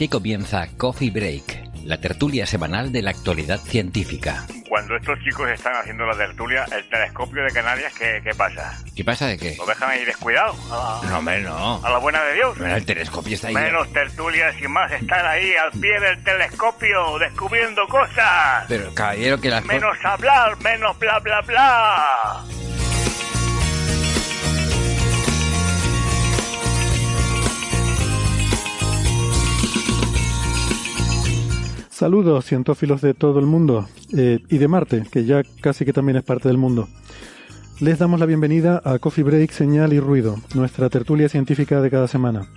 Aquí comienza Coffee Break, la tertulia semanal de la actualidad científica. Cuando estos chicos están haciendo la tertulia, el telescopio de Canarias, ¿qué, qué pasa? ¿Qué pasa de qué? ¿Lo dejan ahí descuidado? A, No, hombre, no. a la buena de Dios. Bueno, el telescopio está ahí. Menos tertulias y más están ahí al pie del telescopio descubriendo cosas. Pero, caballero, que las Menos hablar, menos bla bla bla. Saludos, cientófilos de todo el mundo eh, y de Marte, que ya casi que también es parte del mundo. Les damos la bienvenida a Coffee Break, Señal y Ruido, nuestra tertulia científica de cada semana.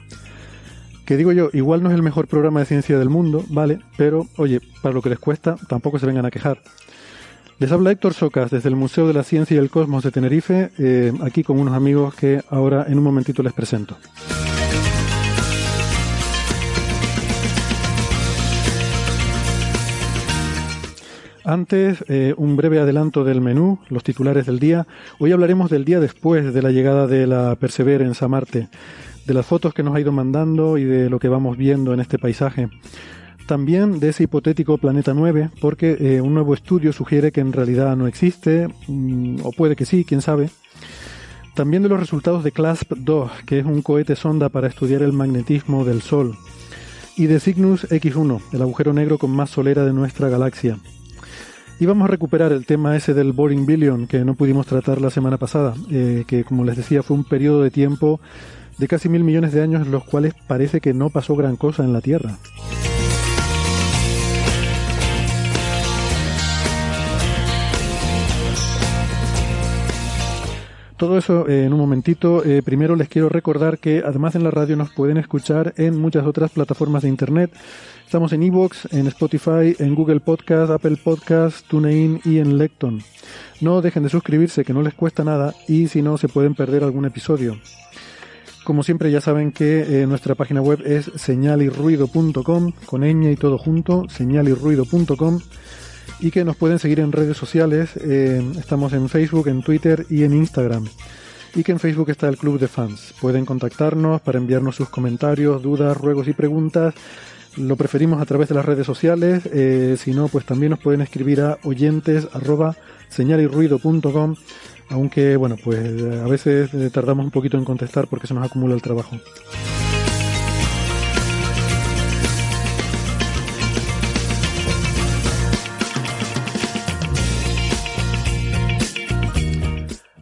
Que digo yo, igual no es el mejor programa de ciencia del mundo, vale, pero oye, para lo que les cuesta, tampoco se vengan a quejar. Les habla Héctor Socas desde el Museo de la Ciencia y el Cosmos de Tenerife, eh, aquí con unos amigos que ahora en un momentito les presento. Antes, eh, un breve adelanto del menú, los titulares del día. Hoy hablaremos del día después de la llegada de la Perseverance a Marte, de las fotos que nos ha ido mandando y de lo que vamos viendo en este paisaje. También de ese hipotético planeta 9, porque eh, un nuevo estudio sugiere que en realidad no existe, mm, o puede que sí, quién sabe. También de los resultados de CLASP-2, que es un cohete sonda para estudiar el magnetismo del Sol. Y de Cygnus X1, el agujero negro con más solera de nuestra galaxia. Y vamos a recuperar el tema ese del Boring Billion que no pudimos tratar la semana pasada, eh, que como les decía fue un periodo de tiempo de casi mil millones de años en los cuales parece que no pasó gran cosa en la Tierra. Todo eso eh, en un momentito. Eh, primero les quiero recordar que además en la radio nos pueden escuchar en muchas otras plataformas de internet. Estamos en Evox, en Spotify, en Google Podcast, Apple Podcast, TuneIn y en Lecton. No dejen de suscribirse, que no les cuesta nada y si no se pueden perder algún episodio. Como siempre ya saben que eh, nuestra página web es señalirruido.com, con ñ y todo junto, señalirruido.com y que nos pueden seguir en redes sociales. estamos en Facebook, en Twitter y en Instagram. Y que en Facebook está el Club de Fans. Pueden contactarnos para enviarnos sus comentarios, dudas, ruegos y preguntas. Lo preferimos a través de las redes sociales. eh, si no, pues también nos pueden escribir a oyentes señalirruido.com. Aunque, bueno, pues eh, a veces eh, tardamos un poquito en contestar porque se nos acumula el trabajo.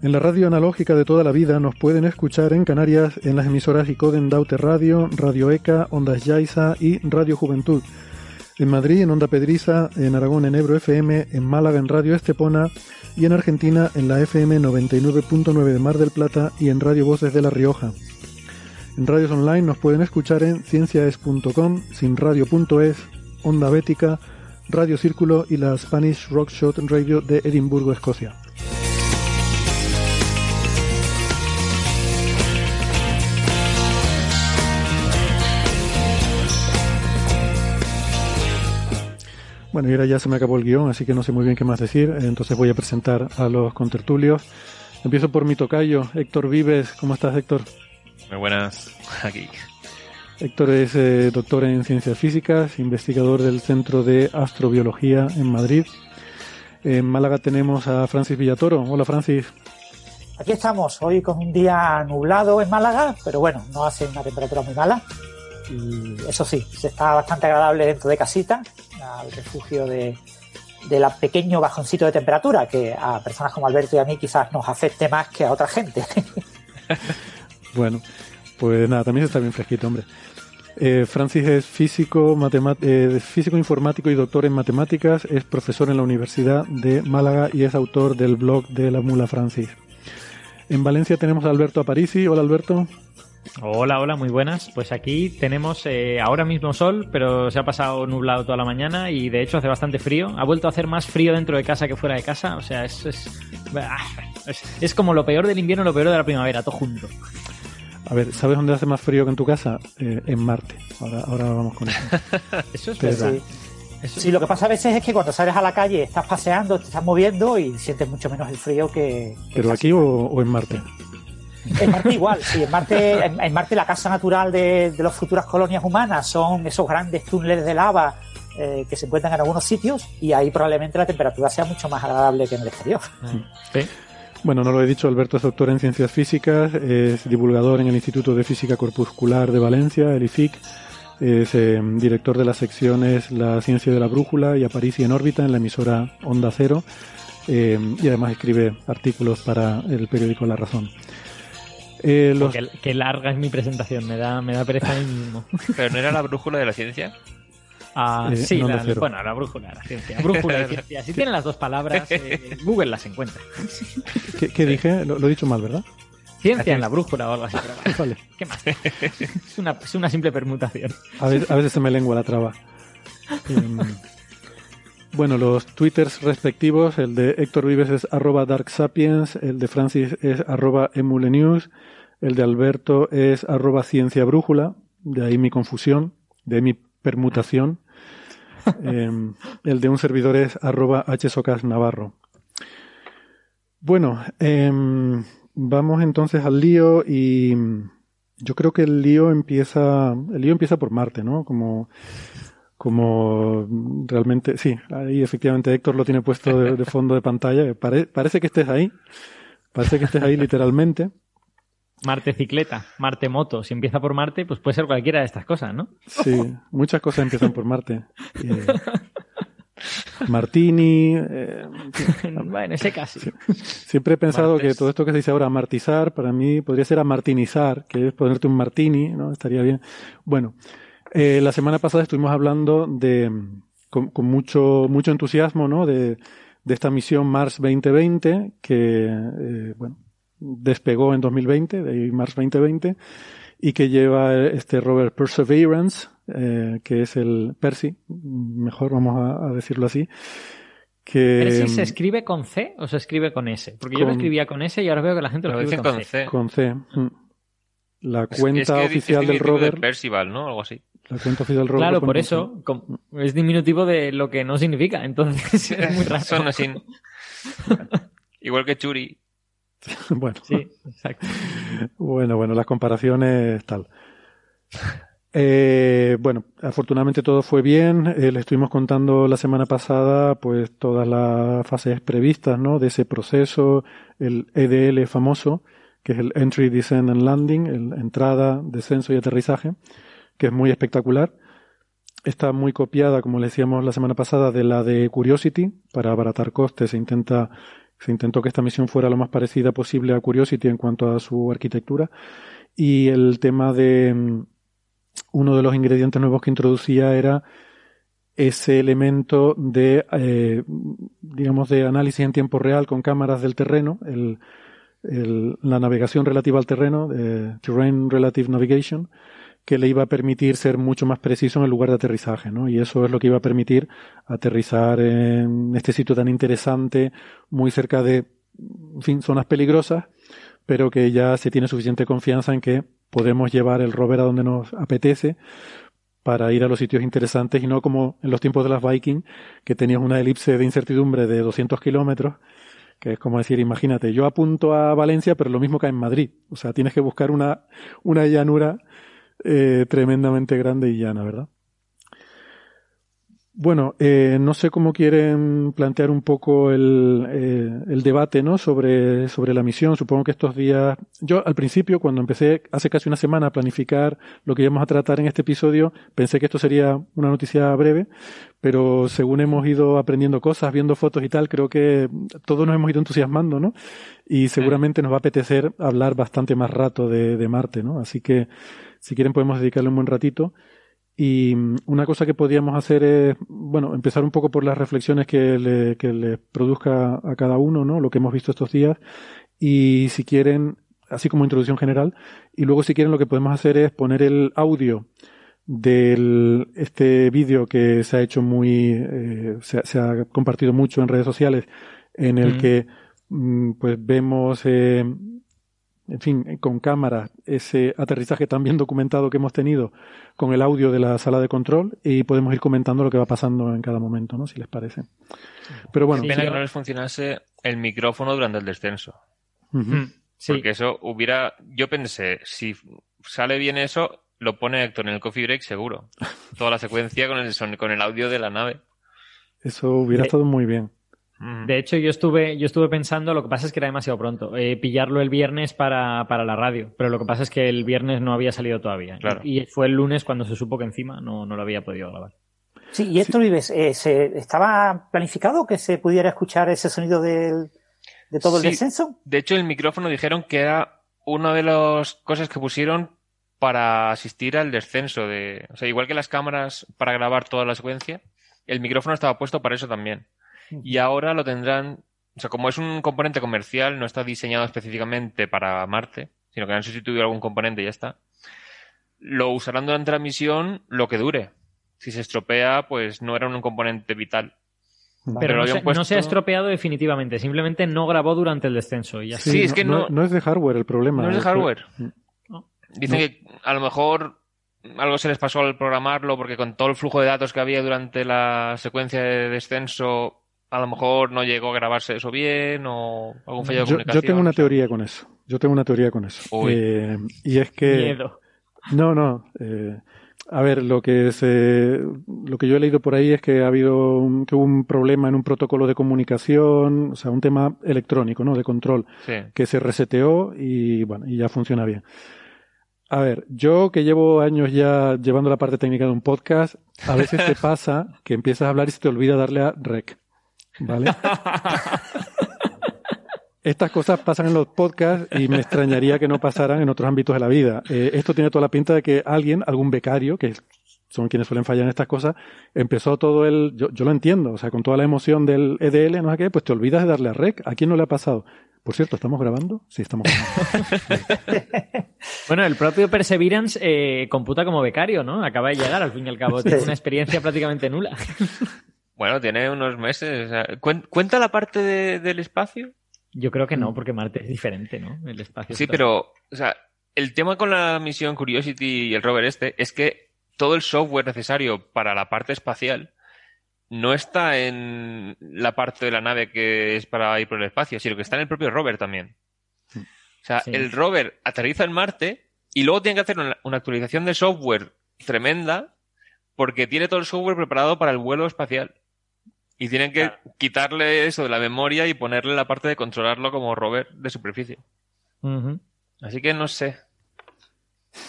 En la radio analógica de toda la vida nos pueden escuchar en Canarias en las emisoras Icoden Daute Radio, Radio ECA, Ondas Yaiza y Radio Juventud. En Madrid en Onda Pedriza, en Aragón en Ebro FM, en Málaga en Radio Estepona y en Argentina en la FM 99.9 de Mar del Plata y en Radio Voces de La Rioja. En radios online nos pueden escuchar en cienciaes.com, sinradio.es, Onda Bética, Radio Círculo y la Spanish Rockshot Radio de Edimburgo, Escocia. Bueno, y ahora ya se me acabó el guion, así que no sé muy bien qué más decir, entonces voy a presentar a los contertulios. Empiezo por mi tocayo, Héctor Vives. ¿Cómo estás, Héctor? Muy buenas, aquí. Héctor es eh, doctor en ciencias físicas, investigador del Centro de Astrobiología en Madrid. En Málaga tenemos a Francis Villatoro. Hola, Francis. Aquí estamos, hoy con un día nublado en Málaga, pero bueno, no hace una temperatura muy mala. Y eso sí, se está bastante agradable dentro de casita, al refugio de, de la pequeño bajoncito de temperatura, que a personas como Alberto y a mí quizás nos afecte más que a otra gente. Bueno, pues nada, también está bien fresquito, hombre. Eh, Francis es físico, eh, físico informático y doctor en matemáticas, es profesor en la Universidad de Málaga y es autor del blog de la Mula Francis. En Valencia tenemos a Alberto Aparici. Hola Alberto. Hola, hola, muy buenas. Pues aquí tenemos eh, ahora mismo sol, pero se ha pasado nublado toda la mañana y de hecho hace bastante frío. Ha vuelto a hacer más frío dentro de casa que fuera de casa. O sea, es, es, ah, es, es como lo peor del invierno y lo peor de la primavera, todo junto. A ver, ¿sabes dónde hace más frío que en tu casa? Eh, en Marte. Ahora, ahora vamos con eso. Eso es Pero- verdad. Sí. Eso- Sí, lo que pasa a veces es que cuando sales a la calle estás paseando, te estás moviendo y sientes mucho menos el frío que... que ¿Pero aquí o, o en Marte? En Marte igual, sí. En Marte, en, la casa natural de, de las futuras colonias humanas son esos grandes túneles de lava eh, que se encuentran en algunos sitios y ahí probablemente la temperatura sea mucho más agradable que en el exterior. Bueno, no lo he dicho, Alberto es doctor en ciencias físicas, es divulgador en el Instituto de Física Corpuscular de Valencia, el IFIC, es eh, director de las secciones La Ciencia de la Brújula y Aparici en órbita en la emisora Onda Cero eh, y además escribe artículos para el periódico La Razón. Eh, que, larga es mi presentación, me da, me da pereza a mí mismo. ¿Pero no era la brújula de la ciencia? Ah, eh, sí, la, bueno, la brújula de la ciencia. Brújula de ciencia. Si tienen las dos palabras, eh, Google las encuentra. ¿Qué, dije? Lo, he dicho mal, ¿verdad? Ciencia en la brújula o algo así. vale. ¿Qué más? Es una, es una simple permutación. A veces, a veces, se me lengua la traba. Bueno, los twitters respectivos, el de Héctor Vives es arroba darksapiens, el de Francis es arroba emulenews, el de Alberto es arroba ciencia brújula, de ahí mi confusión, de mi permutación. Em, el de un servidor es arroba hsocasnavarro. Bueno, em, vamos entonces al lío y yo creo que el lío empieza, el lío empieza por Marte, ¿no? Como, como realmente, sí, ahí efectivamente Héctor lo tiene puesto de, fondo de pantalla. parece que estés ahí, parece que estés ahí literalmente. Marte cicleta, Marte moto. Si empieza por Marte, pues puede ser cualquiera de estas cosas, ¿no? Sí, muchas cosas empiezan por Marte. Eh, Martini. Eh, bueno, ese casi. Siempre he pensado que todo esto que se dice ahora, martizar, para mí podría ser amartinizar, que es ponerte un martini, ¿no? Estaría bien. Bueno, eh, la semana pasada estuvimos hablando de, con, mucho, mucho entusiasmo, ¿no? De, de esta misión Mars 2020, que, eh, bueno, despegó en 2020, de Mars 2020, y que lleva este rover Perseverance, eh, que es el Percy, mejor vamos a, decirlo así. Que, ¿Percy se escribe con C o se escribe con S? Porque yo lo escribía con S y ahora veo que la gente lo, escribe con, C. Con C. Mm. La cuenta oficial del rover. Percival, ¿no? Algo así. Claro, por eso es diminutivo de lo que no significa. Entonces es muy raro. Son así. Igual que Churi. bueno. Bueno, bueno, las comparaciones tal. Eh, bueno, afortunadamente todo fue bien. Eh, le estuvimos contando la semana pasada, pues todas las fases previstas, ¿no? De ese proceso, el EDL famoso, que es el Entry, Descent and Landing, el entrada, descenso y aterrizaje, que es muy espectacular. Está muy copiada, como le decíamos la semana pasada, de la de Curiosity. Para abaratar costes se intenta se intentó que esta misión fuera lo más parecida posible a Curiosity en cuanto a su arquitectura. Y el tema de mm, uno de los ingredientes nuevos que introducía era ese elemento de, eh, digamos, de análisis en tiempo real con cámaras del terreno, la navegación relativa al terreno, de Terrain Relative Navigation, que le iba a permitir ser mucho más preciso en el lugar de aterrizaje, ¿no? Y eso es lo que iba a permitir aterrizar en este sitio tan interesante, muy cerca de, en fin, zonas peligrosas, pero que ya se tiene suficiente confianza en que podemos llevar el rover a donde nos apetece para ir a los sitios interesantes y no como en los tiempos de las Viking, que tenías una elipse de incertidumbre de 200 kilómetros, que es como decir, imagínate, yo apunto a Valencia, pero lo mismo que en Madrid. O sea, tienes que buscar una, una llanura eh, tremendamente grande y llana, ¿verdad? Bueno, eh, no sé cómo quieren plantear un poco el, eh, el, debate ¿no? sobre, sobre la misión. Supongo que estos días, yo al principio, cuando empecé hace casi una semana a planificar lo que íbamos a tratar en este episodio, pensé que esto sería una noticia breve, pero según hemos ido aprendiendo cosas, viendo fotos y tal, creo que todos nos hemos ido entusiasmando, ¿no? Y seguramente nos va a apetecer hablar bastante más rato de, de Marte, ¿no? Así que si quieren podemos dedicarle un buen ratito. Y mm, una cosa que podríamos hacer es, bueno, empezar un poco por las reflexiones que le, que le produzca a cada uno, ¿no? Lo que hemos visto estos días. Y si quieren, así como introducción general. Y luego si quieren lo que podemos hacer es poner el audio de este vídeo que se ha hecho muy, eh, se, ha compartido mucho en redes sociales, en el que mm, pues vemos eh, en fin, con cámara, ese aterrizaje tan bien documentado que hemos tenido con el audio de la sala de control y podemos ir comentando lo que va pasando en cada momento, ¿no? Si les parece. Pero bueno. pena que no les funcionase el micrófono durante el descenso. Sí. Porque eso hubiera. Yo pensé, si sale bien eso, lo pone Héctor en el coffee break seguro. Toda la secuencia con el, son- con el audio de la nave. Eso hubiera De- estado muy bien. De hecho, yo estuve, yo estuve pensando, lo que pasa es que era demasiado pronto, eh, pillarlo el viernes para, para la radio, pero lo que pasa es que el viernes no había salido todavía. Claro. Y fue el lunes cuando se supo que encima no, no lo había podido grabar. Sí, y esto, Vives, eh, ¿se, ¿estaba planificado que se pudiera escuchar ese sonido del, de todo el Sí. descenso? De hecho, el micrófono dijeron que era una de las cosas que pusieron para asistir al descenso de. O sea, igual que las cámaras para grabar toda la secuencia, el micrófono estaba puesto para eso también. Y ahora lo tendrán. O sea, como es un componente comercial, no está diseñado específicamente para Marte, sino que han sustituido algún componente y ya está. Lo usarán durante la misión lo que dure. Si se estropea, pues no era un componente vital. Pero, no, se, puesto- no se ha estropeado definitivamente, simplemente no grabó durante el descenso y ya. Sí, es que no- no es de hardware el problema. No es de hardware. Dicen No. que a lo mejor algo se les pasó al programarlo porque con todo el flujo de datos que había durante la secuencia de descenso, a lo mejor no llegó a grabarse eso bien o algún fallo de Yo, comunicación. yo tengo una teoría con eso. Yo tengo una teoría con eso. Uy. Eh, y es que. Miedo. No, no. eh, a ver, lo que se, lo que yo he leído por ahí es que ha habido un, que hubo un problema en un protocolo de comunicación, o sea, un tema electrónico, ¿no? De control, Sí. que se reseteó y bueno, y ya funciona bien. A ver, yo que llevo años ya llevando la parte técnica de un podcast, a veces te pasa que empiezas a hablar y se te olvida darle a rec, ¿vale? Estas cosas pasan en los podcasts y me extrañaría que no pasaran en otros ámbitos de la vida. Eh, esto tiene toda la pinta de que alguien, algún becario, que son quienes suelen fallar en estas cosas, empezó todo el... Yo, yo lo entiendo, o sea, con toda la emoción del EDL, no sé qué, pues te olvidas de darle a rec. ¿A quién no le ha pasado? Por cierto, ¿estamos grabando? Sí, estamos grabando. Bueno, el propio Perseverance eh, computa como becario, ¿no? Acaba de llegar, al fin y al cabo. Tiene una experiencia prácticamente nula. Bueno, tiene unos meses. o sea, ¿cuen- ¿Cuenta la parte de- del espacio? Yo creo que no, porque Marte es diferente, ¿no? El espacio. Sí, está- pero, o sea, el tema con la misión Curiosity y el rover este es que todo el software necesario para la parte espacial no está en la parte de la nave que es para ir por el espacio, sino que está en el propio rover también. O sea, Sí. el rover aterriza en Marte y luego tiene que hacer una, una actualización de software tremenda porque tiene todo el software preparado para el vuelo espacial. Y tienen que quitarle eso de la memoria y ponerle la parte de controlarlo como rover de superficie. Así que no sé.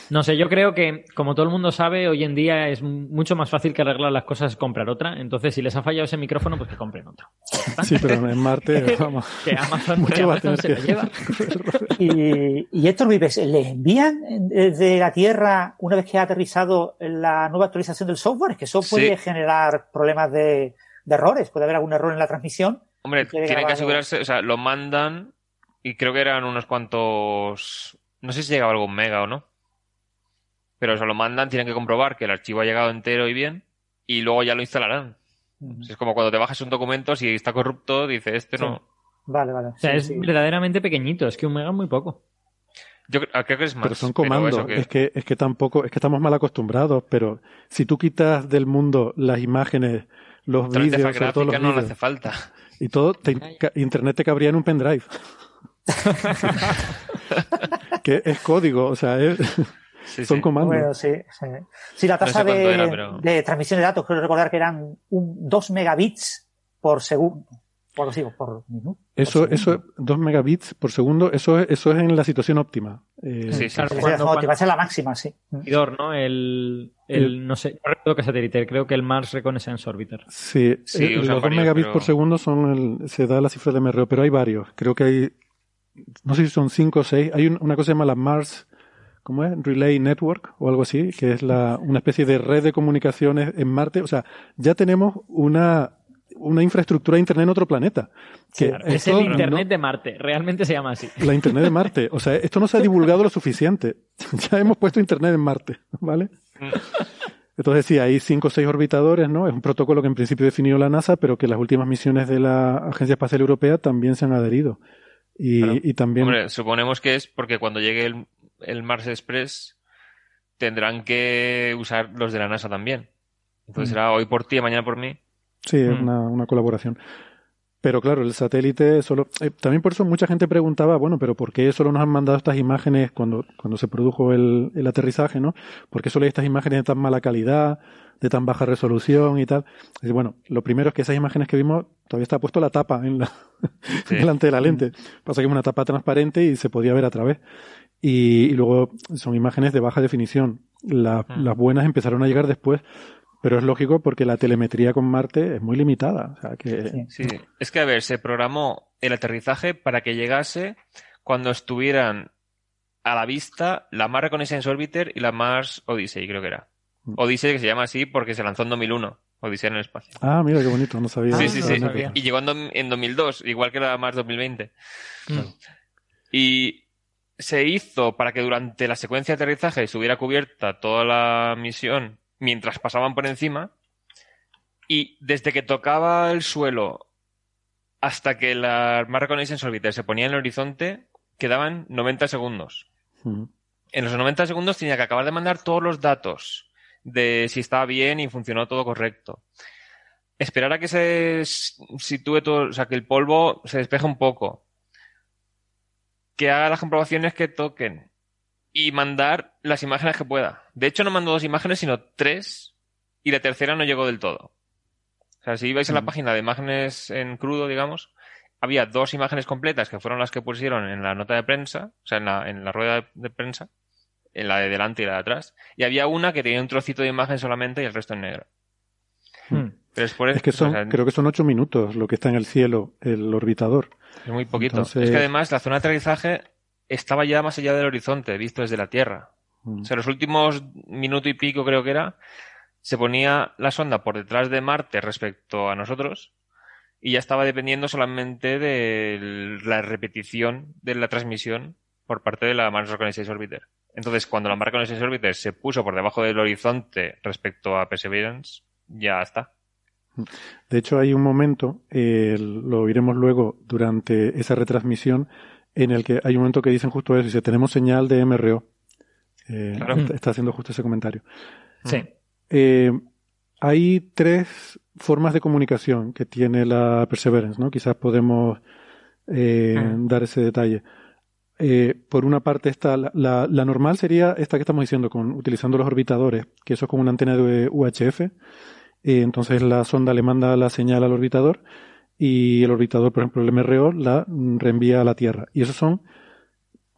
No sé, yo creo que, como todo el mundo sabe, hoy en día es mucho más fácil que arreglar las cosas comprar otra. Entonces, si les ha fallado ese micrófono, pues que compren otro. Sí, pero en Marte, vamos. Que Amazon, Mucho que Amazon se que- lo lleva. Y, y Héctor Vives, ¿le envían desde la Tierra una vez que ha aterrizado la nueva actualización del software? Es que eso puede Sí. generar problemas de, de errores. Puede haber algún error en la transmisión. Hombre, tienen que asegurarse, o sea, lo mandan y creo que eran unos cuantos. No sé si llegaba algún mega o no. Pero o sea, lo mandan, tienen que comprobar que el archivo ha llegado entero y bien y luego ya lo instalarán. Es como cuando te bajas un documento, si está corrupto, dice este Sí. no. Vale, vale. O sea, Sí, es sí. verdaderamente pequeñito. Es que un mega es muy poco. Yo ah, creo que es más. Pero son comandos. eso que- Es que, es que tampoco, es que estamos mal acostumbrados, pero si tú quitas del mundo las imágenes, los vídeos, sobre todo los no le vídeos, hace falta. y todo, te- internet te cabría en un pendrive. que es código, o sea, es- Sí, son sí. comandos. Bueno, sí, sí. Sí, la No sé tasa de, era, pero- de transmisión de datos, creo recordar que eran un, 2 megabits por segundo. Por, sí, por Eso, segundo. eso, 2 megabits por segundo, eso es, eso es en la situación óptima. Eh, Sí, sí. Claro, cuando- no, cuando- te va a ser la máxima, sí. Servidor, ¿no? El, el, no sé, no recuerdo qué satélite, creo que el Mars Reconnaissance Orbiter. Sí, Sí, eh, los 2 varios, megabits pero- por segundo son el, se da la cifra de MRO, pero hay varios. Creo que hay, no sé si son 5 o 6. Hay un- una cosa que se llama la Mars, ¿cómo es? Relay Network o algo así, que es la, una especie de red de comunicaciones en Marte. O sea, ya tenemos una, una infraestructura de Internet en otro planeta. Que Claro, es el no- Internet de Marte, realmente se llama así. la Internet de Marte. O sea, esto no se ha divulgado lo suficiente. Ya hemos puesto Internet en Marte, ¿vale? Entonces sí, hay cinco o seis orbitadores, ¿no? Es un protocolo que en principio definió la NASA, pero que las últimas misiones de la Agencia Espacial Europea también se han adherido. Y, Claro. y también... Hombre, suponemos que es porque cuando llegue el, el Mars Express tendrán que usar los de la NASA también. Entonces Mm. será hoy por ti mañana por mí. Sí, es Mm. una, una colaboración. Pero claro, el satélite solo. eh, también por eso mucha gente preguntaba, bueno, pero ¿por qué solo nos han mandado estas imágenes cuando, cuando se produjo el, el aterrizaje, ¿no? ¿Por qué solo hay estas imágenes de tan mala calidad, de tan baja resolución y tal? Y bueno, lo primero es que esas imágenes que vimos todavía está puesto la tapa en la, Sí. delante de la lente. Pasa que es una tapa transparente y se podía ver a través. Y, y luego son imágenes de baja definición. La- Mm. Las buenas empezaron a llegar después. Pero es lógico porque la telemetría con Marte es muy limitada. O sea que, Sí. Sí, es que a ver, se programó el aterrizaje para que llegase cuando estuvieran a la vista la Mars Reconnaissance Orbiter y la Mars Odyssey, creo que era. Mm. Odyssey que se llama así porque se lanzó en 2001, Odisea en el espacio. Ah, mira qué bonito, no sabía. sí, sí, no sí. sabía. Y llegó en, dom- en 2002, igual que la Mars 2020. Mm. Y se hizo para que durante la secuencia de aterrizaje estuviera cubierta toda la misión mientras pasaban por encima. Y desde que tocaba el suelo hasta que la Mars Reconnaissance Orbiter se ponía en el horizonte, quedaban 90 segundos. En los 90 segundos tenía que acabar de mandar todos los datos de si estaba bien y funcionó todo correcto. Esperar a que se sitúe todo, o sea, que el polvo se despeje un poco. Que haga las comprobaciones que toquen. Y mandar las imágenes que pueda. De hecho, no mandó dos imágenes, sino tres. Y la tercera no llegó del todo. O sea, si ibais a la Mm. página de imágenes en crudo, digamos, había dos imágenes completas que fueron las que pusieron en la nota de prensa, o sea, en la, en la rueda de, prensa, en la de delante y la de atrás, y había una que tenía un trocito de imagen solamente y el resto en negro. Mm. Pero es por Es que son, o sea, creo que son ocho minutos lo que está en el cielo, el orbitador. es muy poquito. entonces- Es que además la zona de aterrizaje estaba ya más allá del horizonte, visto desde la Tierra. Mm. O sea, los últimos minuto y pico creo que era, se ponía la sonda por detrás de Marte respecto a nosotros y ya estaba dependiendo solamente de la repetición de la transmisión por parte de la Mars Reconnaissance Orbiter. Entonces, cuando la Mars Reconnaissance Orbiter se puso por debajo del horizonte respecto a Perseverance, ya está. De hecho, hay un momento, eh, lo oiremos luego durante esa retransmisión, en el que hay un momento que dicen justo eso, dice, tenemos señal de MRO. Eh, Claro. está, está haciendo justo ese comentario. Sí. Eh, hay tres formas de comunicación que tiene la Perseverance, ¿no? Quizás podemos eh, Mm. dar ese detalle. Eh, por una parte está la, la- la normal sería esta que estamos diciendo, con, utilizando los orbitadores, que eso es como una antena de UHF. Eh, entonces la sonda le manda la señal al orbitador y el orbitador, por ejemplo, el MRO, la reenvía a la Tierra. Y esos son,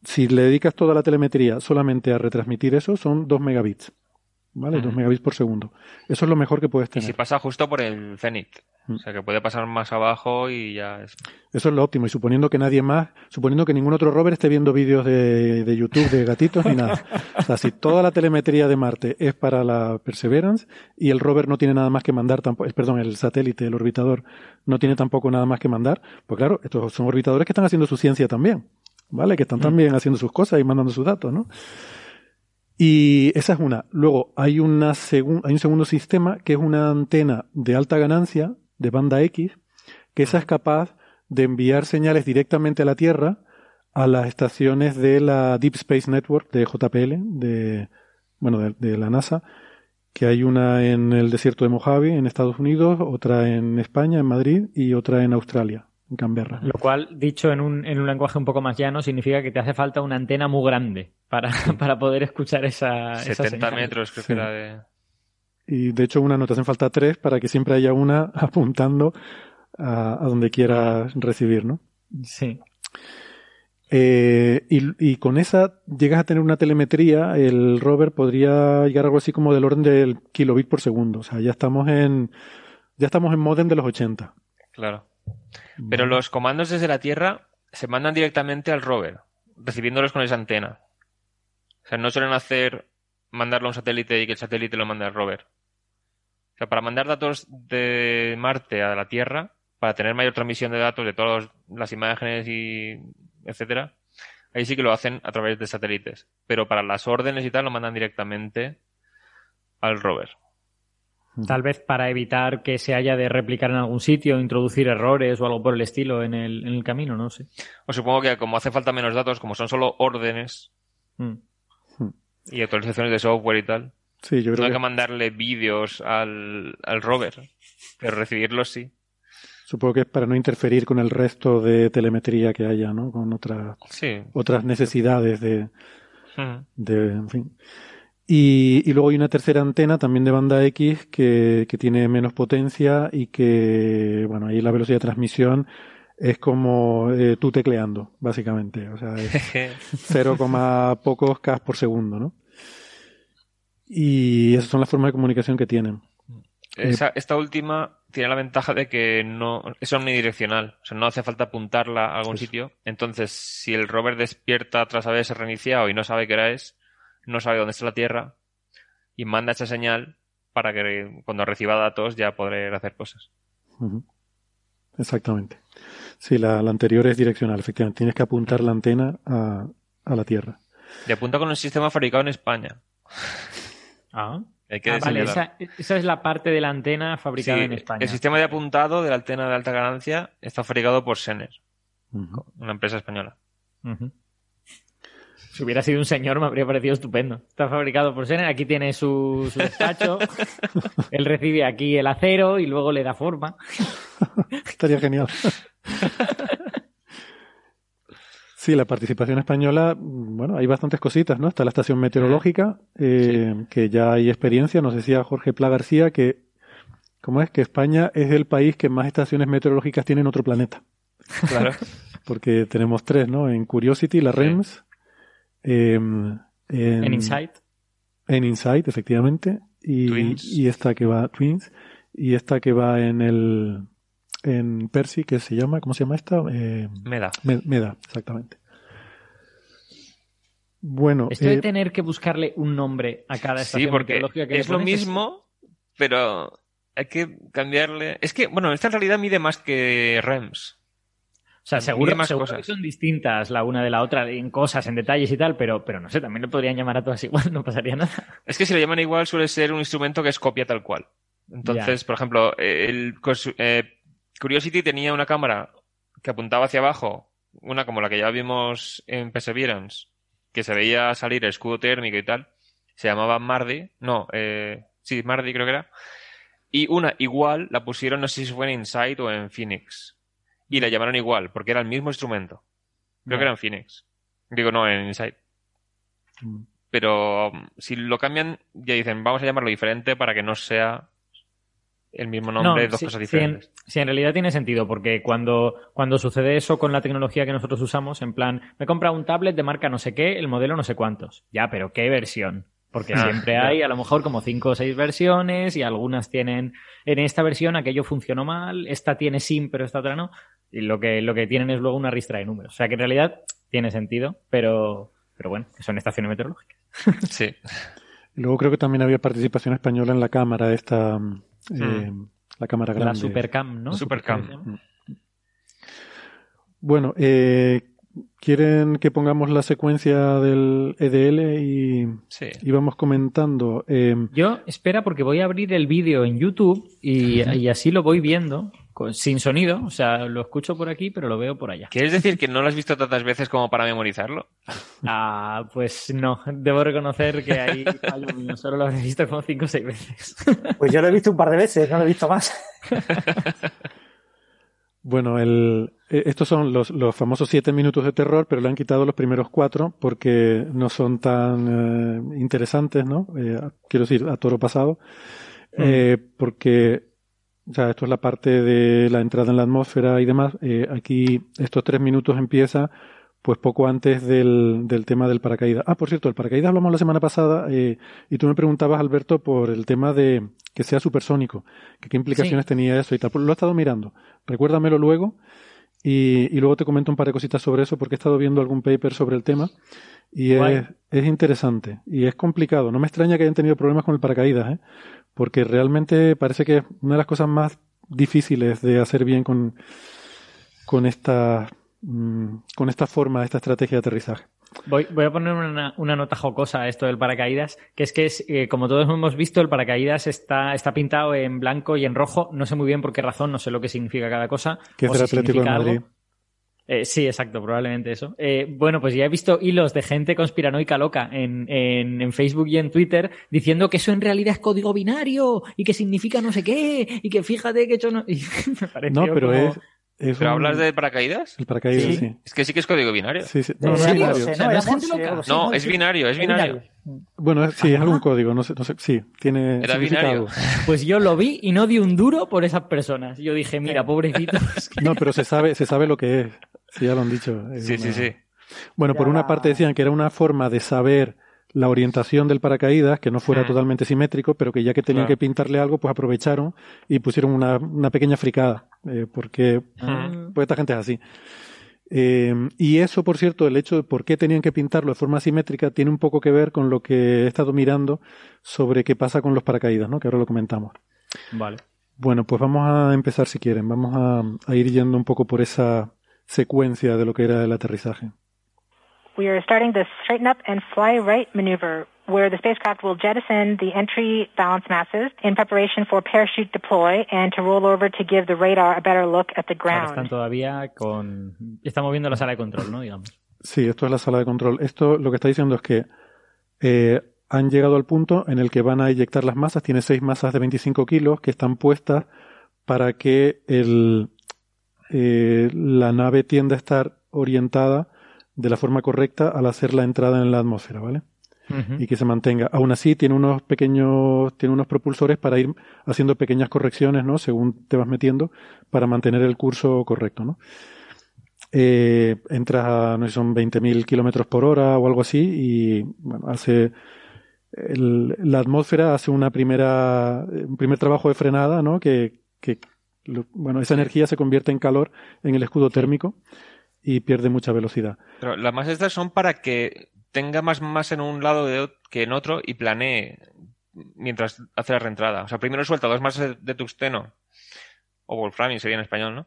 si le dedicas toda la telemetría solamente a retransmitir eso, son 2 megabits. ¿Vale? Ujú. 2 megabits por segundo. Eso es lo mejor que puedes Y tener. si pasa justo por el cenit. Mm. O sea, que puede pasar más abajo y ya es... Eso es lo óptimo. Y suponiendo que nadie más, suponiendo que ningún otro rover esté viendo vídeos de, de YouTube de gatitos ni nada. O sea, si toda la telemetría de Marte es para la Perseverance y el rover no tiene nada más que mandar tampoco, perdón, el satélite, el orbitador, no tiene tampoco nada más que mandar, pues claro, estos son orbitadores que están haciendo su ciencia también. ¿Vale? Que están también haciendo sus cosas y mandando sus datos, ¿no? Y esa es una. Luego hay, una hay un segundo sistema que es una antena de alta ganancia, de banda X, que esa es capaz de enviar señales directamente a la Tierra a las estaciones de la Deep Space Network de JPL, de, bueno, de, de la NASA, que hay una en el desierto de Mojave, en Estados Unidos, otra en España, en Madrid, y otra en Australia, en Canberra. Lo cual, dicho en un, en un lenguaje un poco más llano, significa que te hace falta una antena muy grande para, para poder escuchar esa, esa 70 señal. metros creo Sí. que era de... Y de hecho, una no te hacen falta tres para que siempre haya una apuntando a, a donde quieras recibir, ¿no? Sí. Eh, y, y con esa llegas a tener una telemetría, el rover podría llegar a algo así como del orden del kilobit por segundo. O sea, ya estamos en, ya estamos en modem de los 80. Claro. Pero los comandos desde la Tierra se mandan directamente al rover, recibiéndolos con esa antena. O sea, no suelen hacer mandarlo a un satélite y que el satélite lo mande al rover. O sea, para mandar datos de Marte a la Tierra, para tener mayor transmisión de datos de todas las imágenes y etcétera, ahí sí que lo hacen a través de satélites. Pero para las órdenes y tal lo mandan directamente al rover. Tal vez para evitar que se haya de replicar en algún sitio, introducir errores o algo por el estilo en el, en el camino, no sé. O supongo que como hace falta menos datos, como son solo órdenes Mm. y actualizaciones de software y tal, Sí, yo no creo hay que que mandarle vídeos al, al rover, pero recibirlos sí. Supongo que es para no interferir con el resto de telemetría que haya, ¿no? Con otras, Sí. otras necesidades de, Mm. de, en fin. Y, y luego hay una tercera antena también de banda X que, que tiene menos potencia y que, bueno, ahí la velocidad de transmisión es como eh, tú tecleando, básicamente. O sea, es 0, pocos K por segundo, ¿no? Y esas son las formas de comunicación que tienen. Esa- esta última tiene la ventaja de que no es omnidireccional, o sea, no hace falta apuntarla a algún Eso. sitio. Entonces, si el rover despierta tras haberse reiniciado y no sabe qué hora es, no sabe dónde está la Tierra y manda esa señal para que cuando reciba datos ya poder hacer cosas. Exactamente. Sí, la, la anterior es direccional, efectivamente. Tienes que apuntar la antena a, a la Tierra. Y apunta con un sistema fabricado en España. Ah, Hay que Ah, vale, esa, esa es la parte de la antena fabricada Sí, en España. El sistema de apuntado de la antena de alta ganancia está fabricado por Sener, una empresa española. Si hubiera sido un señor me habría parecido estupendo. Está fabricado por Sener, aquí tiene su, su despacho, él recibe aquí el acero y luego le da forma. Estaría genial. Sí, la participación española, bueno, hay bastantes cositas, ¿no? Está la estación meteorológica, eh, que ya hay experiencia. Nos decía Jorge Pla García que, ¿cómo es? Que España es el país que más estaciones meteorológicas tiene en otro planeta. Claro. Porque tenemos tres, ¿no? En Curiosity, la Sí. REMS, em, en, En Insight. En Insight, efectivamente. Y, Twins. y esta que va, Twins, y esta que va en el, en Percy, que se llama, ¿cómo se llama esta? Eh, Me da. Me- Meda, exactamente. Bueno, Esto de eh, tener que buscarle un nombre a cada Sí, estación porque meteorológica que le es lo mismo, pero hay que cambiarle. Es que, bueno, esta en realidad mide más que REMS. O sea, seguro, más seguro cosas. que son distintas la una de la otra en cosas, en detalles y tal, pero, pero no sé, también le podrían llamar a todas igual, no pasaría nada. Es que si lo llaman igual suele ser un instrumento que es copia tal cual. Entonces, por ejemplo, eh, el eh, Curiosity tenía una cámara que apuntaba hacia abajo, una como la que ya vimos en Perseverance, que se veía salir el escudo térmico y tal. Se llamaba Mardi. No, eh, sí, Mardi creo que era. Y una igual la pusieron, no sé si fue en Insight o en Phoenix. Y la llamaron igual, porque era el mismo instrumento. Creo que era en Phoenix. Digo, no, en Insight. mm, Pero um, si lo cambian, ya dicen, vamos a llamarlo diferente para que no sea el mismo nombre, dos cosas en, diferentes. sí, en realidad tiene sentido, porque cuando, cuando sucede eso con la tecnología que nosotros usamos, en plan, me he comprado un tablet de marca no sé qué, el modelo no sé cuántos. Ya, pero ¿qué versión? Porque Ah, siempre hay a lo mejor como cinco o seis versiones y algunas tienen, en esta versión aquello funcionó mal, esta tiene SIM pero esta otra no. Y lo que, lo que tienen es luego una ristra de números. O sea que en realidad tiene sentido, pero, pero bueno, que son estaciones meteorológicas. Sí. y luego creo que también había participación española en la cámara esta, mm, eh, la cámara grande. La Supercam, ¿no? Supercam. Bueno, eh, ¿quieren que pongamos la secuencia del EDL y, Sí. y vamos comentando? Eh, Yo, espera, porque voy a abrir el vídeo en YouTube y, y así lo voy viendo, con- sin sonido. O sea, lo escucho por aquí, pero lo veo por allá. ¿Quieres decir que no lo has visto tantas veces como para memorizarlo? Ah, pues no, debo reconocer que ahí. Solo lo habré visto como cinco o seis veces. Pues yo lo he visto un par de veces, no lo he visto más. Bueno, el, eh, estos son los, los famosos siete minutos de terror, pero le han quitado los primeros cuatro porque no son tan eh, interesantes, ¿no? Eh, quiero decir, a toro pasado. Eh, porque, o sea, esto es la parte de la entrada en la atmósfera y demás. Eh, aquí, estos tres minutos empieza, pues poco antes del, del tema del paracaídas. Ah, por cierto, el paracaídas hablamos la semana pasada eh, y tú me preguntabas, Alberto, por el tema de que sea supersónico, que qué implicaciones Sí. tenía eso y tal. Pues lo he estado mirando. Recuérdamelo luego y, y luego te comento un par de cositas sobre eso porque he estado viendo algún paper sobre el tema y es, es interesante y es complicado. No me extraña que hayan tenido problemas con el paracaídas, ¿eh? Porque realmente parece que es una de las cosas más difíciles de hacer bien con, con esta mm, con esta forma, esta estrategia de aterrizaje. Voy, voy a poner una, una nota jocosa a esto del paracaídas, que es que, es, eh, como todos hemos visto, el paracaídas está, está pintado en blanco y en rojo. No sé muy bien por qué razón, no sé lo que significa cada cosa. Que es o del si Atlético de Madrid. algo. Eh, sí, exacto, probablemente eso. Eh, bueno, pues ya he visto hilos de gente conspiranoica loca en, en, en, Facebook y en Twitter diciendo que eso en realidad es código binario y que significa no sé qué y que fíjate que hecho no... Y me no, pero como... es, es ¿Pero un- hablas de paracaídas? El paracaídas, Sí. sí. Es que sí que es código binario. Sí, sí. ¿En No, no es binario. Sí, O sea, no es gente loca. No, binario, es binario. Bueno, sí, es algún código, no sé, no sé. Sí, tiene Era binario. Pues yo lo vi y no di un duro por esas personas. Yo dije, mira, pobrecitos. No, pero se sabe, se sabe lo que es. Sí, ya lo han dicho. Es Sí, sí, una- sí. Bueno, por una parte decían que era una forma de saber la orientación del paracaídas, que no fuera Hmm. totalmente simétrico, pero que ya que tenían Claro. que pintarle algo, pues aprovecharon y pusieron una, una pequeña fricada, eh, porque Ah. pues esta gente es así. Eh, y eso, por cierto, el hecho de por qué tenían que pintarlo de forma simétrica tiene un poco que ver con lo que he estado mirando sobre qué pasa con los paracaídas, ¿no? Que ahora lo comentamos. Vale. Bueno, pues vamos a empezar si quieren. Vamos a, a ir yendo un poco por esa secuencia de lo que era el aterrizaje. We are starting the straighten up and fly right maneuver, where the spacecraft will jettison the entry balance masses in preparation for parachute deploy and to roll over to give the radar a better look at the Ahora están ground. todavía con... Estamos viendo la sala de control, ¿no? Digamos. Sí, esto es la sala de control. Esto lo que está diciendo es que eh, han llegado al punto en el que van a eyectar las masas. Tiene seis masas de 25 kilos que están puestas para que el, eh, la nave tienda a estar orientada de la forma correcta al hacer la entrada en la atmósfera, ¿vale? Y que se mantenga. Aún así, tiene unos pequeños, tiene unos propulsores para ir haciendo pequeñas correcciones, ¿no? Según te vas metiendo, para mantener el curso correcto, ¿no? Eh, entras a, no sé, son 20.000 kilómetros por hora o algo así, y bueno, hace, el- la atmósfera hace una primera, un primer trabajo de frenada, ¿no? Que, que bueno, esa energía se convierte en calor en el escudo térmico y pierde mucha velocidad. Pero las más estas son para que tenga más masa en un lado de que en otro y planee mientras hace la reentrada. O sea, primero suelta dos masas de tungsteno, o wolframio sería en español, ¿no?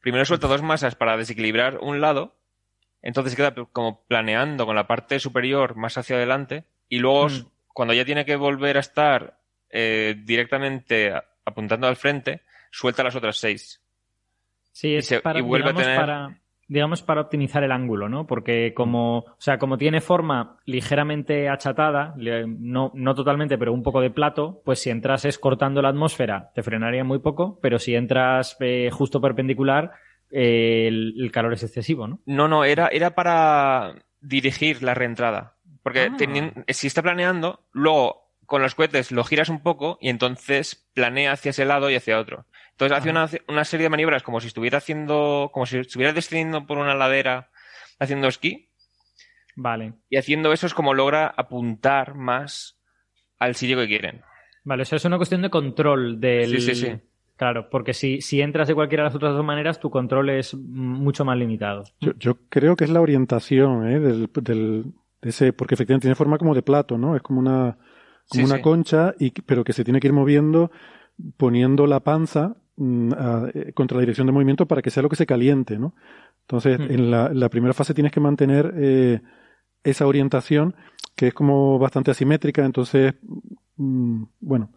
Primero suelta dos masas para desequilibrar un lado, entonces queda como planeando con la parte superior más hacia adelante, y luego Mm. cuando ya tiene que volver a estar eh, directamente apuntando al frente, suelta las otras seis. Sí, Y es se- para, y vuelve a tener- para, digamos, para optimizar el ángulo, ¿no? Porque como, o sea, como tiene forma ligeramente achatada, no, no totalmente, pero un poco de plato, pues si entrases cortando la atmósfera, te frenaría muy poco, pero si entras eh, justo perpendicular, eh, el, el calor es excesivo, ¿no? No, no, era, era para dirigir la reentrada. Porque Ah. tenien- si está planeando, luego con los cohetes lo giras un poco y entonces planea hacia ese lado y hacia otro. Entonces hace una, una serie de maniobras como si estuviera haciendo, como si estuviera descendiendo por una ladera haciendo esquí. Vale. Y haciendo eso es como logra apuntar más al sitio que quieren. Vale, o sea, es una cuestión de control del... Sí, sí, sí. Claro, porque si, si entras de cualquiera de las otras dos maneras, tu control es mucho más limitado. Yo, yo creo que es la orientación ¿eh? del, del- de ese, porque efectivamente tiene forma como de plato, ¿no? Es como una, como Sí, una sí. concha, y, pero que se tiene que ir moviendo, poniendo la panza contra la dirección de movimiento para que sea lo que se caliente, ¿no? Entonces, Mm. en la, primera fase tienes que mantener eh, esa orientación, que es como bastante asimétrica, entonces, mm, bueno,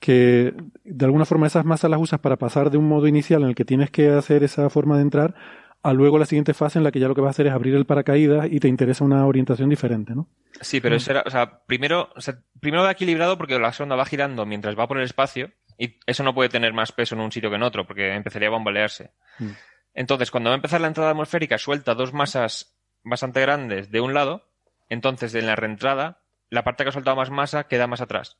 que de alguna forma esas masas las usas para pasar de un modo inicial en el que tienes que hacer esa forma de entrar a luego la siguiente fase en la que ya lo que vas a hacer es abrir el paracaídas y te interesa una orientación diferente, ¿no? Sí, pero eso era, o sea, primero, o sea, primero va equilibrado porque la sonda va girando mientras va por el espacio y eso no puede tener más peso en un sitio que en otro porque empezaría a bambolearse. Mm. Entonces, cuando va a empezar la entrada atmosférica, suelta dos masas bastante grandes de un lado, entonces en la reentrada, la parte que ha soltado más masa queda más atrás.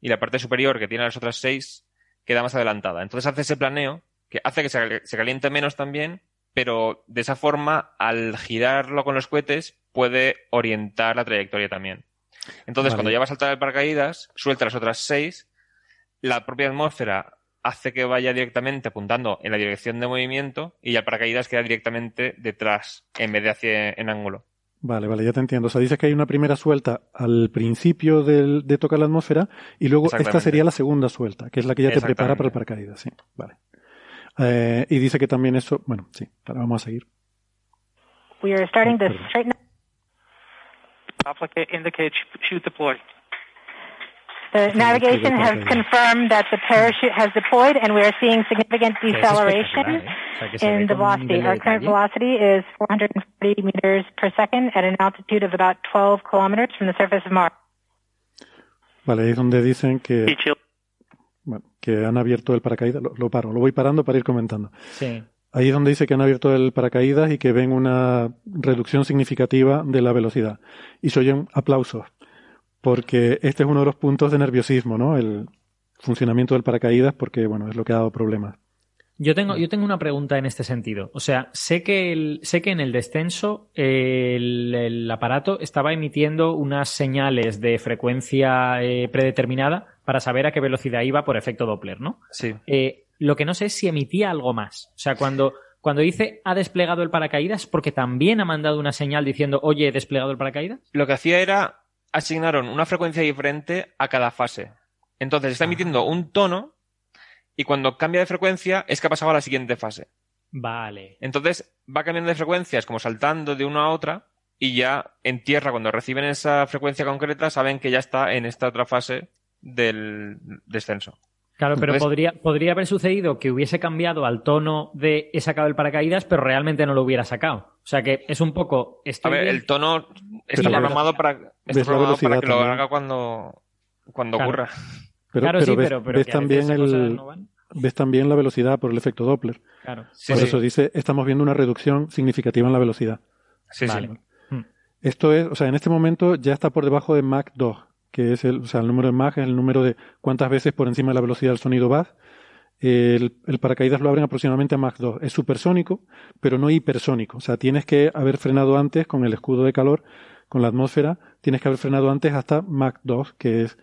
Y la parte superior, que tiene las otras seis, queda más adelantada. Entonces hace ese planeo que hace que se se caliente menos también, pero de esa forma, al girarlo con los cohetes, puede orientar la trayectoria también. Entonces, Vale. cuando ya va a saltar el paracaídas, suelta las otras seis, la propia atmósfera hace que vaya directamente apuntando en la dirección de movimiento y el paracaídas queda directamente detrás en vez de hacia en ángulo. Vale, vale, ya te entiendo. O sea, dices que hay una primera suelta al principio del- de tocar la atmósfera y luego esta sería la segunda suelta, que es la que ya te prepara para el paracaídas, sí. Vale. Eh, y dice que también eso, bueno, sí, ahora vamos a seguir. We are starting the Perdón. straighten Applicate indicate sh- shoot deploy. The navigation has confirmed that the parachute has deployed and we are seeing significant es deceleration espectacular, ¿eh? In the velocity. Our current velocity is 440 meters per second at an altitude of about 12 kilometers from the surface of Mars. Vale, ahí es donde dicen que, bueno, que han abierto el paracaídas. Lo, lo paro, lo voy parando para ir comentando. Sí. Ahí es donde dice que han abierto el paracaídas y que ven una reducción significativa de la velocidad. Y se oyen aplausos, porque este es uno de los puntos de nerviosismo, ¿no? El funcionamiento del paracaídas, porque, bueno, es lo que ha dado problemas. Yo tengo, yo tengo una pregunta en este sentido. O sea, sé que, el- sé que en el descenso el, el aparato estaba emitiendo unas señales de frecuencia eh, predeterminada para saber a qué velocidad iba por efecto Doppler, ¿no? Sí. Eh, lo que no sé es si emitía algo más. O sea, cuando, cuando dice ha desplegado el paracaídas, porque también ha mandado una señal diciendo, oye, he desplegado el paracaídas. Lo que hacía era asignaron una frecuencia diferente a cada fase. Entonces está emitiendo un tono y cuando cambia de frecuencia es que ha pasado a la siguiente fase. Vale. Entonces va cambiando de frecuencias, como saltando de una a otra, y ya en tierra, cuando reciben esa frecuencia concreta, saben que ya está en esta otra fase del descenso. Claro, pero podría, podría haber sucedido que hubiese cambiado al tono de he sacado el paracaídas, pero realmente no lo hubiera sacado. O sea que es un poco. A estoy ver, bien- el tono está Pero ves- programado para, está programado para velocidad que lo haga cuando, cuando Claro. ocurra. Pero, claro, pero sí, ves, pero, pero ves que a también el, no van. ves también la velocidad por el efecto Doppler. Claro. Sí, por sí. eso dice, estamos viendo una reducción significativa en la velocidad. Sí, sí. Vale. Esto es, o sea, en este momento ya está por debajo de Mach 2, que es el, o sea, el número de Mach el número de cuántas veces por encima de la velocidad del sonido vas. El, el paracaídas lo abren aproximadamente a Mach 2. Es supersónico, pero no hipersónico. O sea, tienes que haber frenado antes con el escudo de calor, con la atmósfera, tienes que haber frenado antes hasta Mach 2, que es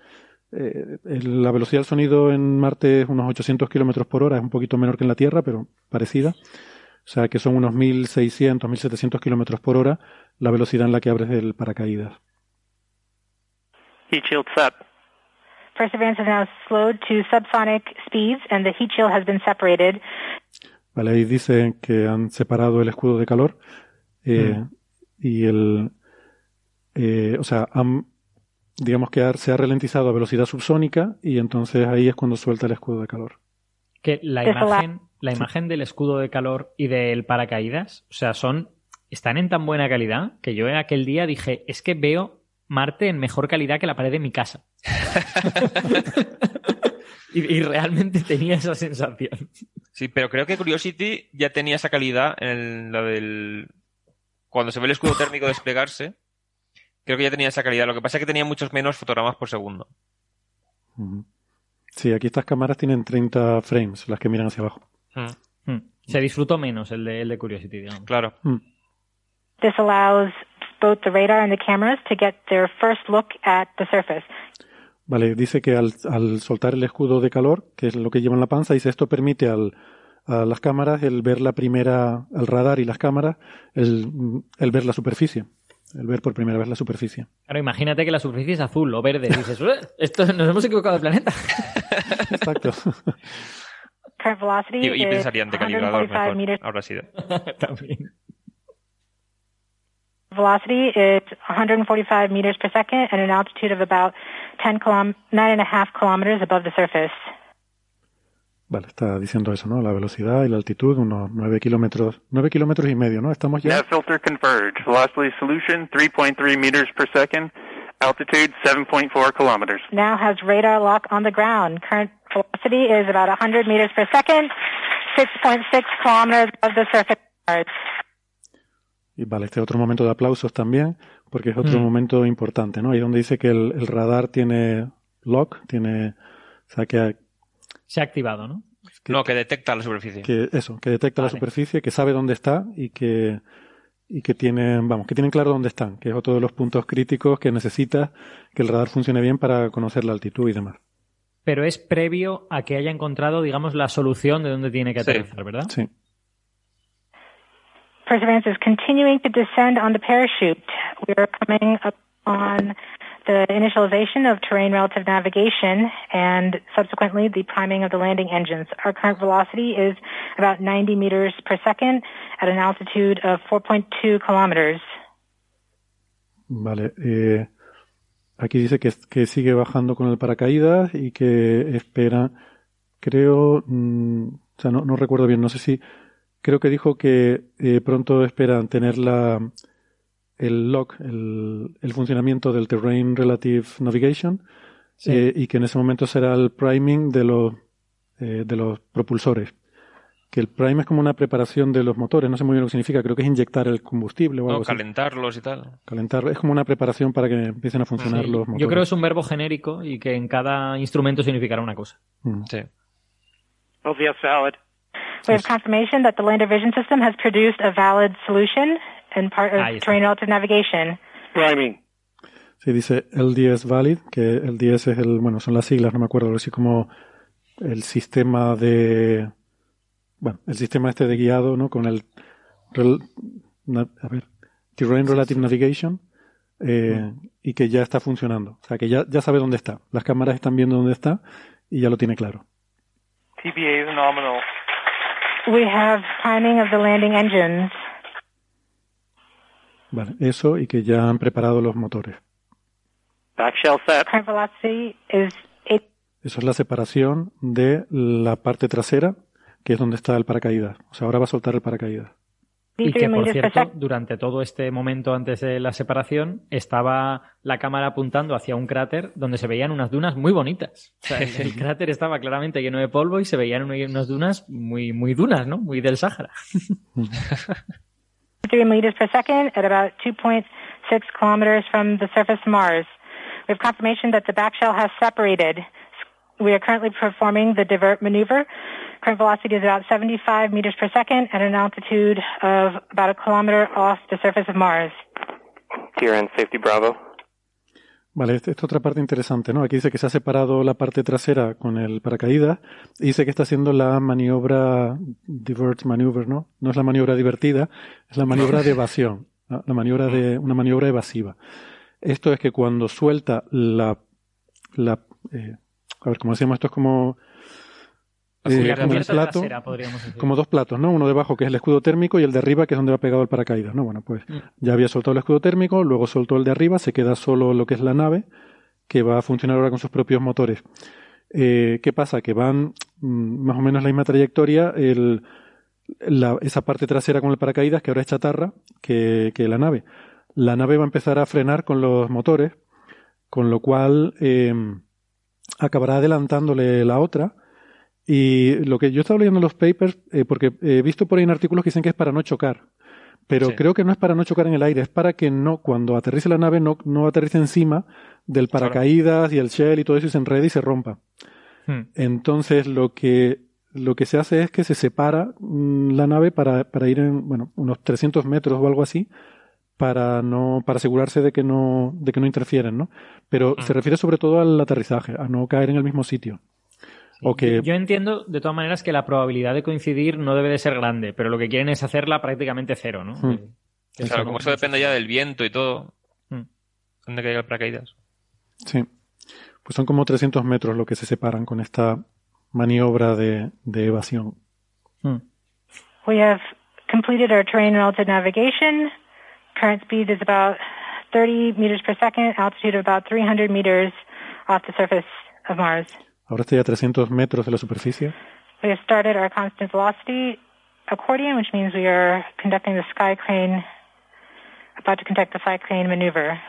eh, la velocidad del sonido en Marte es unos 800 kilómetros por hora, es un poquito menor que en la Tierra, pero parecida. O sea, que son unos 1600, 1700 kilómetros por hora la velocidad en la que abres el paracaídas. Heat shield set. Perseverance is now slowed to subsonic speeds and the heat shield has been separated. Vale, ahí dicen que han separado el escudo de calor eh, Mm. y el, eh, o sea, han, digamos que ha- se ha ralentizado a velocidad subsónica y entonces ahí es cuando suelta el escudo de calor. Que la- imagen, la imagen del escudo de calor y del paracaídas, o sea, son. están en tan buena calidad que yo en aquel día dije, es que veo Marte en mejor calidad que la pared de mi casa. y, y realmente tenía esa sensación. Sí, pero creo que Curiosity ya tenía esa calidad en la del. Cuando se ve el escudo térmico desplegarse, creo que ya tenía esa calidad. Lo que pasa es que tenía muchos menos fotogramas por segundo. Sí, aquí estas cámaras tienen 30 frames, las que miran hacia abajo. Hmm. Se disfrutó menos el de, el de Curiosity, digamos. Claro. This allows both the radar and the cameras to get their first look at the surface. Vale, dice que al, al soltar el escudo de calor, que es lo que lleva en la panza, dice esto permite al, a las cámaras el ver la primera, al radar y las cámaras, el, el ver la superficie, el ver por primera vez la superficie. Claro, imagínate que la superficie es azul o verde. Y dices, "Ué, esto, nos hemos equivocado de planeta. Exacto. Current velocity Y, y pensarían de calibrador 145 mejor. meters. Habrá sido. También. Velocity is 145 meters per second at an altitude of about 10 kilom- nine and a half kilometers above the surface. Vale, está diciendo eso, ¿no? La velocidad y la altitud, unos 9 kilómetros, 9 kilómetros y medio, ¿no? Estamos ya. Nav filter converge. Velocity solution 3.3 meters per second. Altitude 7.4 kilometers. Now has radar lock on the ground. Current velocity is about 100 meters per second, 6.6 kilometers above the surface. Y vale, este otro momento de aplausos también, porque es otro Mm. momento importante, ¿no? Ahí donde dice que el, el radar tiene lock, tiene, o sea, que, Se ha activado, ¿no? que- No, que detecta la superficie. que eso, que detecta la superficie, que sabe dónde está y que y que tienen, vamos, que tienen claro dónde están, que es otro de los puntos críticos que necesita que el radar funcione bien para conocer la altitud y demás. Pero es previo a que haya encontrado, digamos, la solución de dónde tiene que Sí. aterrizar, ¿verdad? Sí. Perseverance is continuing to descend on the parachute. We are coming up on the initialization of terrain relative navigation and subsequently the priming of the landing engines. Our current velocity is about 90 meters per second at an altitude of 4.2 kilometers. Vale. eh, aquí dice que, que sigue bajando con el paracaídas y que espera, creo, mm, o sea, no, no recuerdo bien, no sé si, creo que dijo que eh, pronto esperan tener la, el lock, el, el funcionamiento del Terrain Relative Navigation Sí. eh, y que en ese momento será el priming de los, eh, de los propulsores. Que el prime es como una preparación de los motores, no sé muy bien lo que significa, creo que es inyectar el combustible o algo No, así. calentarlos y tal. Calentar, es como una preparación para que empiecen a funcionar Sí, los motores. Yo creo que es un verbo genérico y que en cada instrumento significará una cosa. Mm. Sí. LVS valid. We have confirmation that the Lander Vision System has produced a valid solution and part of está. terrain relative navigation. Priming. Sí, dice LDS Valid, que el DS es el, bueno, son las siglas, no me acuerdo, así como el sistema de, bueno, el sistema este de guiado, ¿no? Con el, rel- na- a ver, Terrain Relative Navigation, eh, y que ya está funcionando. O sea, que ya, ya sabe dónde está. Las cámaras están viendo dónde está y ya lo tiene claro. TPA is nominal. We have priming of the landing engines. Vale, eso y que ya han preparado los motores. Back shell set. Current velocity is eight Eso es la separación de la parte trasera, que es donde está el paracaídas. O sea, ahora va a soltar el paracaídas. Y que, por cierto, durante todo este momento antes de la separación, estaba la cámara apuntando hacia un cráter donde se veían unas dunas muy bonitas. O sea, el, el cráter estaba claramente lleno de polvo y se veían una- unas dunas muy, muy dunas, ¿no? Muy del Sáhara. 3 meters per second at about 2.6 kilometers from the surface of Mars. We have confirmation that the back shell has separated. We are currently performing the divert maneuver. Current velocity is about 75 meters per second at an altitude of about a kilometer off the surface of Mars. TRN Safety Bravo. Vale, esta esta otra parte interesante, ¿no? Aquí dice que se ha separado la parte trasera con el paracaídas y dice que está haciendo la maniobra divert maneuver, ¿no? No es la maniobra divertida, es la maniobra de evasión, ¿no? la maniobra de una maniobra evasiva. Esto es que cuando suelta la la eh, a ver, como decíamos, esto es como eh, como Cubierta plato, trasera, podríamos decir. como dos platos, ¿no? Uno debajo que es el escudo térmico y el de arriba que es donde va pegado el paracaídas, ¿no? Bueno, pues Mm. ya había soltado el escudo térmico, luego soltó el de arriba, se queda solo lo que es la nave, que va a funcionar ahora con sus propios motores. Eh, ¿Qué pasa? Que van mm, más o menos la misma trayectoria, el, la- esa parte trasera con el paracaídas, que ahora es chatarra, que, que la nave. La nave va a empezar a frenar con los motores, con lo cual eh, acabará adelantándole la otra. Y lo que yo estaba leyendo en los papers, eh, porque he visto por ahí en artículos que dicen que es para no chocar. Pero Sí. creo que no es para no chocar en el aire, es para que no, cuando aterrice la nave, no, no aterrice encima del paracaídas y el shell y todo eso y se enrede y se rompa. Hmm. Entonces lo que, lo que se hace es que se separa mm, la nave para, para ir en, bueno, unos 300 metros o algo así, para no, para asegurarse de que no, de que no interfieren, ¿no? Pero se refiere sobre todo al aterrizaje, a no caer en el mismo sitio. O que, Yo, entiendo, de todas maneras, que la probabilidad de coincidir no debe de ser grande, pero lo que quieren es hacerla prácticamente cero, ¿no? Que Claro, como eso depende ya del viento y todo. Hmm. ¿Dónde caiga el paracaídas? sí, pues son como 300 metros lo que se separan con esta maniobra de, de evasión. Hmm. We have completed our terrain relative navigation. Current speed is about 30 meters per second, altitude of about 300 meters off the surface of Mars. Ahora estoy a 300 metros de la superficie. We have started our constant velocity accordion, which means we are conducting the sky crane, about to conduct the sky crane maneuver.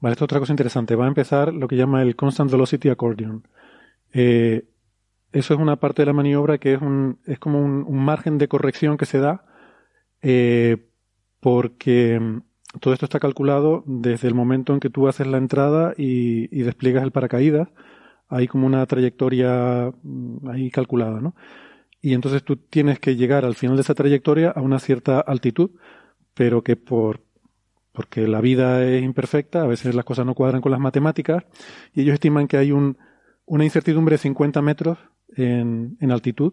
Vale, esta es otra cosa interesante. Va a empezar lo que llama el Constant Velocity Accordion. Eh, eso es una parte de la maniobra que es, un, es como un, un margen de corrección que se da eh, porque mm, todo esto está calculado desde el momento en que tú haces la entrada y, y despliegas el paracaídas. Hay como una trayectoria mm, ahí calculada, ¿no? Y entonces tú tienes que llegar al final de esa trayectoria a una cierta altitud, pero que por porque la vida es imperfecta, a veces las cosas no cuadran con las matemáticas, y ellos estiman que hay un, una incertidumbre de 50 metros en, en altitud,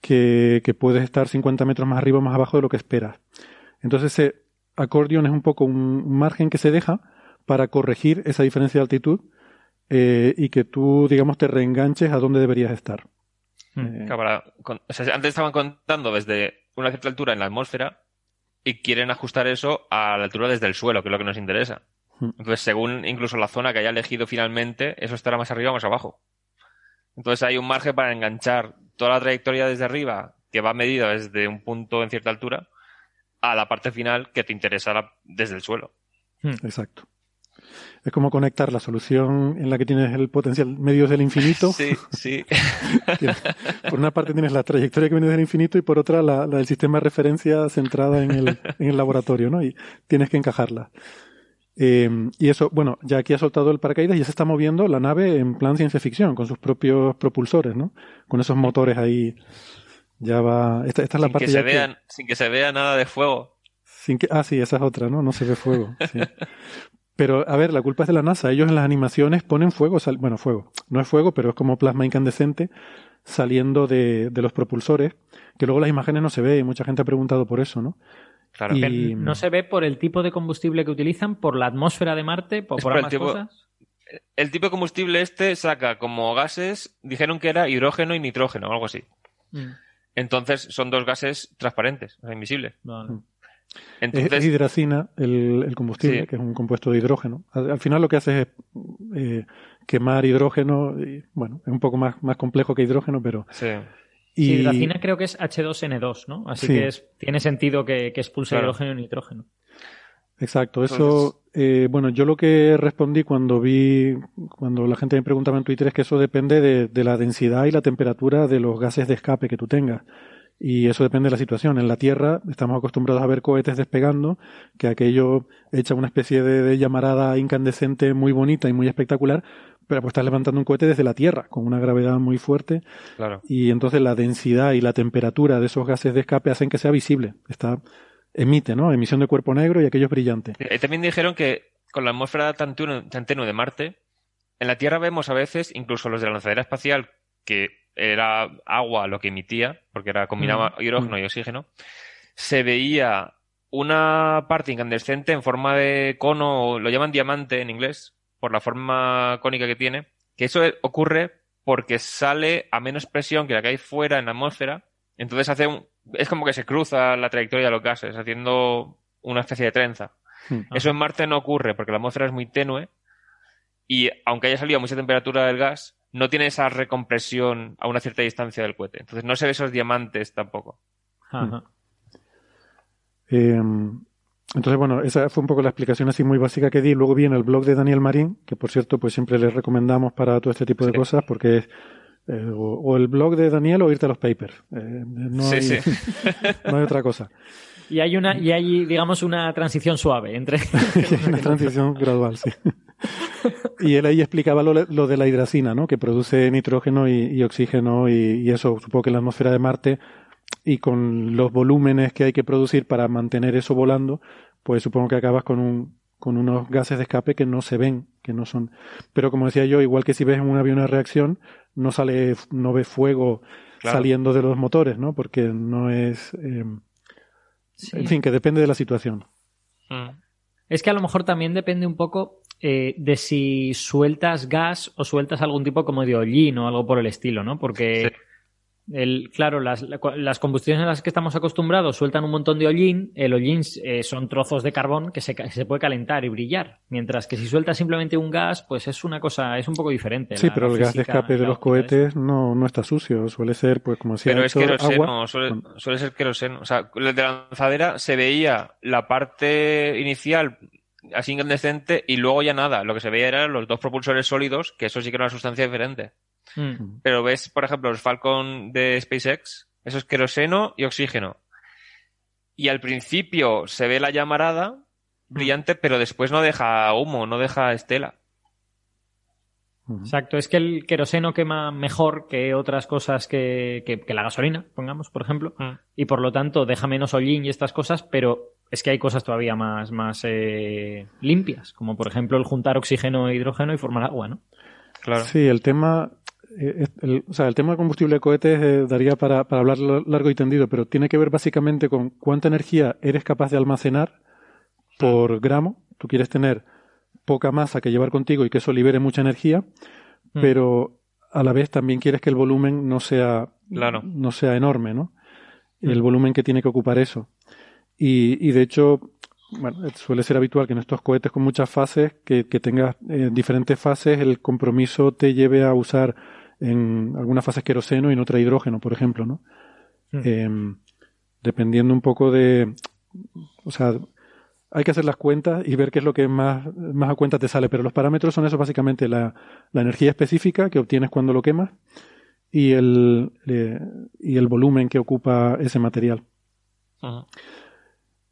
que, que puedes estar 50 metros más arriba o más abajo de lo que esperas. Entonces ese acordeón es un poco un, margen que se deja para corregir esa diferencia de altitud eh, y que tú, digamos, te reenganches a donde deberías estar. Hmm. Eh, Claro, para- con- o sea, antes estaban contando desde una cierta altura en la atmósfera y quieren ajustar eso a la altura desde el suelo, que es lo que nos interesa. Hmm. Entonces, según incluso la zona que haya elegido finalmente, eso estará más arriba o más abajo. Entonces hay un margen para enganchar toda la trayectoria desde arriba, que va medida desde un punto en cierta altura, a la parte final que te interesa la- desde el suelo. Exacto. Es como conectar la solución en la que tienes el potencial medios del infinito. Sí, sí. Por una parte tienes la trayectoria que viene del infinito y por otra la, la del sistema de referencia centrada en el, en el laboratorio, ¿no? Y tienes que encajarla. Eh, y eso, bueno, ya aquí ha soltado el paracaídas y ya se está moviendo la nave en plan ciencia ficción, con sus propios propulsores, ¿no? Con esos motores ahí. Ya va. Esta, esta es la sin, parte que ya se que- vean, sin que se vea nada de fuego. sin que, ah, sí, esa es otra, ¿no? No se ve fuego. sí. Pero, a ver, la culpa es de la NASA. Ellos en las animaciones ponen fuego, sal- bueno, fuego. No es fuego, pero es como plasma incandescente saliendo de, de los propulsores, que luego las imágenes no se ve y mucha gente ha preguntado por eso, ¿no? Claro. Y- no se ve por el tipo de combustible que utilizan, por la atmósfera de Marte, por, por el tipo- cosas. El tipo de combustible este saca como gases, dijeron que era hidrógeno y nitrógeno o algo así. Mm, Entonces son dos gases transparentes, o sea, invisibles. vale. Es, Entonces, es hidracina el, el combustible, Sí. que es un compuesto de hidrógeno. Al, al final lo que hace es eh, quemar hidrógeno, y, bueno, es un poco más, más complejo que hidrógeno, pero... sí. Y, Sí, hidracina creo que es H2N2, ¿no? Así Sí. que es, tiene sentido que, que expulse Claro. hidrógeno y nitrógeno. Exacto, eso, eh, bueno, yo lo que respondí cuando vi, cuando la gente me preguntaba en Twitter es que eso depende de, de la densidad y la temperatura de los gases de escape que tú tengas. Y eso depende de la situación. En la Tierra estamos acostumbrados a ver cohetes despegando, que aquello echa una especie de, de llamarada incandescente muy bonita y muy espectacular, pero pues estás levantando un cohete desde la Tierra, con una gravedad muy fuerte, Claro. y entonces la densidad y la temperatura de esos gases de escape hacen que sea visible. Está, emite, ¿no? Emisión de cuerpo negro y aquello es brillante. Eh, También dijeron que con la atmósfera tan tenue, de Marte, en la Tierra vemos a veces, incluso los de la lanzadera espacial, que era agua lo que emitía, porque era combinaba Mm, hidrógeno y oxígeno, se veía una parte incandescente en forma de cono, lo llaman diamante en inglés, por la forma cónica que tiene, que eso ocurre porque sale a menos presión que la que hay fuera en la atmósfera, entonces hace un, es como que se cruza la trayectoria de los gases, haciendo una especie de trenza. Hmm. Eso en Marte no ocurre porque la atmósfera es muy tenue y aunque haya salido a mucha temperatura del gas, no tiene esa recompresión a una cierta distancia del cohete. Entonces no se ve esos diamantes tampoco. Ajá. Eh, entonces, bueno, esa fue un poco la explicación así muy básica que di. Luego viene el blog de Daniel Marín, que por cierto, pues siempre les recomendamos para todo este tipo de Sí. cosas, porque es eh, o, o el blog de Daniel o irte a los papers. Eh, no, Sí, hay, sí. no hay otra cosa. Y hay una, y hay, digamos, una transición suave entre. Una transición gradual, sí. Y él ahí explicaba lo, lo de la hidracina, ¿no? Que produce nitrógeno y, y oxígeno y, y eso, supongo que en la atmósfera de Marte y con los volúmenes que hay que producir para mantener eso volando, pues supongo que acabas con un con unos gases de escape que no se ven, que no son. Pero como decía yo, igual que si ves en un avión una reacción, no sale, no ves fuego Claro. saliendo de los motores, ¿no? Porque no es, eh, Sí. en fin, que depende de la situación. Mm. Es que a lo mejor también depende un poco eh, de si sueltas gas o sueltas algún tipo como de hollín o algo por el estilo, ¿no? Porque, el, claro, las, las combustiones a las que estamos acostumbrados sueltan un montón de hollín. El hollín eh, son trozos de carbón que se, puede calentar y brillar. Mientras que si sueltas simplemente un gas, pues es una cosa, es un poco diferente. Sí, la- pero la el gas de escape de los cohetes no, no está sucio, suele ser, pues como decía Pero es queroseno, agua. suele, Bueno, suele ser queroseno. O sea, el de la lanzadera se veía la parte inicial así incandescente y luego ya nada. Lo que se veía eran los dos propulsores sólidos, que eso sí que era una sustancia diferente. Mm. Pero ves, por ejemplo, los Falcon de SpaceX, eso es queroseno y oxígeno. Y al principio se ve la llamarada brillante, pero después no deja humo, no deja estela. Exacto, es que el queroseno quema mejor que otras cosas que, que- que la gasolina, pongamos, por ejemplo, Mm. y por lo tanto deja menos hollín y estas cosas, pero es que hay cosas todavía más, más eh, limpias, como por ejemplo el juntar oxígeno e hidrógeno y formar agua, ¿no? Claro. Sí, el tema, eh, el, o sea, el tema de combustible de cohetes eh, daría para, para hablar largo y tendido, pero tiene que ver básicamente con cuánta energía eres capaz de almacenar por gramo. Tú quieres tener poca masa que llevar contigo y que eso libere mucha energía, Mm. pero a la vez también quieres que el volumen no sea, Claro. no sea enorme, ¿no? El Mm. volumen que tiene que ocupar eso. Y, y de hecho, bueno, suele ser habitual que en estos cohetes con muchas fases, que, que tengas eh, diferentes fases, el compromiso te lleve a usar en algunas fases queroseno y en otra hidrógeno, por ejemplo, ¿no? Mm. Eh, dependiendo un poco de, o sea, hay que hacer las cuentas y ver qué es lo que más, más a cuenta te sale, pero los parámetros son eso básicamente la, la energía específica que obtienes cuando lo quemas y el, eh, y el volumen que ocupa ese material. Ajá.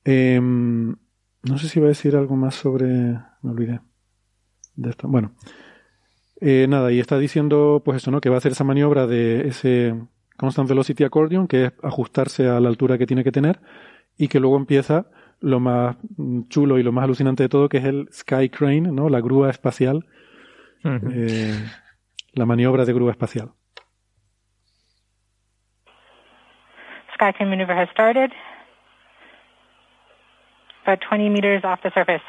Eh, no sé si iba a decir algo más sobre. Me olvidé. De esto. Bueno. Eh, nada, y está diciendo, pues eso, ¿no? Que va a hacer esa maniobra de ese Constant Velocity Accordion, que es ajustarse a la altura que tiene que tener, y que luego empieza lo más chulo y lo más alucinante de todo, que es el Sky Crane, ¿no? La grúa espacial. Eh, la maniobra de grúa espacial. Sky crane maneuver has started. About 20 meters off the surface.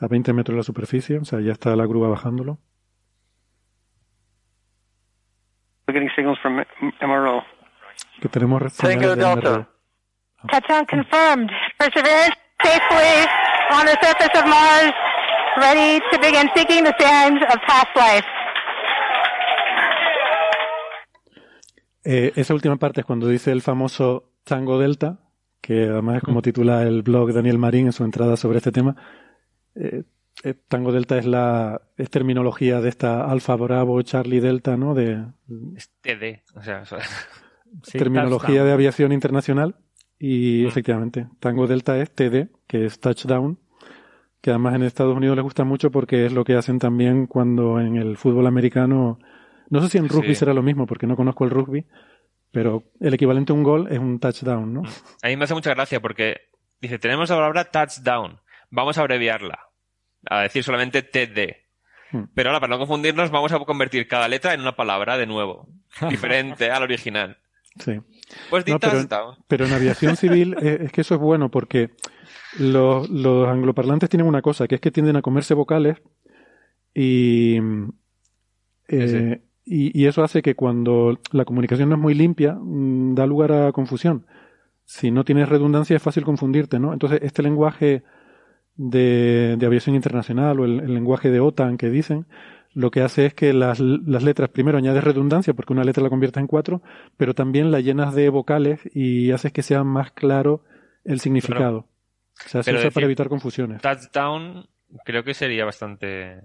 A 20 metros de la superficie, o sea, ya está la grúa bajándolo. We're getting signals from MRO. Que tenemos Tango Delta. Touchdown confirmed. Perseverance safely on the surface of Mars, ready to begin seeking the signs of past life. Eh, esa última parte es cuando dice el famoso Tango Delta, que además es como titula el blog Daniel Marín en su entrada sobre este tema. Eh, Tango Delta es la es terminología de esta Alfa Bravo Charlie Delta, ¿no? De Es TD. O sea, o sea, Sí, terminología touchdown. de aviación internacional y efectivamente Tango Delta es TD, que es touchdown, que además en Estados Unidos les gusta mucho porque es lo que hacen también cuando en el fútbol americano, no sé si en rugby Sí. será lo mismo porque no conozco el rugby, pero el equivalente a un gol es un touchdown, ¿no? a mí me hace mucha gracia porque dice, tenemos la palabra touchdown. Vamos a abreviarla. A decir solamente TD. Hmm. Pero ahora, para no confundirnos, vamos a convertir cada letra en una palabra de nuevo. Diferente al original. Sí. Pues No, pero, en aviación civil eh, es que eso es bueno porque los, los angloparlantes tienen una cosa, que es que tienden a comerse vocales y, eh, Sí, y, y eso hace que cuando la comunicación no es muy limpia, mm, da lugar a confusión. Si no tienes redundancia es fácil confundirte, ¿no? Entonces este lenguaje de, de aviación internacional o el, el lenguaje de OTAN que dicen, lo que hace es que las, las letras, primero añades redundancia porque una letra la conviertes en cuatro, pero también la llenas de vocales y haces que sea más claro el significado. o sea, se usa decir- para evitar confusiones. Touchdown creo que sería bastante...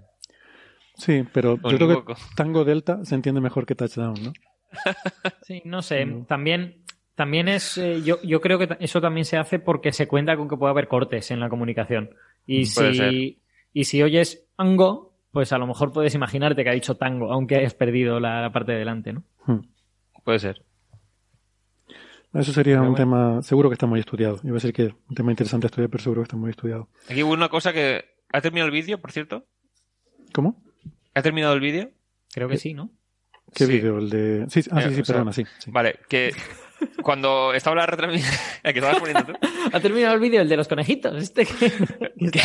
Sí, pero yo creo que. Tango Delta se entiende mejor que Touchdown, ¿no? Sí, no sé. También, también es. eh, yo, yo creo que eso también se hace porque se cuenta con que puede haber cortes en la comunicación. Y Puede ser. si, y si oyes tango, pues a lo mejor puedes imaginarte que ha dicho tango, aunque hayas perdido la, la parte de delante, ¿no? Hmm. Puede ser. Eso sería Pero un bueno. tema, seguro que está muy estudiado. Iba a decir que es un tema interesante a estudiar, pero seguro que está muy estudiado. Aquí hubo una cosa que... ¿Ha terminado el vídeo, por cierto? ¿Cómo? ¿Ha terminado el vídeo? Creo que sí, ¿no? ¿Qué Sí. vídeo? El de... Sí, ah, Eh, sí, sí, o sea, perdona, sí. sí. Vale, que cuando estaba la retransmisión... El que estabas poniendo tú. Ha terminado el vídeo, el de los conejitos. Este que, que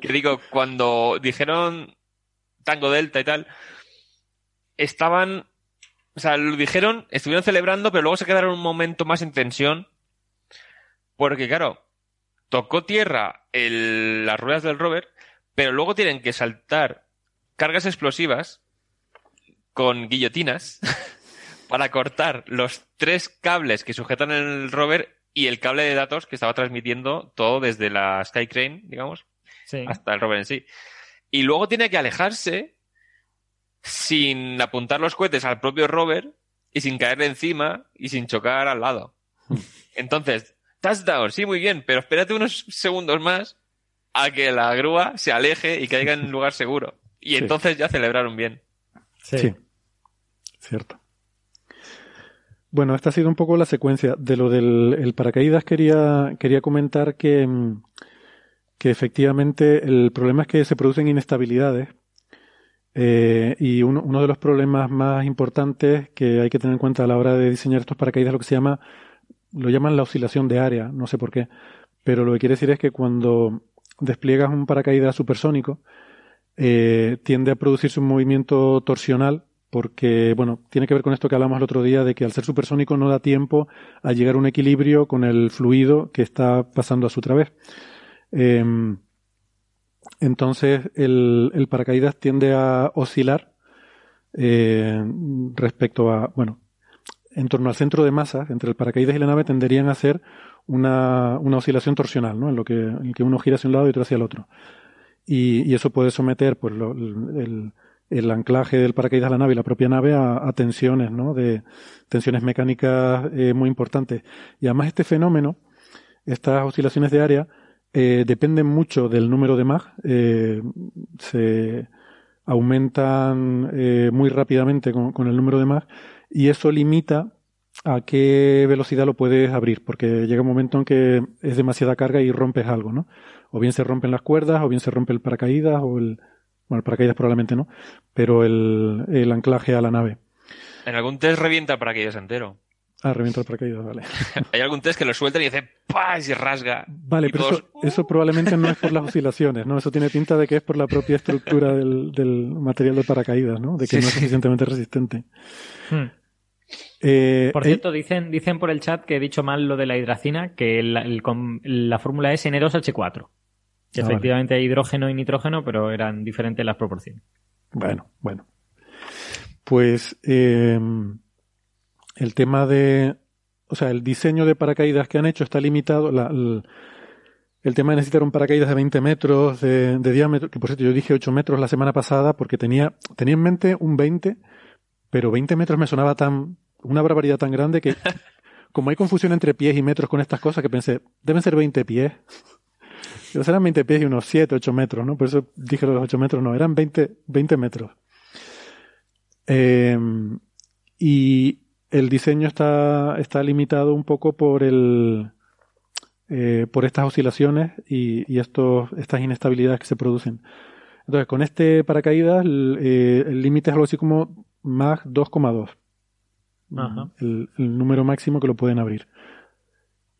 Que digo, cuando dijeron Tango Delta y tal, estaban, o sea, lo dijeron, estuvieron celebrando, pero luego se quedaron un momento más en tensión, porque claro, tocó tierra el- las ruedas del rover, pero luego tienen que saltar cargas explosivas con guillotinas para cortar los tres cables que sujetan el rover y el cable de datos que estaba transmitiendo todo desde la Sky Crane, digamos, Sí. hasta el rover en sí. Y luego tiene que alejarse sin apuntar los cohetes al propio rover y sin caerle encima y sin chocar al lado. Entonces, touchdown, sí, muy bien, pero espérate unos segundos más a que la grúa se aleje y caiga en un lugar seguro. Y Sí. entonces ya celebraron bien. Sí. Cierto. Bueno, esta ha sido un poco la secuencia. De lo del el paracaídas quería, quería comentar que, mm, que efectivamente el problema es que se producen inestabilidades eh, y uno, uno de los problemas más importantes que hay que tener en cuenta a la hora de diseñar estos paracaídas es lo que se llama, lo llaman la oscilación de área, no sé por qué, pero lo que quiere decir es que cuando despliegas un paracaídas supersónico, eh, tiende a producirse un movimiento torsional porque, bueno, tiene que ver con esto que hablamos el otro día de que al ser supersónico no da tiempo a llegar a un equilibrio con el fluido que está pasando a su través. Em, entonces el, paracaídas tiende a oscilar eh, respecto a, bueno, en torno al centro de masa, entre el paracaídas y la nave, tenderían a hacer una, una oscilación torsional, ¿no? En lo que, en que uno gira hacia un lado y otro hacia el otro. Y, y eso puede someter pues, lo, el, el, anclaje del paracaídas a la nave y la propia nave a, tensiones, ¿no? De tensiones mecánicas eh, muy importantes. Y además este fenómeno, estas oscilaciones de área, eh, dependen mucho del número de MAG. Eh, se aumentan muy rápidamente con, con, el número de MAG y eso limita a qué velocidad lo puedes abrir, porque llega un momento en que es demasiada carga y rompes algo, ¿no? O bien se rompen las cuerdas, o bien se rompe el paracaídas, o el, bueno, el paracaídas probablemente no, pero el, el anclaje a la nave. En algún test revienta el paracaídas entero. Ah, revienta el paracaídas, vale. Hay algún test que lo sueltan y dice ¡pah! y se rasga. Vale, pero todos... eso, eso, probablemente no es por las oscilaciones, ¿no? Eso tiene pinta de que es por la propia estructura del, del material de paracaídas, ¿no? De que sí, no es suficientemente resistente. Hmm. Eh, por cierto, eh, dicen, dicen por el chat que he dicho mal lo de la hidracina, que el, el, la fórmula es N2H4. Que ah, efectivamente vale. hay hidrógeno y nitrógeno, pero eran diferentes las proporciones. Bueno, bueno. Pues eh, el tema de, o sea, el diseño de paracaídas que han hecho está limitado. La, el, el, tema de necesitar un paracaídas de 20 metros de, de, diámetro, que por cierto yo dije 8 metros la semana pasada porque tenía, tenía en mente un 20, pero 20 metros me sonaba tan, una barbaridad tan grande que, como hay confusión entre pies y metros con estas cosas, que pensé, deben ser 20 pies. 20 pies y unos 7, 8 metros, ¿no? Por eso dije los 8 metros, no, eran 20, 20 metros. Eh, y el diseño está, está limitado un poco por el eh, por estas oscilaciones y, y estos, estas inestabilidades que se producen. Entonces, con este paracaídas, el límite es algo así como más 2,2. El, el, número máximo que lo pueden abrir.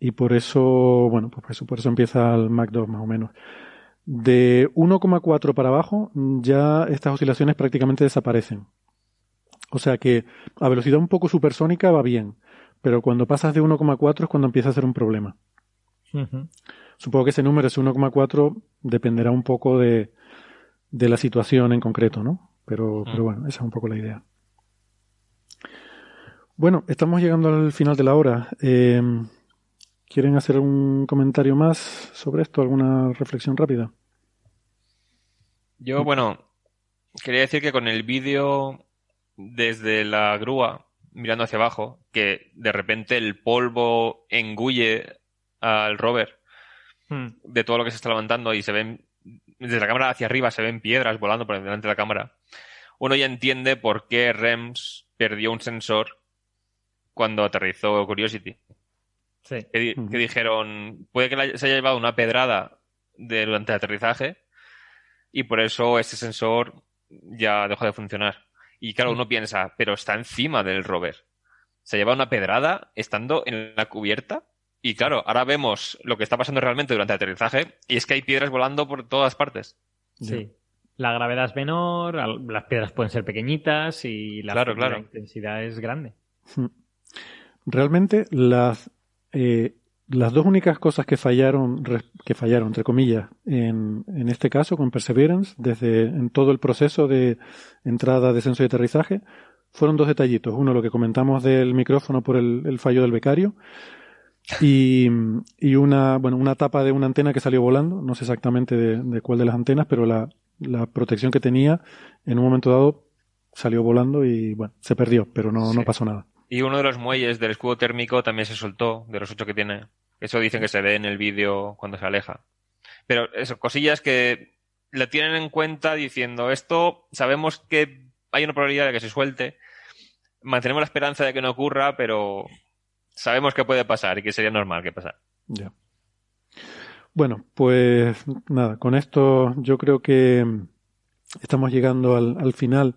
Y por eso, bueno, pues por eso, por eso empieza el Mac 2 más o menos. De 1,4 para abajo, ya estas oscilaciones prácticamente desaparecen. O sea que a velocidad un poco supersónica va bien, pero cuando pasas de 1,4 es cuando empieza a ser un problema. Uh -huh. Supongo que ese número, ese 1,4, dependerá un poco de, de, la situación en concreto, ¿no? Pero, uh -huh. pero bueno, esa es un poco la idea. Bueno, estamos llegando al final de la hora. Eh, ¿Quieren hacer un comentario más sobre esto? ¿Alguna reflexión rápida? Yo, bueno, quería decir que con el vídeo desde la grúa, mirando hacia abajo, que de repente el polvo engulle al rover hmm. de todo lo que se está levantando y se ven, desde la cámara hacia arriba se ven piedras volando por delante de la cámara, uno ya entiende por qué REMS perdió un sensor cuando aterrizó Curiosity. Sí. Que, que, dijeron, puede que se haya llevado una pedrada de, durante el aterrizaje y por eso ese sensor ya dejó de funcionar. Y claro, uno piensa, pero está encima del rover. Se lleva una pedrada estando en la cubierta. Y claro, ahora vemos lo que está pasando realmente durante el aterrizaje y es que hay piedras volando por todas partes. Sí. La gravedad es menor, las piedras pueden ser pequeñitas y la, claro, claro. la intensidad es grande. Realmente las eh, las dos únicas cosas que fallaron, que fallaron, entre comillas, en, en, este caso con Perseverance, desde en todo el proceso de entrada, descenso y aterrizaje, fueron dos detallitos. Uno, lo que comentamos del micrófono por el, el fallo del becario, y, y, una, bueno, una tapa de una antena que salió volando, no sé exactamente de, de cuál de las antenas, pero la, la, protección que tenía en un momento dado salió volando y bueno, se perdió, pero no, sí. no pasó nada. Y uno de los muelles del escudo térmico también se soltó, de los ocho que tiene. Eso dicen que se ve en el vídeo cuando se aleja. Pero eso, cosillas que le tienen en cuenta diciendo esto, sabemos que hay una probabilidad de que se suelte, mantenemos la esperanza de que no ocurra, pero sabemos que puede pasar y que sería normal que pasara. Bueno, pues nada, con esto yo creo que estamos llegando al, al final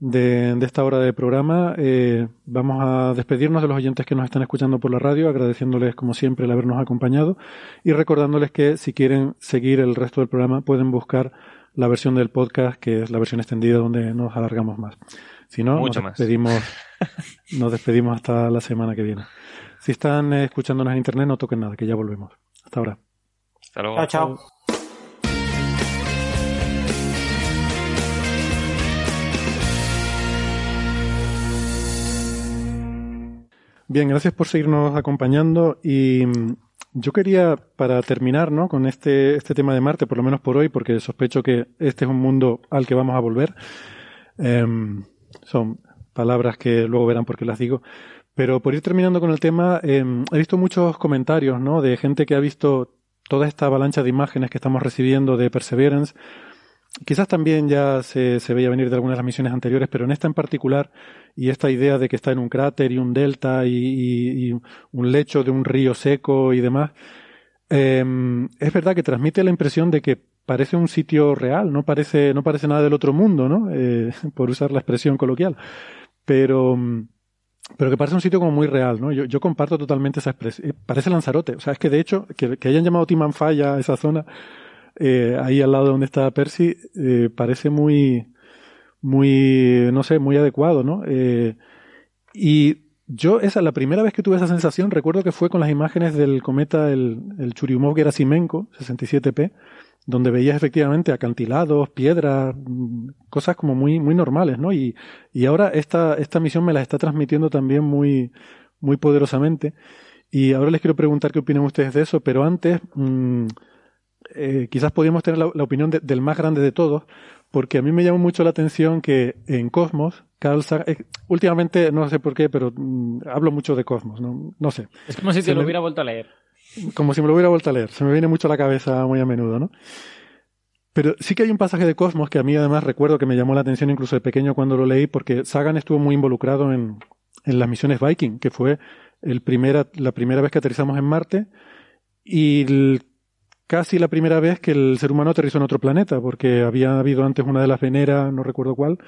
de, de, esta hora de programa. Eh, vamos a despedirnos de los oyentes que nos están escuchando por la radio, agradeciéndoles como siempre el habernos acompañado y recordándoles que si quieren seguir el resto del programa pueden buscar la versión del podcast, que es la versión extendida donde nos alargamos más. Si no, Mucho nos despedimos, nos despedimos hasta la semana que viene. Si están escuchándonos en internet, no toquen nada, que ya volvemos. Hasta ahora. Hasta luego. Chao, chao. Bien, gracias por seguirnos acompañando y mm, yo quería, para terminar ¿no? con este, este tema de Marte, por lo menos por hoy, porque sospecho que este es un mundo al que vamos a volver, em, son palabras que luego verán por qué las digo, pero por ir terminando con el tema, em, he visto muchos comentarios ¿no? de gente que ha visto toda esta avalancha de imágenes que estamos recibiendo de Perseverance, Quizás también ya se, se, veía venir de algunas de las misiones anteriores, pero en esta en particular, y esta idea de que está en un cráter y un delta y, un lecho de un río seco y demás, eh, es verdad que transmite la impresión de que parece un sitio real, no parece, no parece nada del otro mundo, ¿no? Eh, por usar la expresión coloquial. Pero, pero que parece un sitio como muy real, ¿no? Yo, yo comparto totalmente esa expresión. Parece Lanzarote. O sea, es que de hecho, que, que hayan llamado Timanfaya a esa zona, eh, ahí al lado donde está Percy, eh, parece muy, muy, no sé, muy adecuado, ¿no? Eh, y yo, esa, la primera vez que tuve esa sensación, recuerdo que fue con las imágenes del cometa, el, el Churyumov Gerasimenko, 67P, donde veías efectivamente acantilados, piedras, cosas como muy, muy normales, ¿no? Y, y ahora esta, esta misión me la está transmitiendo también muy, muy poderosamente. Y ahora les quiero preguntar qué opinan ustedes de eso, pero antes, mmm, eh, quizás podríamos tener la, la opinión de, del más grande de todos, porque a mí me llamó mucho la atención que en Cosmos, Carl Sagan, eh, últimamente no sé por qué, pero mm, hablo mucho de Cosmos, no, no sé. Es como si te Se lo me- hubiera vuelto a leer. Como si me lo hubiera vuelto a leer, se me viene mucho a la cabeza muy a menudo, ¿no? Pero sí que hay un pasaje de Cosmos que a mí además recuerdo que me llamó la atención incluso de pequeño cuando lo leí, porque Sagan estuvo muy involucrado en, en las misiones Viking, que fue el primera, la primera vez que aterrizamos en Marte y el- casi la primera vez que el ser humano aterrizó en otro planeta, porque había habido antes una de las Venera, no recuerdo cuál,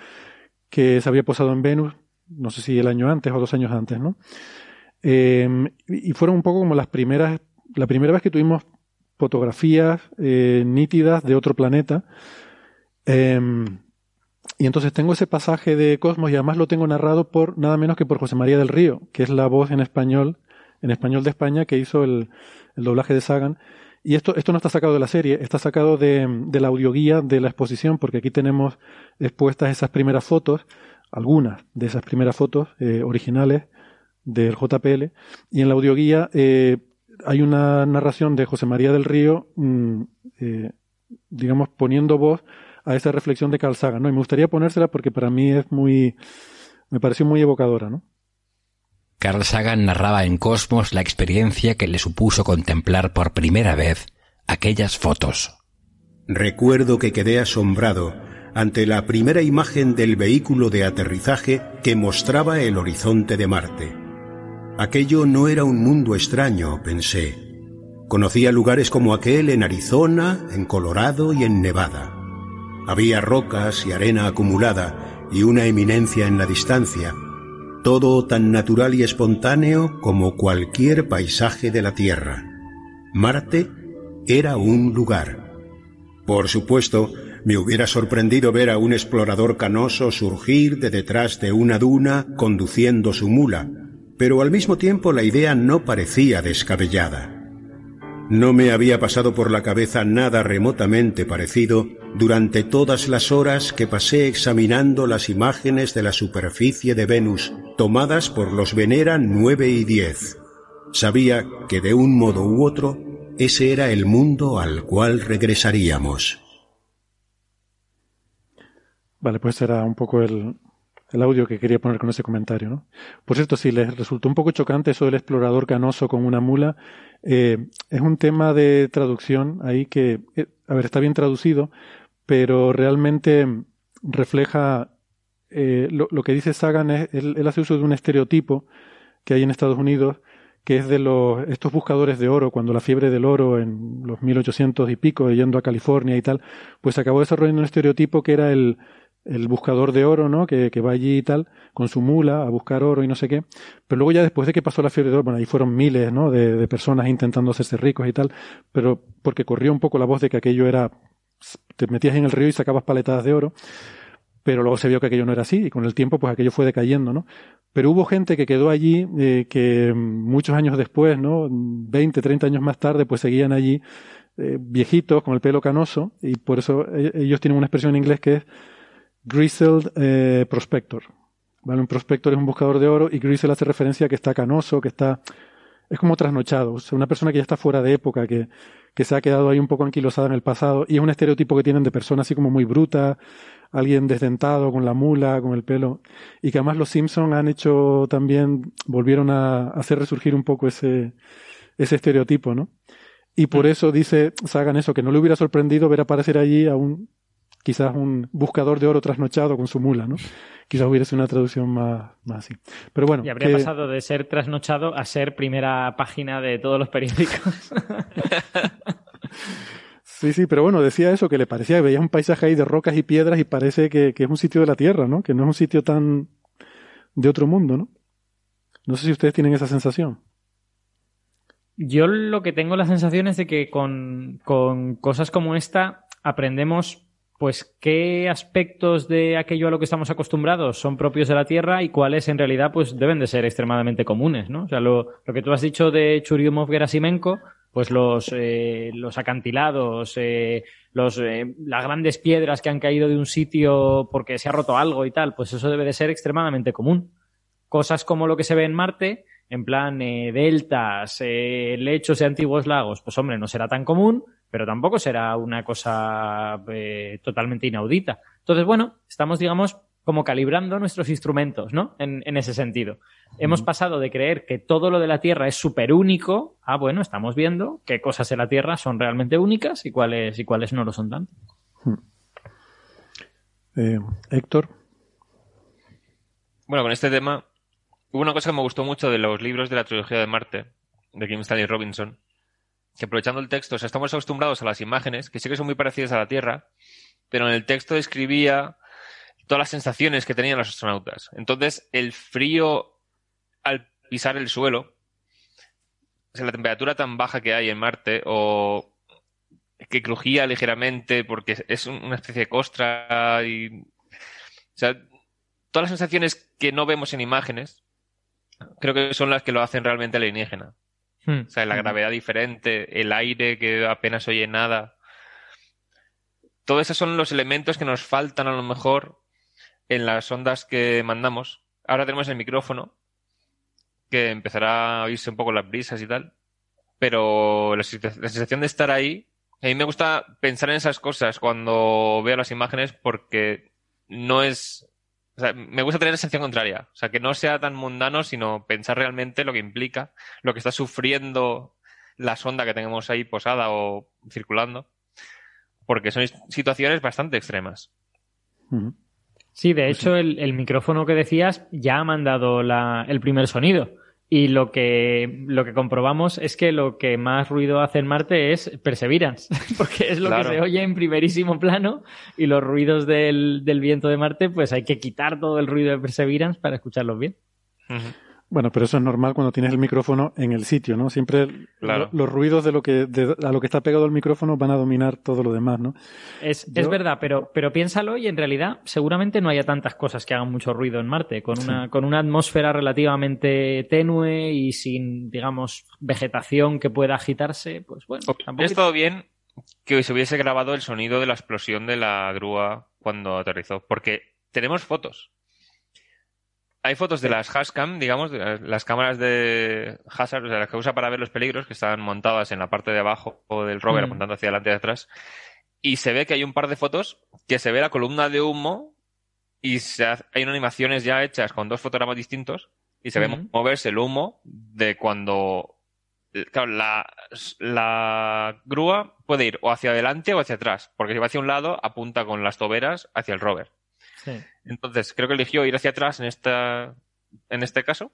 que se había posado en Venus, no sé si el año antes o dos años antes, ¿no? Eh, y fueron un poco como las primeras, la primera vez que tuvimos fotografías eh, nítidas de otro planeta. Eh, y entonces tengo ese pasaje de Cosmos y además lo tengo narrado por nada menos que por José María del Río, que es la voz en español, en español de España, que hizo el, el doblaje de Sagan. Y esto, esto no está sacado de la serie, está sacado de, de la audioguía de la exposición, porque aquí tenemos expuestas esas primeras fotos, algunas de esas primeras fotos eh, originales del JPL, y en la audioguía eh, hay una narración de José María del Río, mm, eh, digamos, poniendo voz a esa reflexión de Carl Sagan, ¿no? Y me gustaría ponérsela porque para mí es muy, me pareció muy evocadora, ¿no? Carl Sagan narraba en Cosmos la experiencia que le supuso contemplar por primera vez aquellas fotos. Recuerdo que quedé asombrado ante la primera imagen del vehículo de aterrizaje que mostraba el horizonte de Marte. Aquello no era un mundo extraño, pensé. Conocía lugares como aquel en Arizona, en Colorado y en Nevada. Había rocas y arena acumulada y una eminencia en la distancia, todo tan natural y espontáneo como cualquier paisaje de la Tierra. Marte era un lugar. Por supuesto, me hubiera sorprendido ver a un explorador canoso surgir de detrás de una duna conduciendo su mula, pero al mismo tiempo la idea no parecía descabellada. No me había pasado por la cabeza nada remotamente parecido durante todas las horas que pasé examinando las imágenes de la superficie de Venus tomadas por los Venera 9 y 10. Sabía que de un modo u otro ese era el mundo al cual regresaríamos. Vale, pues era un poco el, el audio que quería poner con ese comentario, ¿no? Por cierto, si les resultó un poco chocante eso del explorador canoso con una mula, eh, es un tema de traducción ahí que, eh, a ver, está bien traducido, pero realmente refleja eh, lo, que dice Sagan es, él, él, hace uso de un estereotipo que hay en Estados Unidos, que es de los, estos buscadores de oro, cuando la fiebre del oro en los 1800 y pico, yendo a California y tal, pues acabó desarrollando un estereotipo que era el, el buscador de oro, ¿no? Que, que, va allí y tal, con su mula a buscar oro y no sé qué. Pero luego ya después de que pasó la fiebre de oro, bueno, ahí fueron miles, ¿no? De, de personas intentando hacerse ricos y tal, pero porque corrió un poco la voz de que aquello era, te metías en el río y sacabas paletadas de oro, pero luego se vio que aquello no era así y con el tiempo pues aquello fue decayendo, ¿no? Pero hubo gente que quedó allí eh, que muchos años después, ¿no? 20, 30 años más tarde pues seguían allí eh, viejitos con el pelo canoso y por eso e- ellos tienen una expresión en inglés que es grizzled eh, prospector. ¿Vale? Un prospector es un buscador de oro y grizzled hace referencia a que está canoso, que está es como trasnochado, o sea, una persona que ya está fuera de época, que, que se ha quedado ahí un poco anquilosada en el pasado y es un estereotipo que tienen de persona así como muy bruta, alguien desdentado con la mula, con el pelo y que además los Simpson han hecho también volvieron a hacer resurgir un poco ese ese estereotipo, ¿no? Y por eso dice Sagan eso, que no le hubiera sorprendido ver aparecer allí a un, quizás un buscador de oro trasnochado con su mula, ¿no? Quizás hubiera sido una traducción más, más así. Pero bueno. Y habría que- pasado de ser trasnochado a ser primera página de todos los periódicos. Sí, sí, pero bueno, decía eso, que le parecía que veía un paisaje ahí de rocas y piedras y parece que, que es un sitio de la Tierra, ¿no? Que no es un sitio tan de otro mundo, ¿no? No sé si ustedes tienen esa sensación. Yo lo que tengo la sensación es de que con, con cosas como esta aprendemos pues qué aspectos de aquello a lo que estamos acostumbrados son propios de la Tierra y cuáles en realidad pues deben de ser extremadamente comunes, ¿no? O sea, lo, que tú has dicho de Churyumov Gerasimenko, pues los, eh, acantilados, eh, los, eh, las grandes piedras que han caído de un sitio porque se ha roto algo y tal, pues eso debe de ser extremadamente común. Cosas como lo que se ve en Marte, en plan deltas, lechos de antiguos lagos, pues hombre, no será tan común, pero tampoco será una cosa eh, totalmente inaudita. Entonces, bueno, estamos, digamos, como calibrando nuestros instrumentos, ¿no? En, en ese sentido. Hemos pasado de creer que todo lo de la Tierra es súper único a, bueno, estamos viendo qué cosas de la Tierra son realmente únicas y cuáles, y cuáles no lo son tanto. Eh, Héctor. Bueno, con este tema, hubo una cosa que me gustó mucho de los libros de la trilogía de Marte, de Kim Stanley Robinson, que aprovechando el texto, o sea, estamos acostumbrados a las imágenes, que sí que son muy parecidas a la Tierra, pero en el texto describía todas las sensaciones que tenían los astronautas. Entonces, el frío al pisar el suelo, o sea, la temperatura tan baja que hay en Marte, o que crujía ligeramente porque es un- una especie de costra y... O sea, todas las sensaciones que no vemos en imágenes, creo que son las que lo hacen realmente alienígena. Hmm. O sea, la gravedad diferente, el aire que apenas oye nada. Todos esos son los elementos que nos faltan a lo mejor en las ondas que mandamos. Ahora tenemos el micrófono, que empezará a oírse un poco las brisas y tal. Pero la, la sensación de estar ahí, a mí me gusta pensar en esas cosas cuando veo las imágenes porque no es... O sea, me gusta tener la sensación contraria. O sea, que no sea tan mundano, sino pensar realmente lo que implica, lo que está sufriendo la sonda que tenemos ahí posada o circulando. Porque son situaciones bastante extremas. Sí, de hecho, el, el micrófono que decías ya ha mandado la- el primer sonido. Y lo que, lo que comprobamos es que lo que más ruido hace en Marte es Perseverance, porque es lo Claro. que se oye en primerísimo plano y los ruidos del, del viento de Marte, pues hay que quitar todo el ruido de Perseverance para escucharlos bien. Bueno, pero eso es normal cuando tienes el micrófono en el sitio, ¿no? Siempre Claro. lo- los ruidos de lo que de- a lo que está pegado al micrófono van a dominar todo lo demás, ¿no? Es, Yo- es verdad, pero, pero piénsalo y en realidad seguramente no haya tantas cosas que hagan mucho ruido en Marte, con una, con una atmósfera relativamente tenue y sin, digamos, vegetación que pueda agitarse, pues bueno, tampoco estado bien que se hubiese grabado el sonido de la explosión de la grúa cuando aterrizó, porque tenemos fotos. Hay fotos de las Hashcam, digamos, de las, las cámaras de Hazard, o sea, las que usa para ver los peligros, que están montadas en la parte de abajo del rover, Mm. apuntando hacia adelante y atrás. Y se ve que hay un par de fotos que se ve la columna de humo y se hace- hay unas animaciones ya hechas con dos fotogramas distintos y se ve Ujú. moverse el humo de cuando claro, la, la grúa puede ir o hacia adelante o hacia atrás, porque si va hacia un lado, apunta con las toberas hacia el rover. Entonces, creo que eligió ir hacia atrás en, esta, en este caso.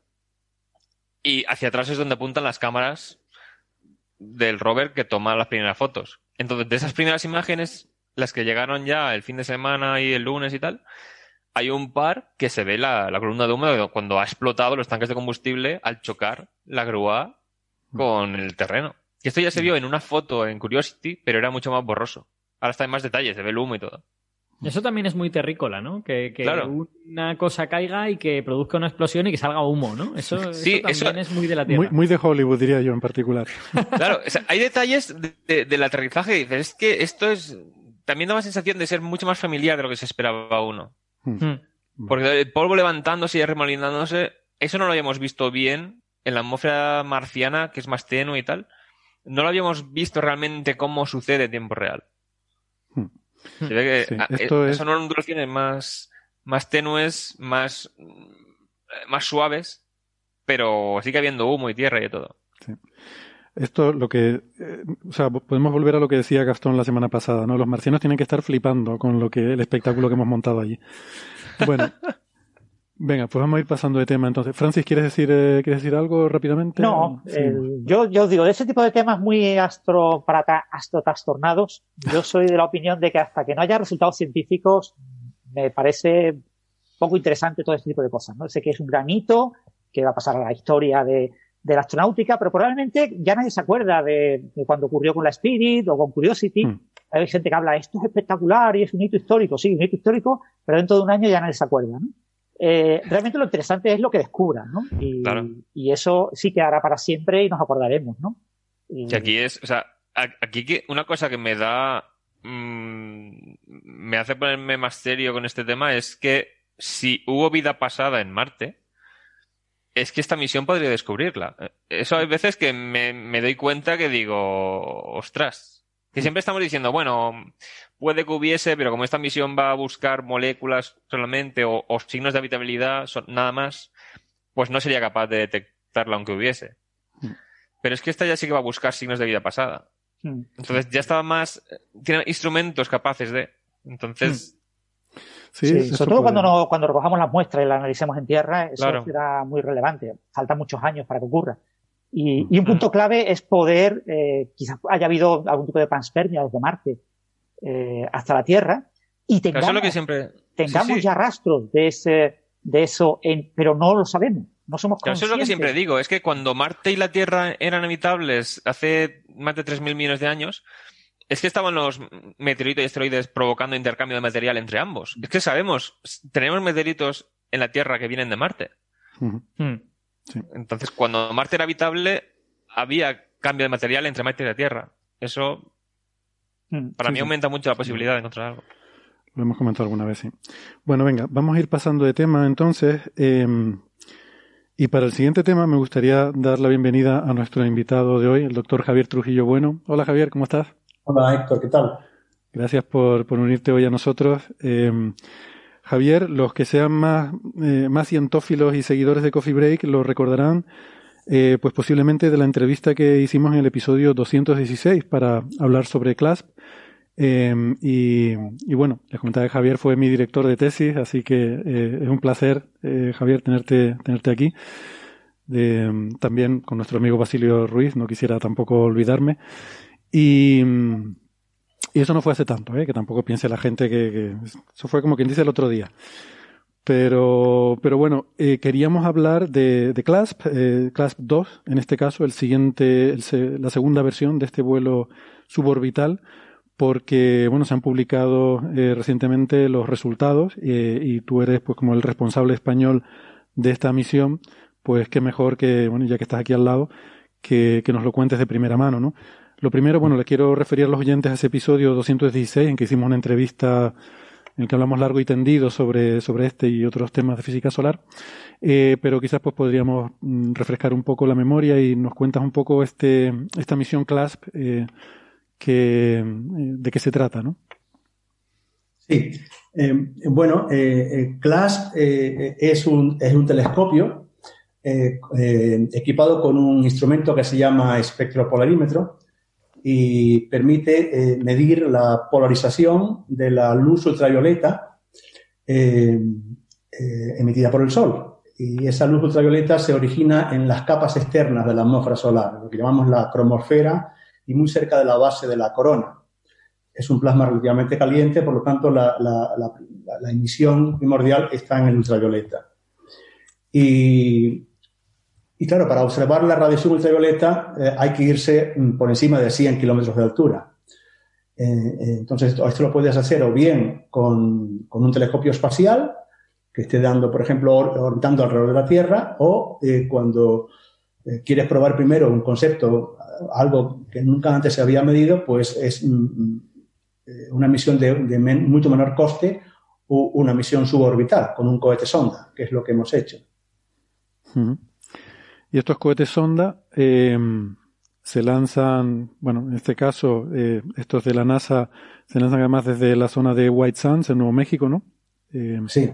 Y hacia atrás es donde apuntan las cámaras del rover que toma las primeras fotos. Entonces, de esas primeras imágenes, las que llegaron ya el fin de semana y el lunes y tal, hay un par que se ve la, columna de humo cuando ha explotado los tanques de combustible al chocar la grúa con el terreno. Y esto ya se vio en una foto en Curiosity, pero era mucho más borroso. Ahora está en más detalles, se ve el humo y todo. Eso también es muy terrícola, ¿no? Que, que Claro. una cosa caiga y que produzca una explosión y que salga humo, ¿no? Eso, Sí, eso también eso- es muy de la Tierra. Muy, muy de Hollywood, diría yo en particular. Claro, o sea, hay detalles de- de- del aterrizaje que dices, es que esto es. También da la sensación de ser mucho más familiar de lo que se esperaba uno. Hmm. Porque el polvo levantándose y remolinándose, eso no lo habíamos visto bien en la atmósfera marciana, que es más tenue y tal. No lo habíamos visto realmente cómo sucede en tiempo real. Se ve que Sí, ah, esto eh, es- son ondulaciones más, más tenues, más, mm, más suaves, pero sigue habiendo humo y tierra y de todo. Esto lo que, eh, o sea, podemos volver a lo que decía Gastón la semana pasada, ¿no? Los marcianos tienen que estar flipando con lo que el espectáculo que hemos montado allí. Bueno, venga, pues vamos a ir pasando de tema entonces. Francis, ¿quieres decir, eh, ¿quieres decir algo rápidamente? No, Sí. el- yo, yo digo, de ese tipo de temas muy astro, para ta- astrotrastornados, yo soy de la opinión de que hasta que no haya resultados científicos, me parece poco interesante todo este tipo de cosas, ¿no? Sé que es un gran hito, que va a pasar a la historia de, de la astronáutica, pero probablemente ya nadie se acuerda de, de cuando ocurrió con la Spirit o con Curiosity. Hay gente que habla, esto es espectacular y es un hito histórico, sí, un hito histórico, pero dentro de un año ya nadie se acuerda, ¿no? Eh, realmente lo interesante es lo que descubran, ¿no? Y, Claro. y eso sí quedará para siempre y nos acordaremos, ¿no? Y- aquí es, o sea, aquí que una cosa que me da, mm, me hace ponerme más serio con este tema es que si hubo vida pasada en Marte, es que esta misión podría descubrirla. Eh, Eso hay veces que me, me doy cuenta que digo, ostras, que siempre estamos diciendo, bueno, puede que hubiese, pero como esta misión va a buscar moléculas solamente o, o signos de habitabilidad, son- nada más, pues no sería capaz de detectarla aunque hubiese. Pero es que esta ya sí que va a buscar signos de vida pasada. Mm. Entonces ya estaba más. Tiene instrumentos capaces de. Entonces. Sí, sobre todo cuando, no, cuando recojamos las muestras y las analicemos en tierra, eso Claro. será muy relevante. Faltan muchos años para que ocurra. Y, y un punto clave es poder, eh, quizás haya habido algún tipo de panspermia desde Marte eh, hasta la Tierra y tengamos, eso es lo que siempre. tengamos sí, sí. ya rastros de ese, de eso, en, pero no lo sabemos. No somos Claro, eso es conscientes. lo que siempre digo. Es que cuando Marte y la Tierra eran habitables hace más de 3.000 millones de años, es que estaban los meteoritos y asteroides provocando intercambio de material entre ambos. Es que sabemos, tenemos meteoritos en la Tierra que vienen de Marte. Ujú. Entonces, cuando Marte era habitable, había cambio de material entre Marte y la Tierra. Eso, Mm. para Sí, mí, sí. aumenta mucho la posibilidad de encontrar algo. Lo hemos comentado alguna vez, sí. Bueno, venga, vamos a ir pasando de tema entonces. eh, y para el siguiente tema me gustaría dar la bienvenida a nuestro invitado de hoy, el doctor Javier Trujillo Bueno. Hola Javier, ¿cómo estás? Hola Héctor, ¿qué tal? Gracias por, por unirte hoy a nosotros. Eh, Javier, los que sean más, eh, más cientófilos y seguidores de Coffee Break lo recordarán, eh, pues posiblemente de la entrevista que hicimos en el episodio 216 para hablar sobre CLASP. Eh, y, bueno, les comentaba que Javier fue mi director de tesis, así que eh, es un placer, Javier, tenerte, tenerte aquí. De- también con nuestro amigo Basilio Ruiz, no quisiera tampoco olvidarme. Y, y eso no fue hace tanto, ¿eh? que tampoco piense la gente que, eso fue como quien dice el otro día. Pero, pero bueno, eh, queríamos hablar de, CLASP, eh, CLASP 2, en este caso, el siguiente, el la segunda versión de este vuelo suborbital, porque bueno, se han publicado eh, recientemente los resultados eh, y tú eres pues como el responsable español de esta misión, pues qué mejor que, bueno, ya que estás aquí al lado, que, que nos lo cuentes de primera mano, ¿no? Lo primero, bueno, le quiero referir a los oyentes a ese episodio 216 en que hicimos una entrevista en el que hablamos largo y tendido sobre, sobre este y otros temas de física solar, Eh, pero quizás pues podríamos mm, refrescar un poco la memoria y nos cuentas un poco este, esta misión CLASP, eh, que, eh, de qué se trata, ¿no? Sí, bueno, CLASP es, un, es un telescopio equipado con un instrumento que se llama espectropolarímetro y permite eh, medir la polarización de la luz ultravioleta eh, eh, emitida por el Sol. Y esa luz ultravioleta se origina en las capas externas de la atmósfera solar, lo que llamamos la cromosfera y muy cerca de la base de la corona es un plasma relativamente caliente, por lo tanto la, la- emisión primordial está en el ultravioleta. Y, y claro, para observar la radiación ultravioleta eh, hay que irse mm, por encima de 100 kilómetros de altura. entonces, esto lo puedes hacer o bien con, con, un telescopio espacial que esté dando, por ejemplo, orbitando alrededor de la Tierra, o cuando quieres probar primero un concepto, algo que nunca antes se había medido, pues es mm, mm, una misión de mucho menor coste o una misión suborbital con un cohete sonda, que es lo que hemos hecho. Y estos cohetes sonda eh, se lanzan, bueno, en este caso, eh, estos de la NASA se lanzan además desde la zona de White Sands, en Nuevo México, ¿no? Eh, sí.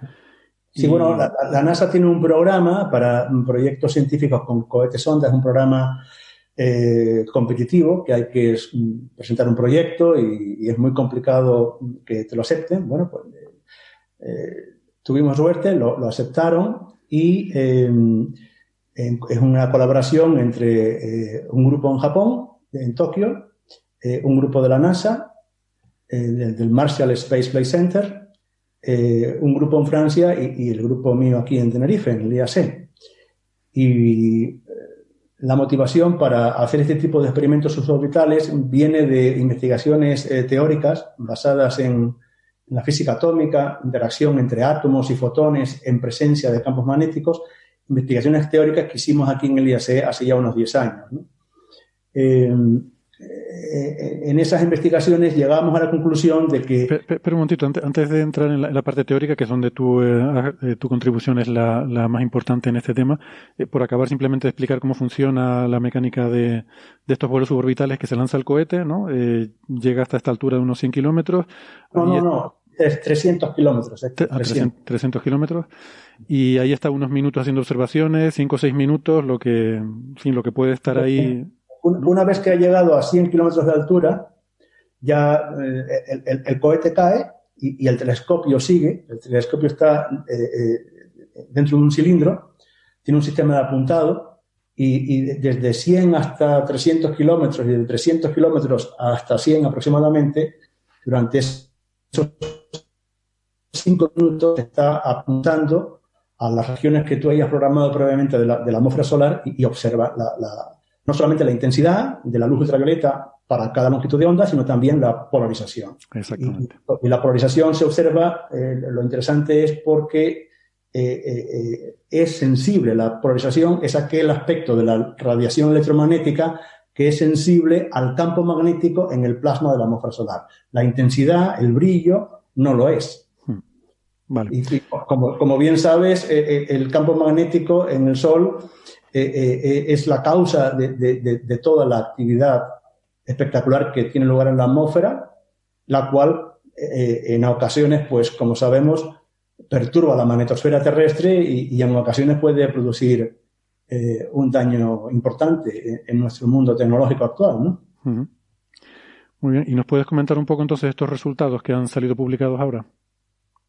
Sí, bueno, la, NASA tiene un programa para proyectos científicos con cohetes sonda, es un programa competitivo que hay que presentar un proyecto y, es muy complicado que te lo acepten. Bueno, pues tuvimos suerte, lo, aceptaron y es una colaboración entre eh, un grupo en Japón, en Tokio, eh, un grupo de la NASA, eh, del, Marshall Space Flight Center, un grupo en Francia y, el grupo mío aquí en Tenerife, en el IAC. Y la motivación para hacer este tipo de experimentos suborbitales viene de investigaciones teóricas basadas en la física atómica, interacción entre átomos y fotones en presencia de campos magnéticos investigaciones teóricas que hicimos aquí en el IAC hace ya unos 10 años. Eh, eh, en esas investigaciones llegamos a la conclusión de que... Pero, un momentito, antes, de entrar en la, parte teórica, que es donde tu, eh, tu contribución es la, más importante en este tema, por acabar simplemente de explicar cómo funciona la mecánica de, estos vuelos suborbitales que se lanza el cohete, ¿no? llega hasta esta altura de unos 100 kilómetros. No, no, no. 300 kilómetros. 300, kilómetros. Y ahí está unos minutos haciendo observaciones, 5 o 6 minutos, lo que, lo que puede estar ahí. Una vez que ha llegado a 100 kilómetros de altura, ya eh, el, cohete cae y, el telescopio sigue. El telescopio está eh, eh, dentro de un cilindro, tiene un sistema de apuntado y, y desde 100 hasta 300 kilómetros y de 300 kilómetros hasta 100 aproximadamente, durante esos cinco minutos está apuntando a las regiones que tú hayas programado previamente de la, atmósfera solar y, observa no solamente la intensidad de la luz ultravioleta para cada longitud de onda, sino también la polarización. Exactamente. Y, la polarización se observa, eh, lo interesante es porque eh, eh, es sensible. La polarización es aquel aspecto de la radiación electromagnética que es sensible al campo magnético en el plasma de la atmósfera solar. La intensidad, el brillo, no lo es. Y, como, bien sabes, eh, eh, el campo magnético en el Sol eh, es la causa de, toda la actividad espectacular que tiene lugar en la atmósfera, la cual en ocasiones, pues como sabemos, perturba la magnetosfera terrestre y, en ocasiones puede producir un daño importante en, nuestro mundo tecnológico actual. ¿no? Muy bien, ¿y nos puedes comentar un poco entonces estos resultados que han salido publicados ahora?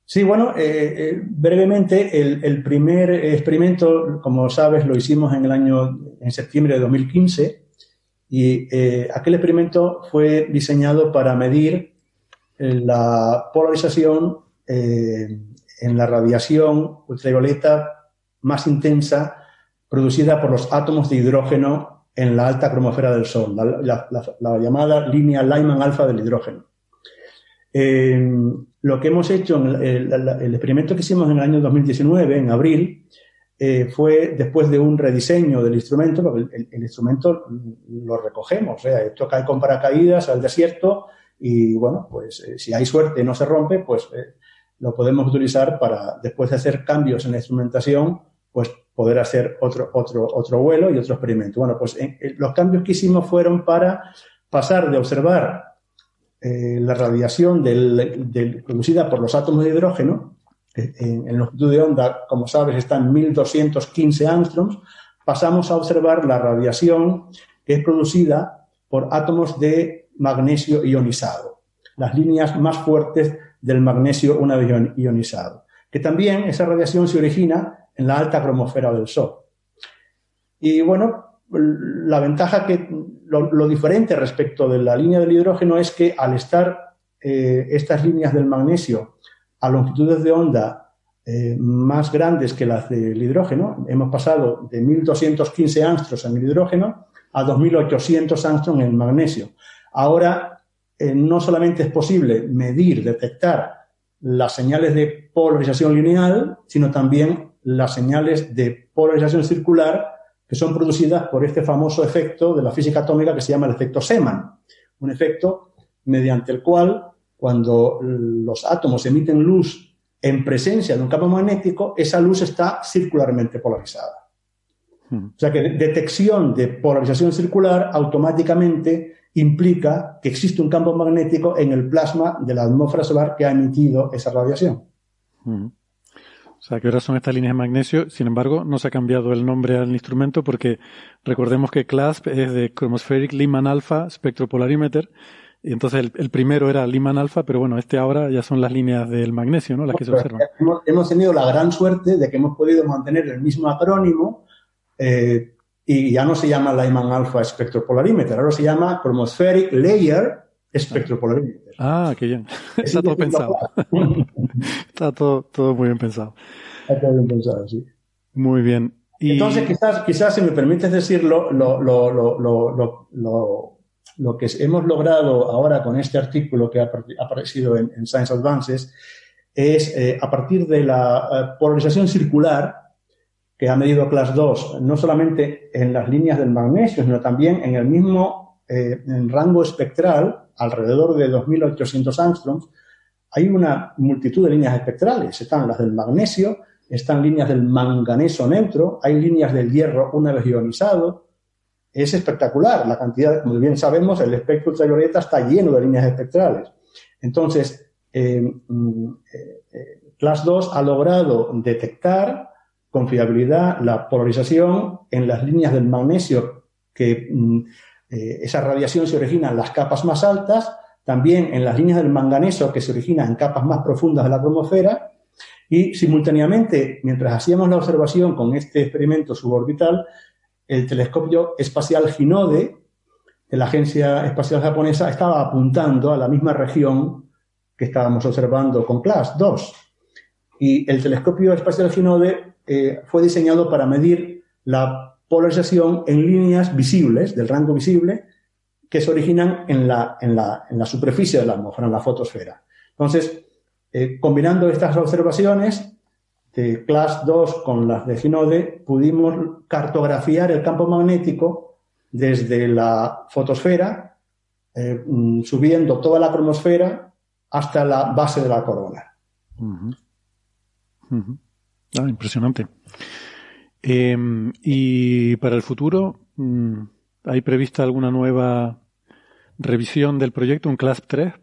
Sí, bueno, eh, eh, brevemente, el, primer experimento, como sabes, lo hicimos en el año, en septiembre de 2015, y eh, aquel experimento fue diseñado para medir la polarización en la radiación ultravioleta más intensa producida por los átomos de hidrógeno en la alta cromosfera del Sol, la, llamada línea Lyman alfa del hidrógeno lo que hemos hecho, el, el, experimento que hicimos en el año 2019, en abril, eh, fue después de un rediseño del instrumento, el, instrumento lo recogemos, o sea, esto cae con paracaídas al desierto y bueno, pues eh, si hay suerte y no se rompe, pues eh, lo podemos utilizar para, después de hacer cambios en la instrumentación, pues poder hacer otro, otro, otro vuelo y otro experimento. Bueno, pues los cambios que hicimos fueron para pasar de observar eh, la radiación producida por los átomos de hidrógeno, en, longitud de onda, como sabes, está en 1215 angstroms, pasamos a observar la radiación que es producida por átomos de magnesio ionizado, las líneas más fuertes del magnesio una vez ionizado, que también esa radiación se origina en la alta cromosfera del Sol. Y bueno, la ventaja que lo, diferente respecto de la línea del hidrógeno es que al estar eh, estas líneas del magnesio a longitudes de onda eh, más grandes que las del hidrógeno, hemos pasado de 1215 angstros en el hidrógeno a 2800 angstros en el magnesio. Ahora eh, no solamente es posible medir, detectar las señales de polarización lineal, sino también las señales de polarización circular que son producidas por este famoso efecto de la física atómica que se llama el efecto Seman, un efecto mediante el cual cuando los átomos emiten luz en presencia de un campo magnético, esa luz está circularmente polarizada. Hmm. O sea que detección de polarización circular automáticamente implica que existe un campo magnético en el plasma de la atmósfera solar que ha emitido esa radiación. Hmm. O sea, que ahora son estas líneas de magnesio. Sin embargo, no se ha cambiado el nombre al instrumento porque recordemos que CLASP es de Chromospheric Lyman Alpha Spectropolarimeter. Y entonces el, primero era Lyman Alpha, pero bueno, este ahora ya son las líneas del magnesio, ¿no? Las que se observan. Hemos, tenido la gran suerte de que hemos podido mantener el mismo acrónimo eh, y ya no se llama Lyman Alpha Spectropolarimeter, ahora se llama Chromospheric Layer Spectropolarimeter. Ah, qué bien. Está todo pensado. Está todo, todo muy bien pensado. Está todo bien pensado, sí. Muy bien. Entonces, quizás, quizás, si me permites decirlo, lo, lo, lo, lo, que hemos logrado ahora con este artículo que ha aparecido en, Science Advances es, eh, a partir de la eh, polarización circular que ha medido Class 2, no solamente en las líneas del magnesio, sino también en el mismo eh, rango espectral, alrededor de 2.800 angstroms, hay una multitud de líneas espectrales. Están las del magnesio, están líneas del manganeso neutro, hay líneas del hierro una vez ionizado. Es espectacular la cantidad, como bien sabemos, el espectro ultravioleta está lleno de líneas espectrales. Entonces, eh, mm, eh, Class 2 ha logrado detectar con fiabilidad la polarización en las líneas del magnesio que mm, eh, esa radiación se origina en las capas más altas, también en las líneas del manganeso que se origina en capas más profundas de la cromosfera y simultáneamente, mientras hacíamos la observación con este experimento suborbital, el telescopio espacial Hinode de la Agencia Espacial Japonesa estaba apuntando a la misma región que estábamos observando con CLAS 2. Y el telescopio espacial Hinode eh, fue diseñado para medir la polarización en líneas visibles, del rango visible, que se originan en la, en la, en la superficie de la atmósfera, en la fotosfera. Entonces, eh, combinando estas observaciones de Class 2 con las de Ginode, pudimos cartografiar el campo magnético desde la fotosfera, eh, mm, subiendo toda la cromosfera hasta la base de la corona. Ah, impresionante. Em, y para el futuro, mm, ¿hay prevista alguna nueva revisión del proyecto, un CLASP 3?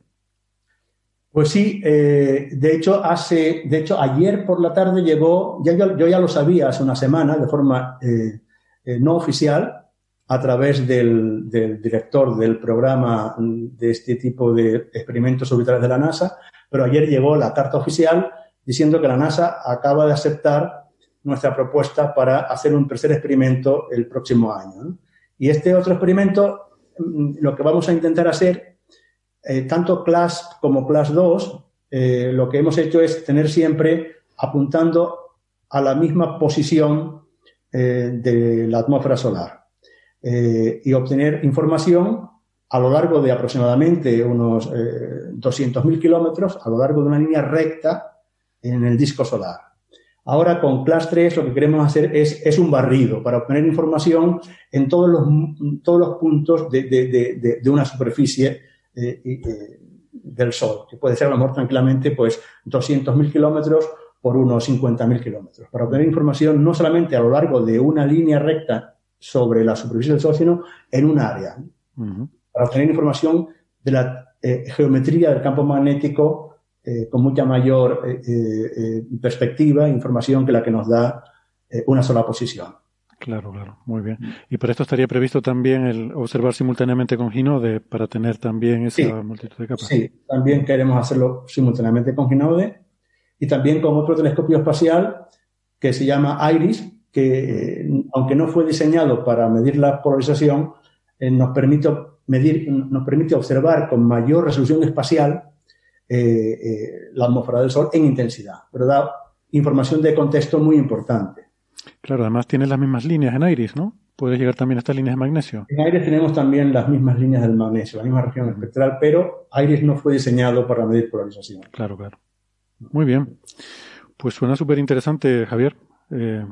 Pues sí, eh, de hecho, hace, de hecho, ayer por la tarde llegó, ya yo, ya lo sabía hace una semana de forma eh, eh, no oficial, a través del, del, director del programa de este tipo de experimentos orbitales de la NASA, pero ayer llegó la carta oficial diciendo que la NASA acaba de aceptar nuestra propuesta para hacer un tercer experimento el próximo año. Y este otro experimento, mm, lo que vamos a intentar hacer, eh, tanto Class como Class 2, eh, lo que hemos hecho es tener siempre apuntando a la misma posición eh, de la atmósfera solar y obtener información a lo largo de aproximadamente unos 200.000 kilómetros, a lo largo de una línea recta en el disco solar. Ahora con Class 3 lo que queremos hacer es, es un barrido para obtener información en todos los, todos los puntos de, de, de, una superficie eh, eh, del Sol, que puede ser a lo mejor tranquilamente pues 200.000 kilómetros por unos 50.000 kilómetros, para obtener información no solamente a lo largo de una línea recta sobre la superficie del Sol, sino en un área, para obtener información de la eh, geometría del campo magnético eh, con mucha mayor eh, eh, perspectiva e información que la que nos da una sola posición. Claro, claro, muy bien. Y por esto estaría previsto también el observar simultáneamente con Ginode para tener también esa multitud de capas. Sí, también queremos hacerlo simultáneamente con Ginode y también con otro telescopio espacial que se llama IRIS, que aunque no fue diseñado para medir la polarización, nos permite medir, nos permite observar con mayor resolución espacial eh, eh, la atmósfera del Sol en intensidad, pero da información de contexto muy importante. Claro, además tiene las mismas líneas en Iris, ¿no? puede llegar también a estas líneas de magnesio. En Aires tenemos también las mismas líneas del magnesio, la misma región espectral, pero Aires no fue diseñado para medir polarización. Claro, claro. Muy bien. Pues suena súper interesante, Javier. Eh,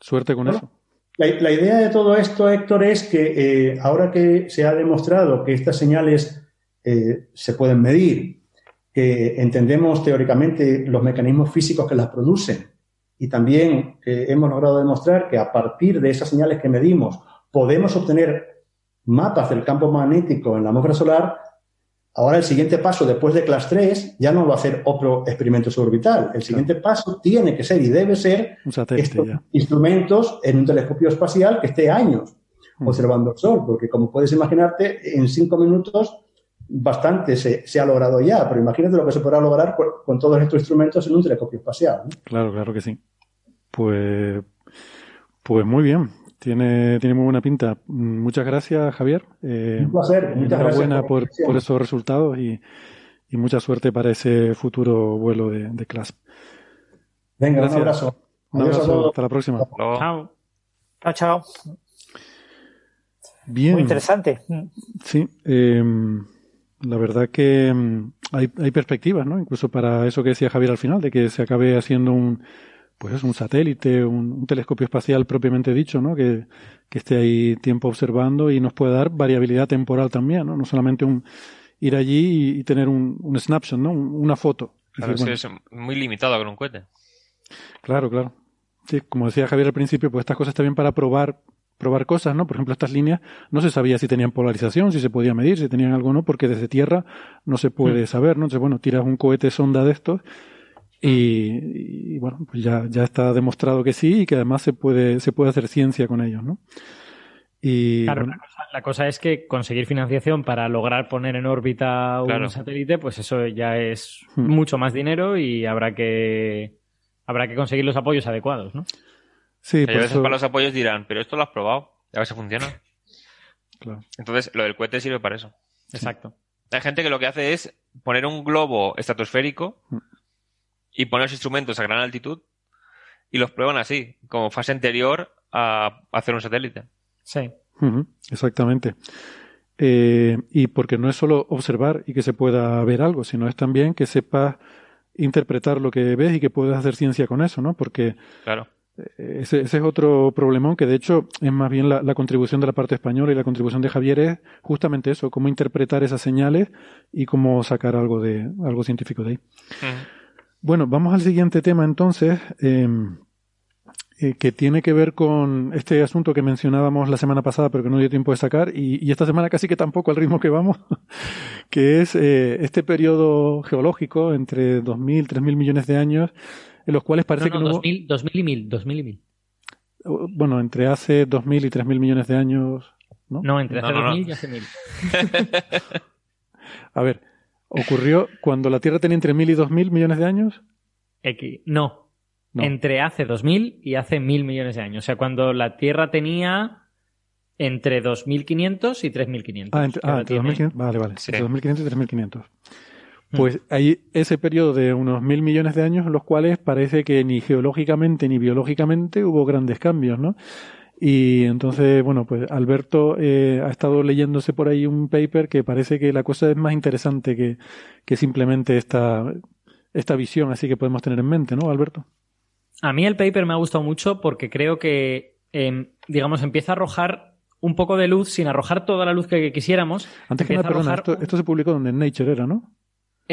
suerte con eso. La, la, idea de todo esto, Héctor, es que eh, ahora que se ha demostrado que estas señales eh, se pueden medir, que entendemos teóricamente los mecanismos físicos que las producen y también eh, hemos logrado demostrar que a partir de esas señales que medimos podemos obtener mapas del campo magnético en la atmósfera solar, ahora el siguiente paso después de CLAS 3 ya no va a ser otro experimento suborbital. El siguiente paso tiene que ser y debe ser estos instrumentos en un telescopio espacial que esté años mm. observando el Sol, porque como puedes imaginarte, en cinco minutos bastante se, se, ha logrado ya, pero imagínate lo que se podrá lograr con, con todos estos instrumentos en un telescopio espacial. ¿no? Claro, claro que sí. Pues, pues muy bien. Tiene, tiene muy buena pinta. Muchas gracias, Javier. Eh, Un placer. Muchas gracias. Por, por, esos resultados y, y, mucha suerte para ese futuro vuelo de, de CLASP. Venga, gracias. un abrazo. Un abrazo. Hasta la próxima. Chao. Chao, chao. Bien. Muy interesante. Sí. Eh, la verdad que hay, hay perspectivas, ¿no? Incluso para eso que decía Javier al final, de que se acabe haciendo un pues es un satélite, un, un, telescopio espacial propiamente dicho, ¿no? Que, que, esté ahí tiempo observando y nos puede dar variabilidad temporal también, ¿no? No solamente un ir allí y, y tener un, un, snapshot, ¿no? una foto. Claro, es, decir, bueno, es muy limitado con un cohete. Claro, claro. Sí, como decía Javier al principio, pues estas cosas están bien para probar probar cosas, ¿no? Por ejemplo, estas líneas no se sabía si tenían polarización, si se podía medir, si tenían algo o no, porque desde tierra no se puede mm. saber, ¿no? Entonces, bueno, tiras un cohete sonda de estos y, y, bueno, pues ya, ya está demostrado que sí y que además se puede, se puede hacer ciencia con ellos, ¿no? Y, claro, bueno, la, cosa, la, cosa, es que conseguir financiación para lograr poner en órbita un claro. satélite, pues eso ya es hmm. mucho más dinero y habrá que habrá que conseguir los apoyos adecuados, ¿no? Sí, a veces eso... para los apoyos dirán, pero esto lo has probado, a ver si funciona. Claro. Entonces, lo del cohete sirve para eso. Exacto. Hay gente que lo que hace es poner un globo estratosférico Hmm. y poner los instrumentos a gran altitud y los prueban así, como fase anterior a hacer un satélite. Sí. Uh -huh, exactamente. Eh, y porque no es solo observar y que se pueda ver algo, sino es también que sepas interpretar lo que ves y que puedas hacer ciencia con eso, ¿no? Porque claro. Ese, ese, es otro problemón que de hecho es más bien la, la, contribución de la parte española y la contribución de Javier es justamente eso, cómo interpretar esas señales y cómo sacar algo de algo científico de ahí. Uh -huh. Bueno, vamos al siguiente tema entonces, eh, eh, que tiene que ver con este asunto que mencionábamos la semana pasada, pero que no dio tiempo de sacar, y, y esta semana casi que tampoco al ritmo que vamos, que es eh, este periodo geológico entre 2.000, 3.000 millones de años, en los cuales parece no, no, que no 2000, 2000 y 1000, 2000 y 1000. Bueno, entre hace 2.000 y 3.000 millones de años, ¿no? No, entre hace no, 2000 y hace 1000. A ver, ¿Ocurrió cuando la Tierra tenía entre 1.000 y 2.000 millones de años? X. No. no. Entre hace 2.000 y hace 1.000 millones de años. O sea, cuando la Tierra tenía entre 2.500 y 3.500. Ah, entre, ah, entre 2.500. Vale, vale. Sí. Entre 2.500 y 3.500. Pues hay ese periodo de unos mil millones de años en los cuales parece que ni geológicamente ni biológicamente hubo grandes cambios, ¿no? Y entonces, bueno, pues Alberto eh, ha estado leyéndose por ahí un paper que parece que la cosa es más interesante que, que simplemente esta, esta visión así que podemos tener en mente, ¿no, Alberto? A mí el paper me ha gustado mucho porque creo que, eh, digamos, empieza a arrojar un poco de luz sin arrojar toda la luz que quisiéramos. Antes que nada, perdona, esto, esto, se publicó donde en Nature era, ¿no?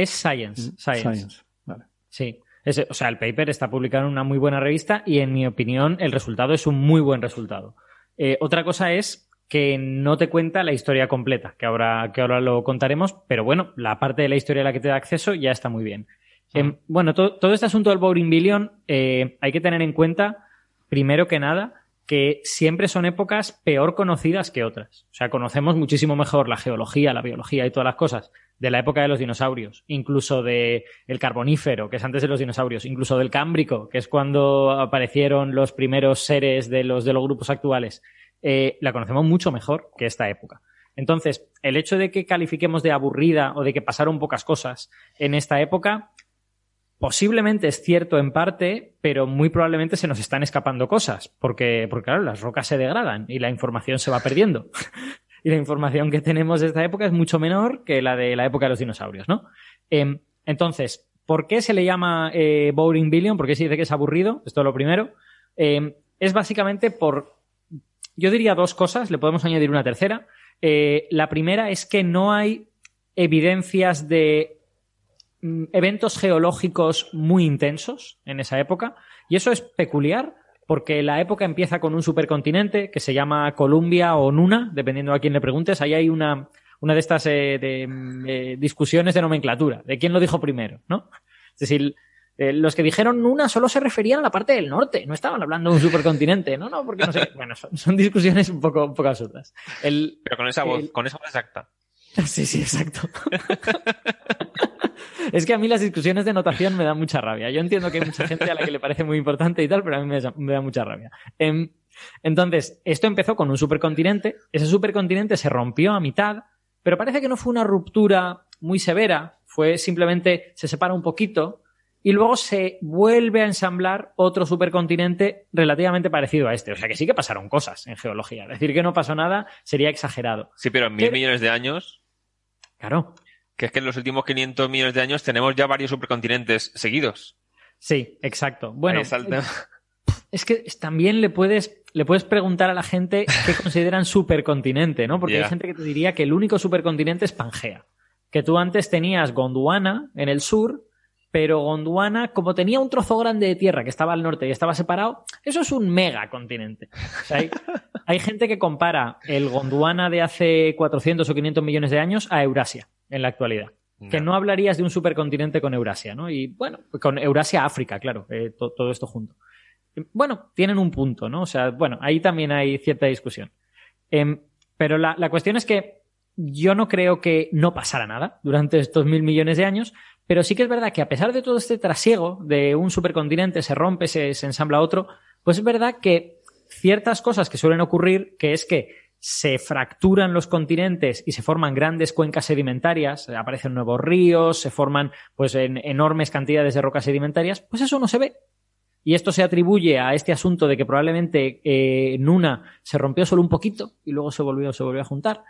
Es Science. Science. Science. Vale. Sí. Es, o sea, el paper está publicado en una muy buena revista y, en mi opinión, el resultado es un muy buen resultado. Eh, otra cosa es que no te cuenta la historia completa, que ahora, que ahora lo contaremos, pero bueno, la parte de la historia a la que te da acceso ya está muy bien. Eh, bueno, to todo este asunto del Boring Billion eh, hay que tener en cuenta, primero que nada, que siempre son épocas peor conocidas que otras. O sea, conocemos muchísimo mejor la geología, la biología y todas las cosas de la época de los dinosaurios, incluso de el carbonífero, que es antes de los dinosaurios, incluso del cámbrico, que es cuando aparecieron los primeros seres de los de los grupos actuales. Eh, la conocemos mucho mejor que esta época. Entonces, el hecho de que califiquemos de aburrida o de que pasaron pocas cosas en esta época posiblemente es cierto en parte, pero muy probablemente se nos están escapando cosas, porque, porque claro, las rocas se degradan y la información se va perdiendo. y la información que tenemos de esta época es mucho menor que la de la época de los dinosaurios, ¿no? Em, entonces, ¿por qué se le llama eh, Boring Billion? ¿Por qué se dice que es aburrido? Esto es lo primero. Em, es básicamente por, yo diría dos cosas, le podemos añadir una tercera. Eh, la primera es que no hay evidencias de eventos geológicos muy intensos en esa época. Y eso es peculiar porque la época empieza con un supercontinente que se llama Columbia o Nuna, dependiendo a quién le preguntes. Ahí hay una, una de estas eh, de, mm, eh, discusiones de nomenclatura, de quién lo dijo primero, ¿no? Es decir, eh, los que dijeron Nuna solo se referían a la parte del norte, no estaban hablando de un supercontinente, no, no, porque no sé. Bueno, son, discusiones un poco, un poco absurdas. Pero con esa voz, con esa voz exacta. Sí, sí, exacto. es que a mí las discusiones de notación me dan mucha rabia. Yo entiendo que hay mucha gente a la que le parece muy importante y tal, pero a mí me, da mucha rabia. Em, entonces, esto empezó con un supercontinente, ese supercontinente se rompió a mitad, pero parece que no fue una ruptura muy severa, fue simplemente se separa un poquito y luego se vuelve a ensamblar otro supercontinente relativamente parecido a este. O sea que sí que pasaron cosas en geología. Decir que no pasó nada sería exagerado. Sí, pero en mil millones de años. Claro. Que es que en los últimos 500 millones de años tenemos ya varios supercontinentes seguidos. Sí, exacto. Bueno, es que también le puedes, le puedes preguntar a la gente qué consideran supercontinente, ¿no? Porque hay gente que te diría que el único supercontinente es Pangea. Que tú antes tenías Gondwana en el sur pero Gondwana, como tenía un trozo grande de tierra que estaba al norte y estaba separado, eso es un megacontinente. hay, gente que compara el Gondwana de hace 400 o 500 millones de años a Eurasia en la actualidad. Que no hablarías de un supercontinente con Eurasia, ¿no? Y bueno, con Eurasia-África, claro, eh, todo esto junto. Bueno, tienen un punto, ¿no? O sea, bueno, ahí también hay cierta discusión. Em, pero la, la cuestión es que yo no creo que no pasara nada durante estos mil millones de años, pero sí que es verdad que a pesar de todo este trasiego de un supercontinente, se rompe, se, ensambla otro, pues es verdad que ciertas cosas que suelen ocurrir, que es que se fracturan los continentes y se forman grandes cuencas sedimentarias, aparecen nuevos ríos, se forman pues en enormes cantidades de rocas sedimentarias, pues eso no se ve. Y esto se atribuye a este asunto de que probablemente eh, Nuna se rompió solo un poquito y luego se volvió, se volvió a juntar.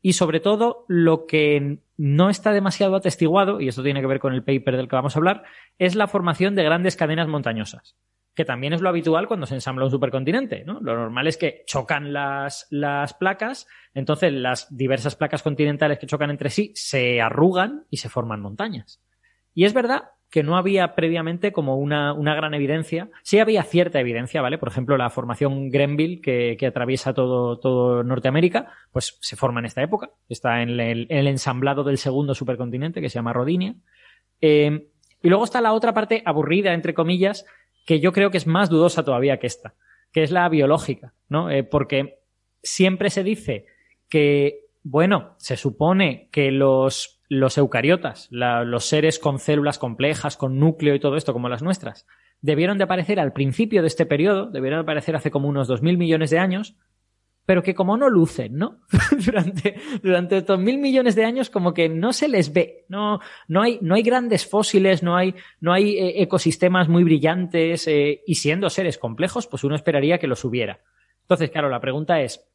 Y sobre todo, lo que no está demasiado atestiguado, y esto tiene que ver con el paper del que vamos a hablar, es la formación de grandes cadenas montañosas, que también es lo habitual cuando se ensambla un supercontinente. ¿no? Lo normal es que chocan las, las placas, entonces las diversas placas continentales que chocan entre sí se arrugan y se forman montañas. Y es verdad que no había previamente como una, una, gran evidencia. Sí había cierta evidencia, ¿vale? Por ejemplo, la formación Grenville, que, que atraviesa todo, todo, Norteamérica, pues se forma en esta época. Está en el, ensamblado del segundo supercontinente, que se llama Rodinia. Eh, y luego está la otra parte aburrida, entre comillas, que yo creo que es más dudosa todavía que esta, que es la biológica, ¿no? Eh, porque siempre se dice que, bueno, se supone que los los eucariotas, los seres con células complejas, con núcleo y todo esto, como las nuestras, debieron de aparecer al principio de este periodo, debieron de aparecer hace como unos 2.000 millones de años, pero que como no lucen, ¿no? durante, durante estos mil millones de años como que no se les ve, no, no, hay, no hay grandes fósiles, no hay, no hay eh, ecosistemas muy brillantes eh, y siendo seres complejos, pues uno esperaría que los hubiera. Entonces, claro, la pregunta es,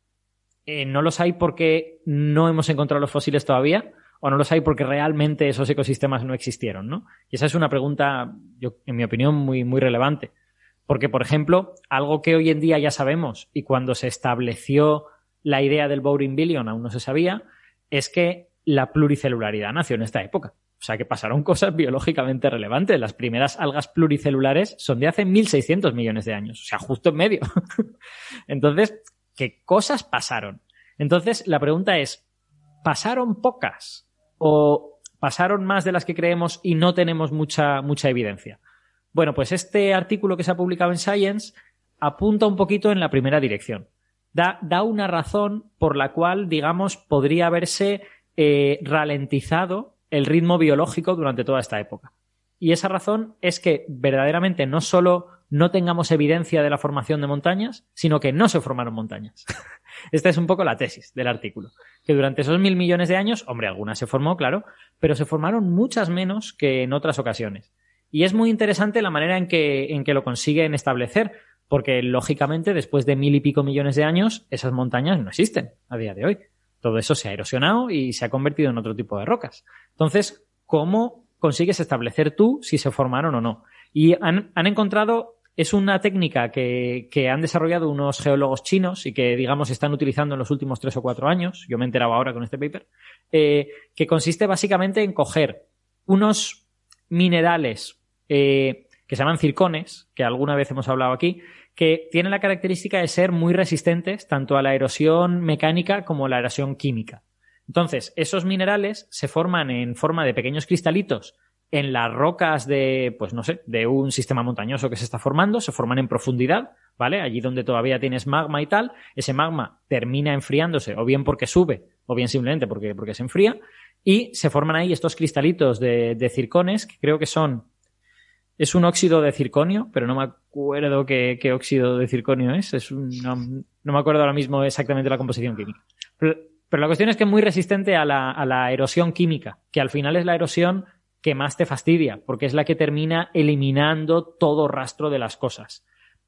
eh, ¿no los hay porque no hemos encontrado los fósiles todavía? o no los hay porque realmente esos ecosistemas no existieron, ¿no? Y esa es una pregunta, yo, en mi opinión, muy, muy relevante. Porque, por ejemplo, algo que hoy en día ya sabemos y cuando se estableció la idea del Boring Billion aún no se sabía, es que la pluricelularidad nació en esta época. O sea que pasaron cosas biológicamente relevantes. Las primeras algas pluricelulares son de hace 1.600 millones de años, o sea, justo en medio. Entonces, ¿qué cosas pasaron? Entonces, la pregunta es, ¿pasaron pocas? o pasaron más de las que creemos y no tenemos mucha, mucha evidencia? Bueno, pues este artículo que se ha publicado en Science apunta un poquito en la primera dirección. Da, una razón por la cual, digamos, podría haberse eh, ralentizado el ritmo biológico durante toda esta época. Y esa razón es que verdaderamente no solo no tengamos evidencia de la formación de montañas, sino que no se formaron montañas. Esta es un poco la tesis del artículo. Que durante esos mil millones de años, hombre, algunas se formó, claro, pero se formaron muchas menos que en otras ocasiones. Y es muy interesante la manera en que, en que lo consiguen establecer, porque lógicamente después de mil y pico millones de años, esas montañas no existen a día de hoy. Todo eso se ha erosionado y se ha convertido en otro tipo de rocas. Entonces, ¿cómo consigues establecer tú si se formaron o no? Y han, han encontrado es una técnica que, que, han desarrollado unos geólogos chinos y que, digamos, están utilizando en los últimos tres o cuatro años, yo me he enterado ahora con este paper, eh, que consiste básicamente en coger unos minerales eh, que se llaman circones, que alguna vez hemos hablado aquí, que tienen la característica de ser muy resistentes tanto a la erosión mecánica como a la erosión química. Entonces, esos minerales se forman en forma de pequeños cristalitos en las rocas de, pues no sé, de un sistema montañoso que se está formando, se forman en profundidad, ¿vale? Allí donde todavía tienes magma y tal, ese magma termina enfriándose, o bien porque sube, o bien simplemente porque, porque se enfría, y se forman ahí estos cristalitos de, de circones, que creo que son, es un óxido de circonio, pero no me acuerdo qué, óxido de circonio es, es un, no, me acuerdo ahora mismo exactamente la composición química. Pero, la cuestión es que es muy resistente a la erosión química, que al final es la erosión que más te fastidia, porque es la que termina eliminando todo rastro de las cosas.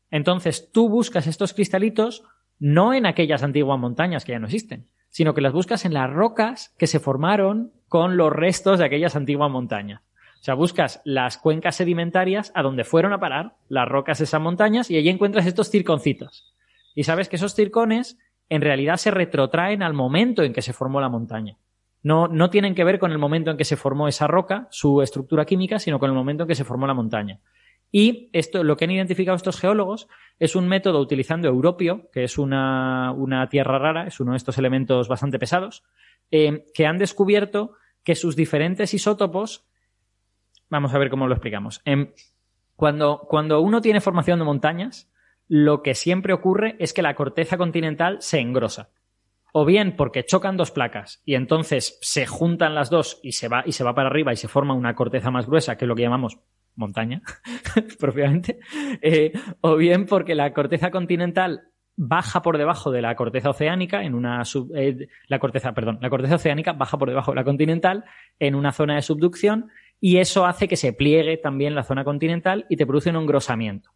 Entonces tú buscas estos cristalitos no en aquellas antiguas montañas que ya no existen, sino que las buscas en las rocas que se formaron con los restos de aquellas antiguas montañas. O sea, buscas las cuencas sedimentarias a donde fueron a parar las rocas de esas montañas y allí encuentras estos circoncitos. Y sabes que esos circones en realidad se retrotraen al momento en que se formó la montaña. No, no tienen que ver con el momento en que se formó esa roca, su estructura química, sino con el momento en que se formó la montaña. Y esto, lo que han identificado estos geólogos es un método utilizando europio, que es una, una tierra rara, es uno de estos elementos bastante pesados, eh, que han descubierto que sus diferentes isótopos, vamos a ver cómo lo explicamos. Eh, cuando, cuando uno tiene formación de montañas, lo que siempre ocurre es que la corteza continental se engrosa o bien porque chocan dos placas y entonces se juntan las dos y se va y se va para arriba y se forma una corteza más gruesa, que es lo que llamamos montaña, propiamente, eh, o bien porque la corteza continental baja por debajo de la corteza oceánica en una sub, eh, la corteza, perdón, la corteza oceánica baja por debajo de la continental en una zona de subducción y eso hace que se pliegue también la zona continental y te produce un engrosamiento.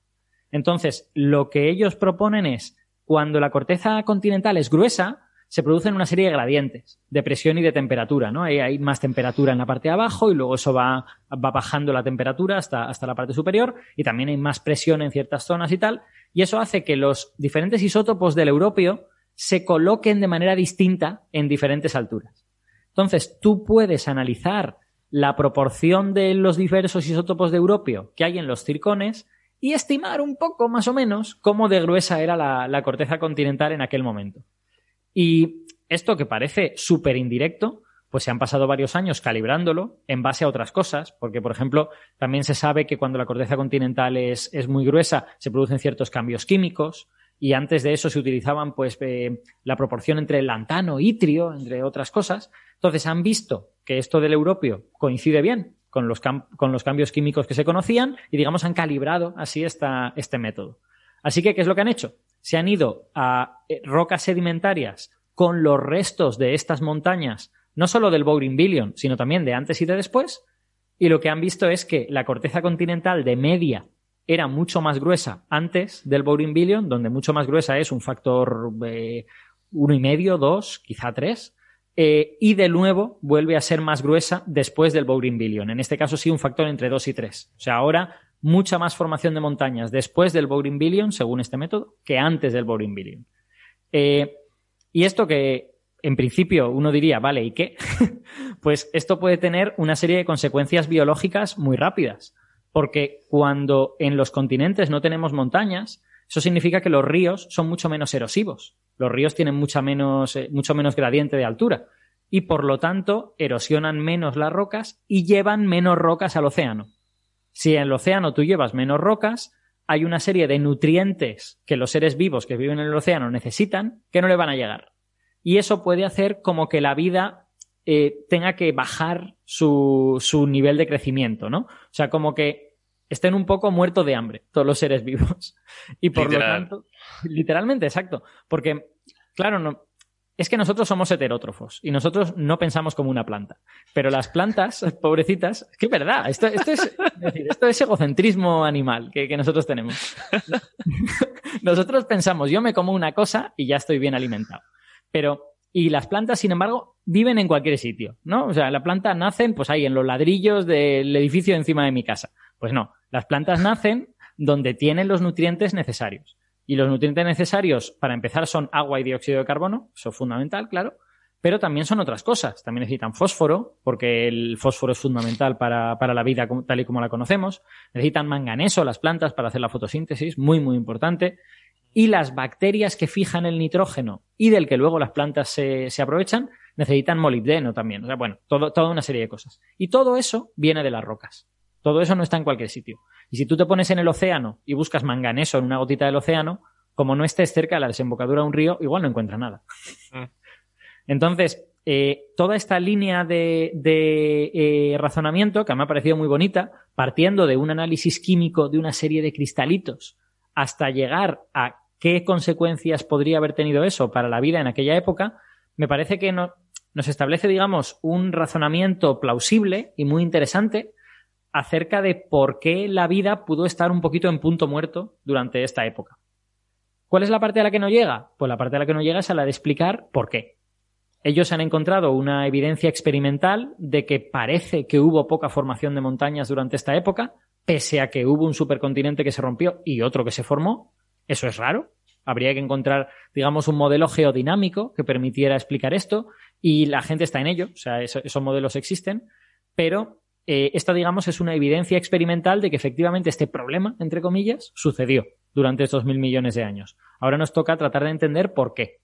Entonces, lo que ellos proponen es cuando la corteza continental es gruesa, se producen una serie de gradientes de presión y de temperatura, ¿no? Hay, más temperatura en la parte de abajo y luego eso va, va bajando la temperatura hasta, hasta la parte superior y también hay más presión en ciertas zonas y tal. Y eso hace que los diferentes isótopos del europeo se coloquen de manera distinta en diferentes alturas. Entonces, tú puedes analizar la proporción de los diversos isótopos de europeo que hay en los circones y estimar un poco más o menos cómo de gruesa era la, la corteza continental en aquel momento. Y esto que parece súper indirecto, pues se han pasado varios años calibrándolo en base a otras cosas, porque, por ejemplo, también se sabe que cuando la corteza continental es, es muy gruesa, se producen ciertos cambios químicos, y antes de eso se utilizaban, pues, eh, la proporción entre lantano y itrio, entre otras cosas. Entonces han visto que esto del europio coincide bien con los, cambios químicos que se conocían y, digamos, han calibrado así esta, este método. Así que, ¿qué es lo que han hecho? Se han ido a eh, rocas sedimentarias con los restos de estas montañas, no solo del Billion, sino también de antes y de después, y lo que han visto es que la corteza continental de media era mucho más gruesa antes del Billion, donde mucho más gruesa es un factor eh, uno y medio, dos, quizá tres, eh, y de nuevo vuelve a ser más gruesa después del Billion. En este caso sí un factor entre dos y tres. O sea, ahora mucha más formación de montañas después del Boring Billion, según este método, que antes del Boring Billion. Eh, y esto que en principio uno diría, vale, ¿y qué? pues esto puede tener una serie de consecuencias biológicas muy rápidas. Porque cuando en los continentes no tenemos montañas, eso significa que los ríos son mucho menos erosivos. Los ríos tienen mucha menos, eh, mucho menos gradiente de altura. Y por lo tanto, erosionan menos las rocas y llevan menos rocas al océano. Si en el océano tú llevas menos rocas, hay una serie de nutrientes que los seres vivos que viven en el océano necesitan que no le van a llegar. Y eso puede hacer como que la vida eh, tenga que bajar su, su nivel de crecimiento, ¿no? O sea, como que estén un poco muertos de hambre todos los seres vivos. Y por lo tanto, literalmente, exacto. Porque, claro, no, es que nosotros somos heterótrofos y nosotros no pensamos como una planta. Pero las plantas, pobrecitas, es que es verdad, esto, esto, es, es decir, esto es egocentrismo animal que, que nosotros tenemos. Nosotros pensamos, yo me como una cosa y ya estoy bien alimentado. Pero, y las plantas, sin embargo, viven en cualquier sitio, ¿no? O sea, la planta nacen, pues ahí, en los ladrillos del edificio encima de mi casa. Pues no, las plantas nacen donde tienen los nutrientes necesarios. Y los nutrientes necesarios, para empezar, son agua y dióxido de carbono, eso es fundamental, claro, pero también son otras cosas. También necesitan fósforo, porque el fósforo es fundamental para, para la vida tal y como la conocemos. Necesitan manganeso las plantas para hacer la fotosíntesis, muy, muy importante. Y las bacterias que fijan el nitrógeno y del que luego las plantas se, se aprovechan, necesitan molibdeno también. O sea, bueno, toda una serie de cosas. Y todo eso viene de las rocas. Todo eso no está en cualquier sitio. Y si tú te pones en el océano y buscas manganeso en una gotita del océano, como no estés cerca de la desembocadura de un río, igual no encuentras nada. Entonces, eh, toda esta línea de, de, eh, razonamiento, que me ha parecido muy bonita, partiendo de un análisis químico de una serie de cristalitos, hasta llegar a qué consecuencias podría haber tenido eso para la vida en aquella época, me parece que no- nos establece, digamos, un razonamiento plausible y muy interesante acerca de por qué la vida pudo estar un poquito en punto muerto durante esta época. ¿Cuál es la parte a la que no llega? Pues la parte a la que no llega es a la de explicar por qué. Ellos han encontrado una evidencia experimental de que parece que hubo poca formación de montañas durante esta época, pese a que hubo un supercontinente que se rompió y otro que se formó. Eso es raro. Habría que encontrar, digamos, un modelo geodinámico que permitiera explicar esto y la gente está en ello, o sea, eso- esos modelos existen, pero eh, esta, digamos, es una evidencia experimental de que efectivamente este problema, entre comillas, sucedió durante estos mil millones de años. Ahora nos toca tratar de entender por qué.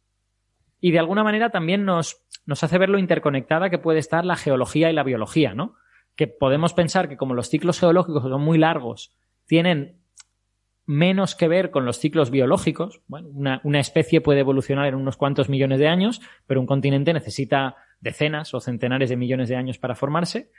Y de alguna manera también nos, nos hace ver lo interconectada que puede estar la geología y la biología, ¿no? Que podemos pensar que como los ciclos geológicos son muy largos, tienen menos que ver con los ciclos biológicos. Bueno, una, una especie puede evolucionar en unos cuantos millones de años, pero un continente necesita decenas o centenares de millones de años para formarse.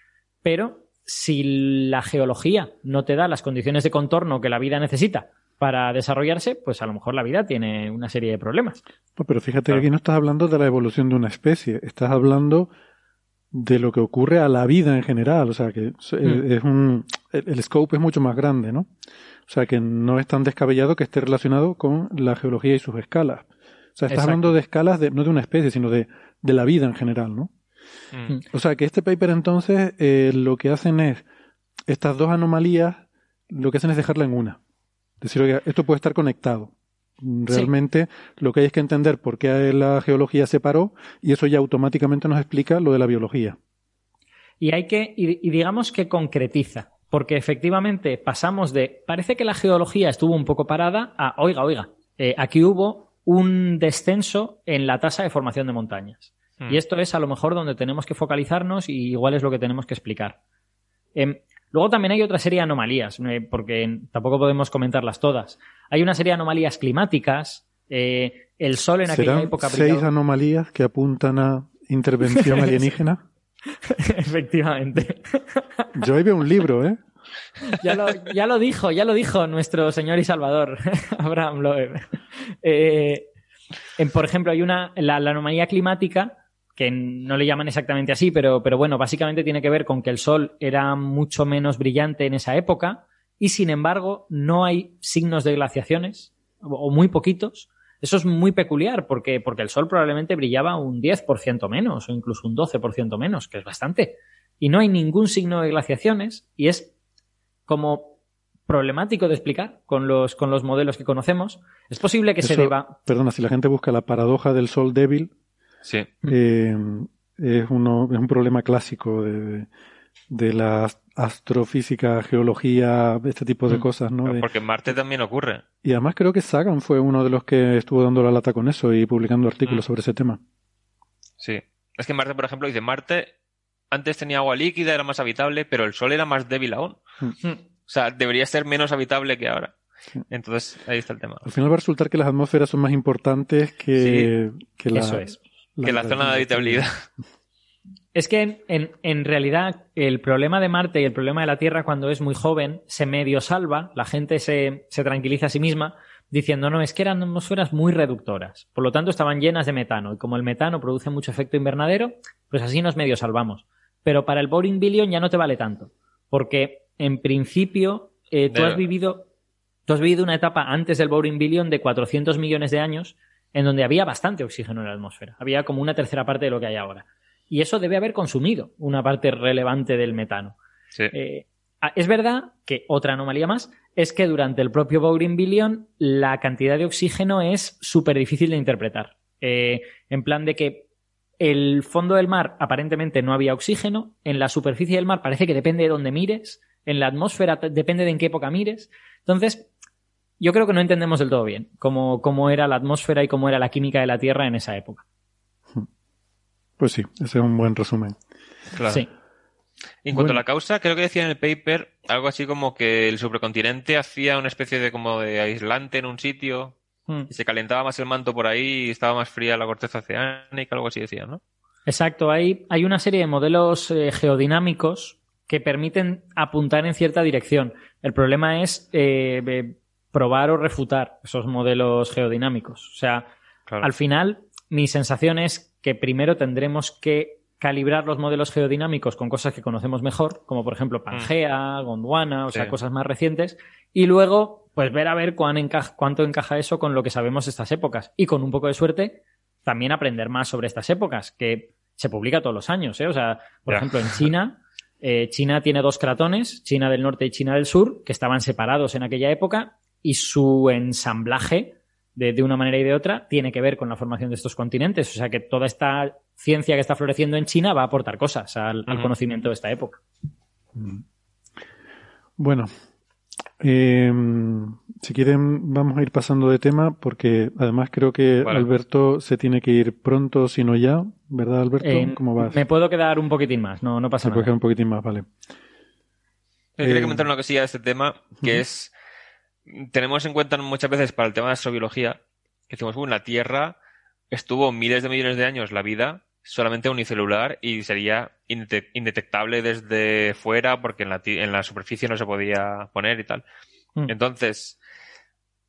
Pero si la geología no te da las condiciones de contorno que la vida necesita para desarrollarse, pues a lo mejor la vida tiene una serie de problemas. No, pero fíjate que aquí no estás hablando de la evolución de una especie, estás hablando de lo que ocurre a la vida en general. O sea, que es, Mm. es un, el, el scope es mucho más grande, ¿no? O sea, que no es tan descabellado que esté relacionado con la geología y sus escalas. O sea, estás Exacto. hablando de escalas de, no de una especie, sino de, de la vida en general, ¿no? Mm. O sea, que este paper entonces eh, lo que hacen es, estas dos anomalías, lo que hacen es dejarla en una. Decir, oiga, esto puede estar conectado. Realmente lo que hay es que entender por qué la geología se paró y eso ya automáticamente nos explica lo de la biología. Y hay que, y, y digamos que concretiza, porque efectivamente pasamos de, parece que la geología estuvo un poco parada, a, oiga, oiga, eh, aquí hubo un descenso en la tasa de formación de montañas. Mm. Y esto es a lo mejor donde tenemos que focalizarnos y igual es lo que tenemos que explicar. Em, luego también hay otra serie de anomalías, eh, porque tampoco podemos comentarlas todas. Hay una serie de anomalías climáticas, eh, el sol en aquella ¿Serán época seis anomalías que apuntan a intervención alienígena? Efectivamente. Yo ahí veo un libro, ¿eh? Ya lo, ya lo dijo, ya lo dijo nuestro señor y salvador, Abraham Loeb. Eh, en, por ejemplo, hay una, la, la anomalía climática, que no le llaman exactamente así, pero, pero bueno, básicamente tiene que ver con que el Sol era mucho menos brillante en esa época y sin embargo no hay signos de glaciaciones, o muy poquitos. Eso es muy peculiar porque, porque el Sol probablemente brillaba un 10% menos o incluso un 12% menos, que es bastante. Y no hay ningún signo de glaciaciones y es como problemático de explicar con los, con los modelos que conocemos. Es posible que se deba. Perdona, si la gente busca la paradoja del sol débil, Sí. eh, es, uno, es un problema clásico de, de la astrofísica, geología, este tipo de Mm. cosas, ¿no? De- Porque en Marte también ocurre. y además creo que Sagan fue uno de los que estuvo dando la lata con eso y publicando artículos Mm. sobre ese tema. Sí. Es que Marte, por ejemplo, dice Marte antes tenía agua líquida, era más habitable, pero el Sol era más débil aún. Mm. O sea, debería ser menos habitable que ahora. Entonces, ahí está el tema. Al final va a resultar que las atmósferas son más importantes que, que la, Eso es. Que la zona de habitabilidad. Es que en, en- en realidad el problema de Marte y el problema de la Tierra cuando es muy joven se medio salva, la gente se, se tranquiliza a sí misma, diciendo, no, es que eran atmósferas muy reductoras, por lo tanto estaban llenas de metano, y como el metano produce mucho efecto invernadero, pues así nos medio salvamos. Pero para el Boring Billion ya no te vale tanto, porque en principio eh, tú, has vivido, tú has vivido una etapa antes del Boring Billion de 400 millones de años en donde había bastante oxígeno en la atmósfera, había como una tercera parte de lo que hay ahora. Y eso debe haber consumido una parte relevante del metano. Sí. Eh, ah, es verdad que otra anomalía más es que durante el propio Boring Billion la cantidad de oxígeno es súper difícil de interpretar. Eh, en plan de que el fondo del mar aparentemente no había oxígeno, en la superficie del mar parece que depende de dónde mires, en la atmósfera depende de en qué época mires. Entonces, yo creo que no entendemos del todo bien cómo, cómo era la atmósfera y cómo era la química de la Tierra en esa época. Pues sí, ese es un buen resumen. Claro. Sí. En cuanto Bueno. a la causa, creo que decía en el paper algo así como que el supercontinente hacía una especie de como de aislante en un sitio Hmm. y se calentaba más el manto por ahí y estaba más fría la corteza oceánica, algo así decía, ¿no? Exacto, hay, hay una serie de modelos eh, geodinámicos que permiten apuntar en cierta dirección. El problema es eh, eh, probar o refutar esos modelos geodinámicos. O sea, Claro. al final, mi sensación es que primero tendremos que calibrar los modelos geodinámicos con cosas que conocemos mejor, como por ejemplo Pangea, Gondwana, o sea, cosas más recientes, y luego, pues ver a ver cuán enca- cuánto encaja eso con lo que sabemos de estas épocas. Y con un poco de suerte, también aprender más sobre estas épocas, que se publica todos los años, ¿eh? O sea, por ejemplo, en China, eh, China tiene dos cratones, China del norte y China del sur, que estaban separados en aquella época, y su ensamblaje, de, de una manera y de otra, tiene que ver con la formación de estos continentes. O sea que toda esta ciencia que está floreciendo en China va a aportar cosas al, al conocimiento de esta época. Bueno, eh, si quieren vamos a ir pasando de tema porque además creo que Vale. Alberto se tiene que ir pronto, si no ya, ¿verdad Alberto? Eh, ¿Cómo vas? Me puedo quedar un poquitín más, no, no pasa Se puede nada. quedar un poquitín más, vale. Yo quería Eh, comentar una cosilla de este tema, que es, tenemos en cuenta muchas veces para el tema de astrobiología, que decimos, bueno, la Tierra estuvo miles de millones de años la vida solamente unicelular y sería indete- indetectable desde fuera porque en la, en la superficie no se podía poner y tal. Mm. Entonces,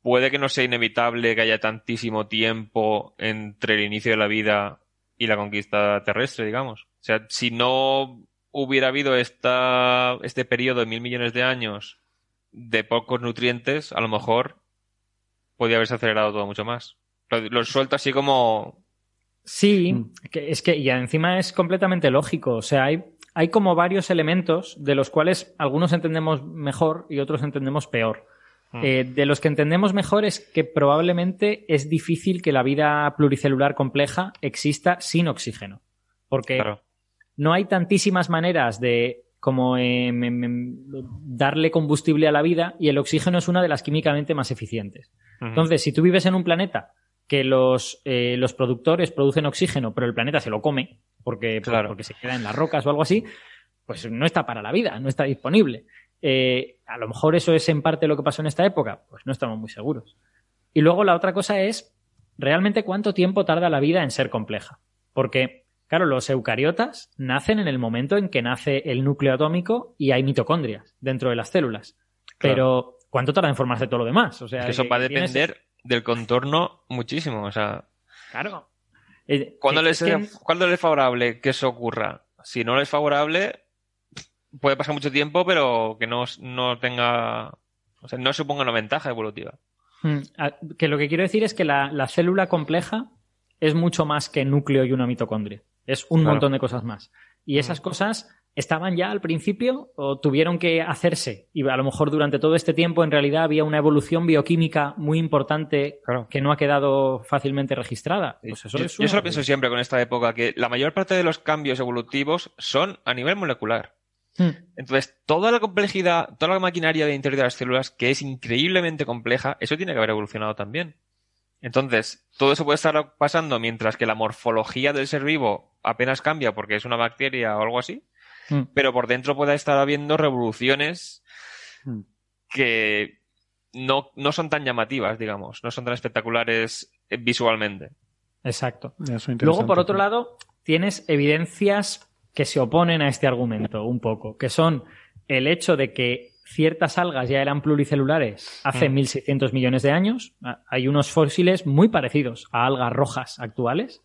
puede que no sea inevitable que haya tantísimo tiempo entre el inicio de la vida y la conquista terrestre, digamos. O sea, si no hubiera habido esta, este periodo de mil millones de años de pocos nutrientes, a lo mejor podría haberse acelerado todo mucho más. Lo, lo suelto así como... Sí, Mm. que es que y encima es completamente lógico. O sea, hay, hay como varios elementos de los cuales algunos entendemos mejor y otros entendemos peor. Mm. Eh, de los que entendemos mejor es que probablemente es difícil que la vida pluricelular compleja exista sin oxígeno. Porque Claro. no hay tantísimas maneras de como em, em, em, darle combustible a la vida y el oxígeno es una de las químicamente más eficientes. Entonces, si tú vives en un planeta que los, eh, los productores producen oxígeno, pero el planeta se lo come porque, por- Claro. porque se queda en las rocas o algo así, pues no está para la vida, no está disponible. Eh, a lo mejor eso es en parte lo que pasó en esta época, pues no estamos muy seguros. Y luego la otra cosa es realmente cuánto tiempo tarda la vida en ser compleja. Porque, claro, los eucariotas nacen en el momento en que nace el núcleo atómico y hay mitocondrias dentro de las células. Claro. Pero, ¿cuánto tarda en formarse todo lo demás? O sea, Es que eso va a tienes- depender del contorno muchísimo. O sea, Claro. Eh, ¿cuándo les, es que- es, ¿cuándo les es favorable que eso ocurra? Si no les es favorable, puede pasar mucho tiempo, pero que no, no tenga... O sea, no suponga una ventaja evolutiva. Mm, que lo que quiero decir es que la, la célula compleja es mucho más que núcleo y una mitocondria. Es un Claro. montón de cosas más. Y esas cosas estaban ya al principio o tuvieron que hacerse. Y a lo mejor durante todo este tiempo en realidad había una evolución bioquímica muy importante Claro. que no ha quedado fácilmente registrada. Pues eso yo, es yo solo pienso siempre con esta época que la mayor parte de los cambios evolutivos son a nivel molecular. Mm, Entonces, toda la complejidad, toda la maquinaria de interior de las células, que es increíblemente compleja, eso tiene que haber evolucionado también. Entonces, todo eso puede estar pasando mientras que la morfología del ser vivo apenas cambia porque es una bacteria o algo así, mm. pero por dentro puede estar habiendo revoluciones Mm. que no, no son tan llamativas, digamos, no son tan espectaculares eh, visualmente. Exacto. Eso es Luego, por otro lado, tienes evidencias que se oponen a este argumento un poco, que son el hecho de que ciertas algas ya eran pluricelulares hace 1.600 millones de años. Hay unos fósiles muy parecidos a algas rojas actuales.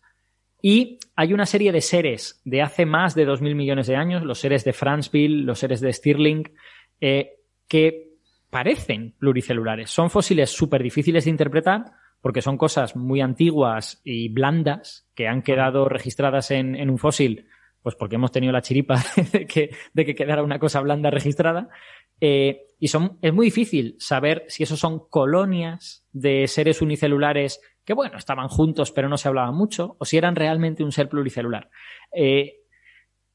Y hay una serie de seres de hace más de 2.000 millones de años, los seres de Fransville, los seres de Stirling, eh, que parecen pluricelulares. Son fósiles súper difíciles de interpretar porque son cosas muy antiguas y blandas que han quedado registradas en, un fósil, pues porque hemos tenido la chiripa de que, de que quedara una cosa blanda registrada. Eh, y son, es muy difícil saber si esos son colonias de seres unicelulares que, bueno, estaban juntos pero no se hablaban mucho, o si eran realmente un ser pluricelular. Eh,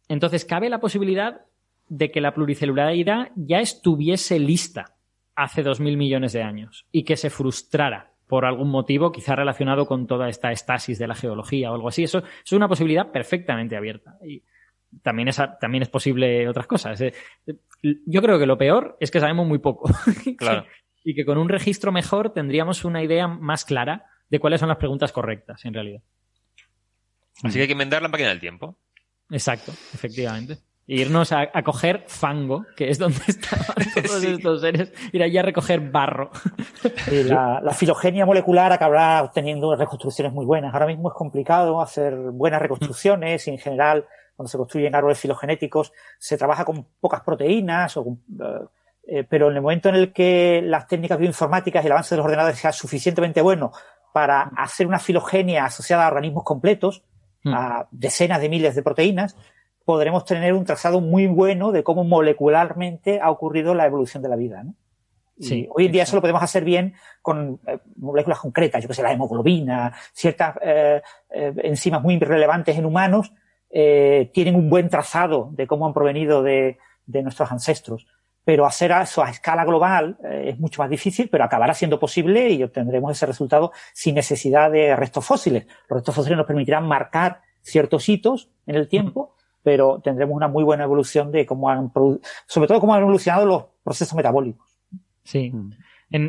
entonces, cabe la posibilidad de que la pluricelularidad ya estuviese lista hace dos mil millones de años y que se frustrara por algún motivo, quizá relacionado con toda esta estasis de la geología o algo así. Eso, es una posibilidad perfectamente abierta. También es, también es posible otras cosas. Eh, yo creo que lo peor es que sabemos muy poco. Claro. y que con un registro mejor tendríamos una idea más clara de cuáles son las preguntas correctas, en realidad. Así que hay que inventar la máquina del tiempo. Exacto, efectivamente. E irnos a, coger fango, que es donde estaban todos estos seres, ir allá a recoger barro. la, filogenia molecular acabará obteniendo reconstrucciones muy buenas. Ahora mismo es complicado hacer buenas reconstrucciones y en general, cuando se construyen árboles filogenéticos, se trabaja con pocas proteínas, o, eh, eh, pero en el momento en el que las técnicas bioinformáticas y el avance de los ordenadores sea suficientemente bueno para hacer una filogenia asociada a organismos completos, mm. a decenas de miles de proteínas, podremos tener un trazado muy bueno de cómo molecularmente ha ocurrido la evolución de la vida. ¿no? Sí, hoy en día eso lo podemos hacer bien con eh, moléculas concretas, yo que sé, la hemoglobina, ciertas eh, eh, enzimas muy relevantes en humanos tienen un buen trazado de cómo han provenido de, de nuestros ancestros. Pero hacer eso a escala global es mucho más difícil, pero acabará siendo posible y obtendremos ese resultado sin necesidad de restos fósiles. Los restos fósiles nos permitirán marcar ciertos hitos en el tiempo pero tendremos una muy buena evolución de cómo han, sobre todo cómo han evolucionado los procesos metabólicos. Sí. Mm.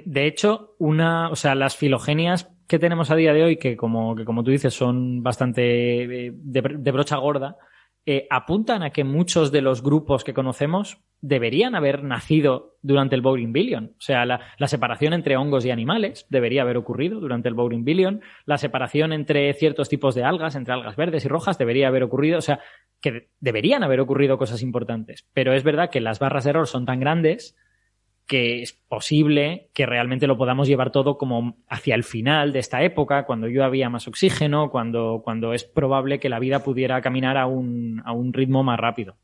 de hecho, una, o sea, las filogenias que tenemos a día de hoy, que como, que como tú dices, son bastante eh, de, brocha gorda, eh, apuntan a que muchos de los grupos que conocemos deberían haber nacido durante el Boring Billion. O sea, la, separación entre hongos y animales debería haber ocurrido durante el Boring Billion. La separación entre ciertos tipos de algas, entre algas verdes y rojas, debería haber ocurrido. O sea, que deberían haber ocurrido cosas importantes. Pero es verdad que las barras de error son tan grandes que es posible que realmente lo podamos llevar todo como hacia el final de esta época, cuando yo había más oxígeno, cuando, cuando es probable que la vida pudiera caminar a un, a un ritmo más rápido.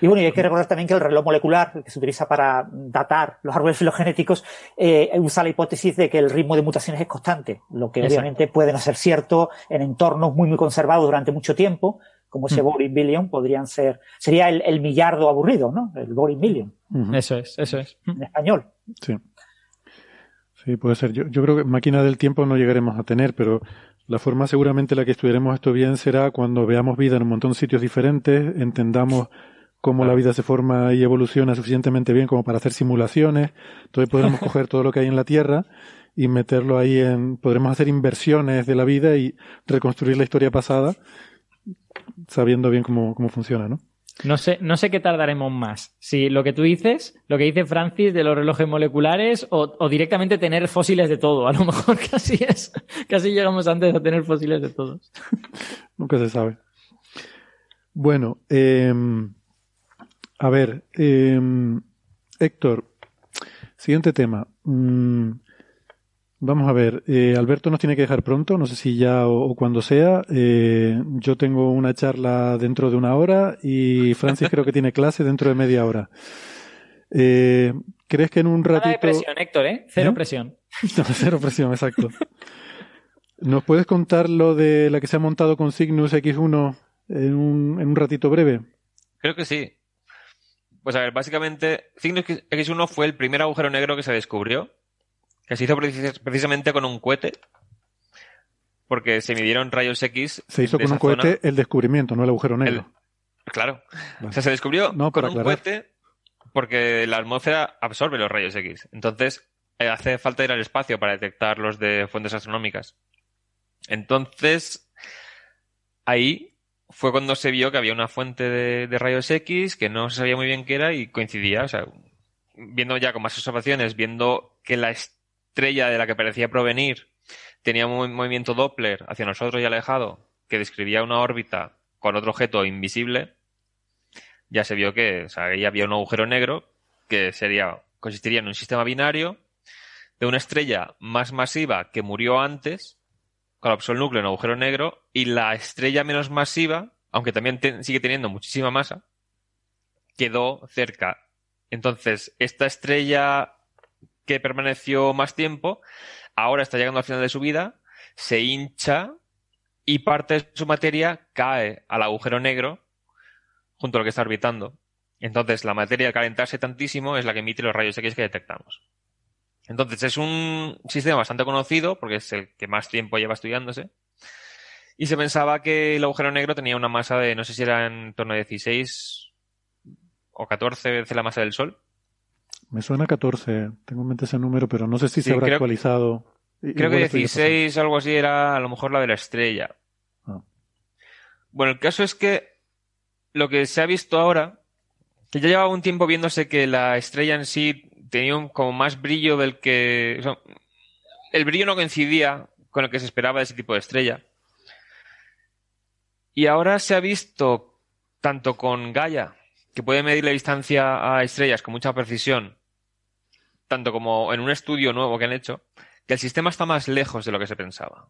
Y bueno, y hay que recordar también que el reloj molecular que se utiliza para datar los árboles filogenéticos eh, usa la hipótesis de que el ritmo de mutaciones es constante, lo que obviamente puede no ser cierto en entornos muy muy conservados durante mucho tiempo, como ese mm. Boring Billion, podrían ser, sería el, millardo aburrido, ¿no? El Boring Billion. Eso es, eso es. En español. Sí. Sí, puede ser. Yo, yo creo que máquina del tiempo no llegaremos a tener, pero la forma seguramente la que estudiaremos esto bien será cuando veamos vida en un montón de sitios diferentes, entendamos cómo la vida se forma y evoluciona suficientemente bien como para hacer simulaciones. Entonces podremos coger todo lo que hay en la Tierra y meterlo ahí en, podremos hacer inversiones de la vida y reconstruir la historia pasada sabiendo bien cómo, cómo funciona, ¿no? No sé, no sé qué tardaremos más. Si lo que tú dices, lo que dice Francis de los relojes moleculares, o, directamente tener fósiles de todo. A lo mejor casi es, casi llegamos antes a tener fósiles de todos. Nunca se sabe. Bueno, em, a ver, em, Héctor, siguiente tema. Mm, Vamos a ver, eh, Alberto nos tiene que dejar pronto, no sé si ya o, cuando sea. Eh, yo tengo una charla dentro de una hora y Francis creo que tiene clase dentro de media hora. Eh, ¿Crees que en un ratito... Nada presión, Héctor, ¿eh? Cero presión. cero presión, exacto. ¿Nos puedes contar lo de la que se ha montado con Cygnus X1 en un, en un ratito breve? Creo que sí. Pues a ver, básicamente, Cygnus X1 fue el primer agujero negro que se descubrió que se hizo precisamente con un cohete, porque se midieron rayos X. Se hizo con un cohete el descubrimiento, no el agujero negro. Claro. O sea, se descubrió con un cohete porque la atmósfera absorbe los rayos X. Entonces, eh, hace falta ir al espacio para detectar los de fuentes astronómicas. Entonces, ahí fue cuando se vio que había una fuente de, de, rayos X que no se sabía muy bien qué era y coincidía. O sea, viendo ya con más observaciones, viendo que la estrella de la que parecía provenir tenía un movimiento Doppler hacia nosotros y alejado, que describía una órbita con otro objeto invisible, ya se vio que había un agujero negro que sería, consistiría en un sistema binario de una estrella más masiva que murió antes, colapsó el núcleo en agujero negro, y la estrella menos masiva, aunque también sigue teniendo muchísima masa, quedó cerca. Entonces, esta estrella que permaneció más tiempo, ahora está llegando al final de su vida, se hincha y parte de su materia cae al agujero negro junto a lo que está orbitando. Entonces, la materia al calentarse tantísimo es la que emite los rayos X que detectamos. Entonces, es un sistema bastante conocido porque es el que más tiempo lleva estudiándose. Y se pensaba que el agujero negro tenía una masa de, no sé si era en torno a 16 o 14 veces la masa del Sol. Me suena 14, tengo en mente ese número, pero no sé si Sí, se habrá creo- actualizado. Creo que igual estoy 16 o algo así era a lo mejor la de la estrella. Ah. Bueno, el caso es que lo que se ha visto ahora, que ya llevaba un tiempo viéndose que la estrella en sí tenía un, como más brillo del que... o sea, el brillo no coincidía con lo que se esperaba de ese tipo de estrella. Y ahora se ha visto tanto con Gaia, que puede medir la distancia a estrellas con mucha precisión, tanto como en un estudio nuevo que han hecho, que el sistema está más lejos de lo que se pensaba.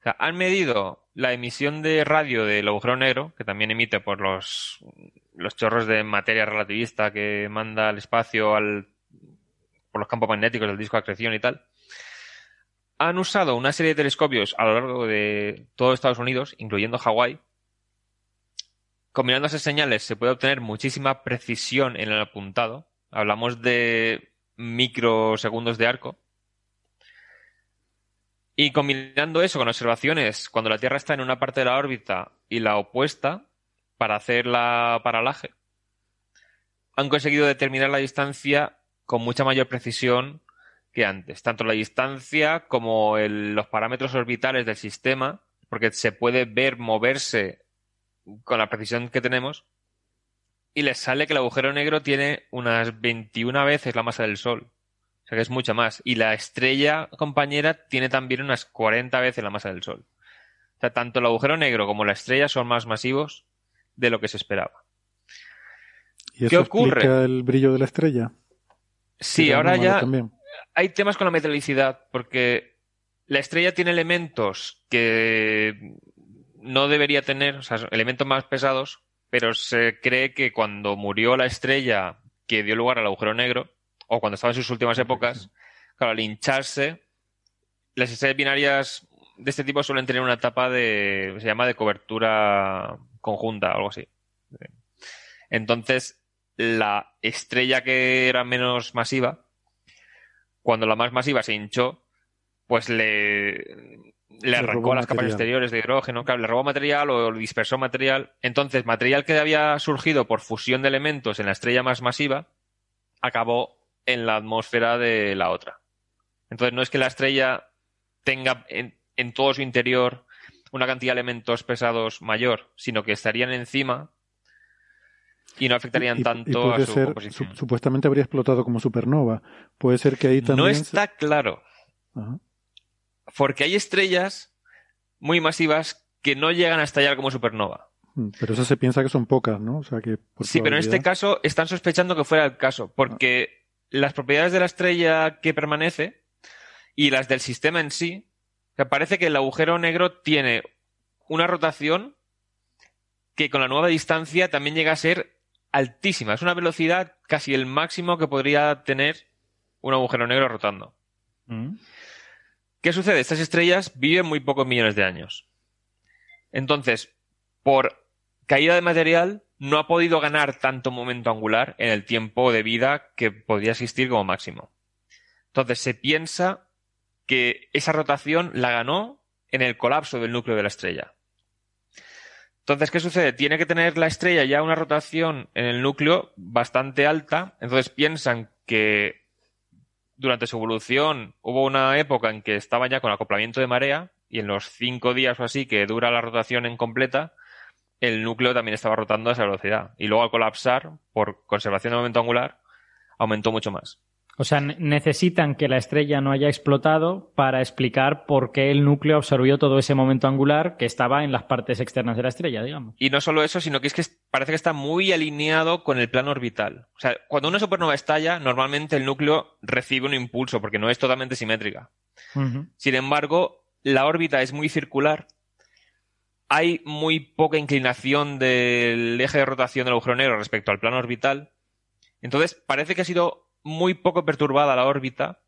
O sea, han medido la emisión de radio del agujero negro, que también emite por los, los chorros de materia relativista que manda al espacio al, por los campos magnéticos del disco de acreción y tal. Han usado una serie de telescopios a lo largo de todo Estados Unidos, incluyendo Hawái. Combinando esas señales se puede obtener muchísima precisión en el apuntado. Hablamos de microsegundos de arco. Y combinando eso con observaciones cuando la Tierra está en una parte de la órbita y la opuesta para hacer la paralaje, han conseguido determinar la distancia con mucha mayor precisión que antes. Tanto la distancia como los parámetros orbitales del sistema, porque se puede ver moverse con la precisión que tenemos. Y les sale que el agujero negro tiene unas 21 veces la masa del Sol. O sea que es mucho más. Y la estrella compañera tiene también unas 40 veces la masa del Sol. O sea, tanto el agujero negro como la estrella son más masivos de lo que se esperaba. ¿Y eso ¿Qué ocurre? explica el brillo de la estrella? Sí, ahora ya también. hay temas con la metalicidad, porque la estrella tiene elementos que no debería tener, o sea, elementos más pesados, pero se cree que cuando murió la estrella que dio lugar al agujero negro, o cuando estaba en sus últimas épocas, claro, al hincharse, las estrellas binarias de este tipo suelen tener una etapa de, se llama de cobertura conjunta, algo así. Entonces, la estrella que era menos masiva, cuando la más masiva se hinchó, pues le, le arrancó las capas exteriores de hidrógeno, claro, le robó material o dispersó material. Entonces, material que había surgido por fusión de elementos en la estrella más masiva, acabó en la atmósfera de la otra. Entonces, no es que la estrella tenga en, en todo su interior una cantidad de elementos pesados mayor, sino que estarían encima y no afectarían Y- y tanto puede a su ser, composición. su- supuestamente habría explotado como supernova. Puede ser que ahí también. No se- está claro, Ajá. Porque hay estrellas muy masivas que no llegan a estallar como supernova. Mm, Pero eso se piensa que son pocas, ¿no? O sea que. por Sí, pero en este caso están sospechando que fuera el caso, porque las propiedades de la estrella que permanece y las del sistema en sí, o sea, parece que el agujero negro tiene una rotación que con la nueva distancia también llega a ser altísima. Es una velocidad casi el máximo que podría tener un agujero negro rotando. Mm. ¿Qué sucede? Estas estrellas viven muy pocos millones de años. Entonces, por caída de material, no ha podido ganar tanto momento angular en el tiempo de vida que podría existir como máximo. Entonces, se piensa que esa rotación la ganó en el colapso del núcleo de la estrella. Entonces, ¿qué sucede? Tiene que tener la estrella ya una rotación en el núcleo bastante alta. Entonces piensan que durante su evolución hubo una época en que estaba ya con acoplamiento de marea y en los cinco días o así que dura la rotación en completa, el núcleo también estaba rotando a esa velocidad. Y luego al colapsar, por conservación de momento angular, aumentó mucho más. O sea, ne- necesitan que la estrella no haya explotado para explicar por qué el núcleo absorbió todo ese momento angular que estaba en las partes externas de la estrella, digamos. Y no solo eso, sino que es que parece que está muy alineado con el plano orbital. O sea, cuando una supernova estalla, normalmente el núcleo recibe un impulso porque no es totalmente simétrica. Sin embargo, la órbita es muy circular. Hay muy poca inclinación del eje de rotación del agujero negro respecto al plano orbital. Entonces, parece que ha sido muy poco perturbada la órbita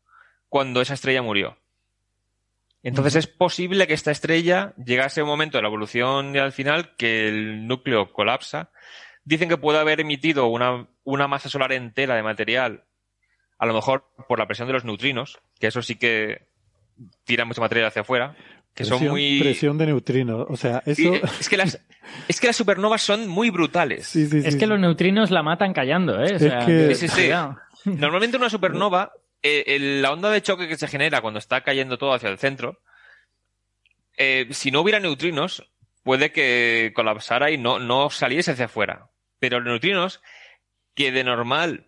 cuando esa estrella murió. Entonces es posible que esta estrella llegase a un momento de la evolución y al final que el núcleo colapsa. Dicen que puede haber emitido una, una masa solar entera de material, a lo mejor por la presión de los neutrinos, que eso sí que tira mucho material hacia afuera, que son Presión, muy... presión de neutrinos. O sea, eso. Es, que las, es que las supernovas son muy brutales. Sí, sí, es sí, que sí. los neutrinos la matan callando, ¿eh? O Es sea, que- Normalmente una supernova, eh, el- la onda de choque que se genera cuando está cayendo todo hacia el centro, eh, si no hubiera neutrinos, puede que colapsara y no, no saliese hacia afuera. Pero los neutrinos, que de normal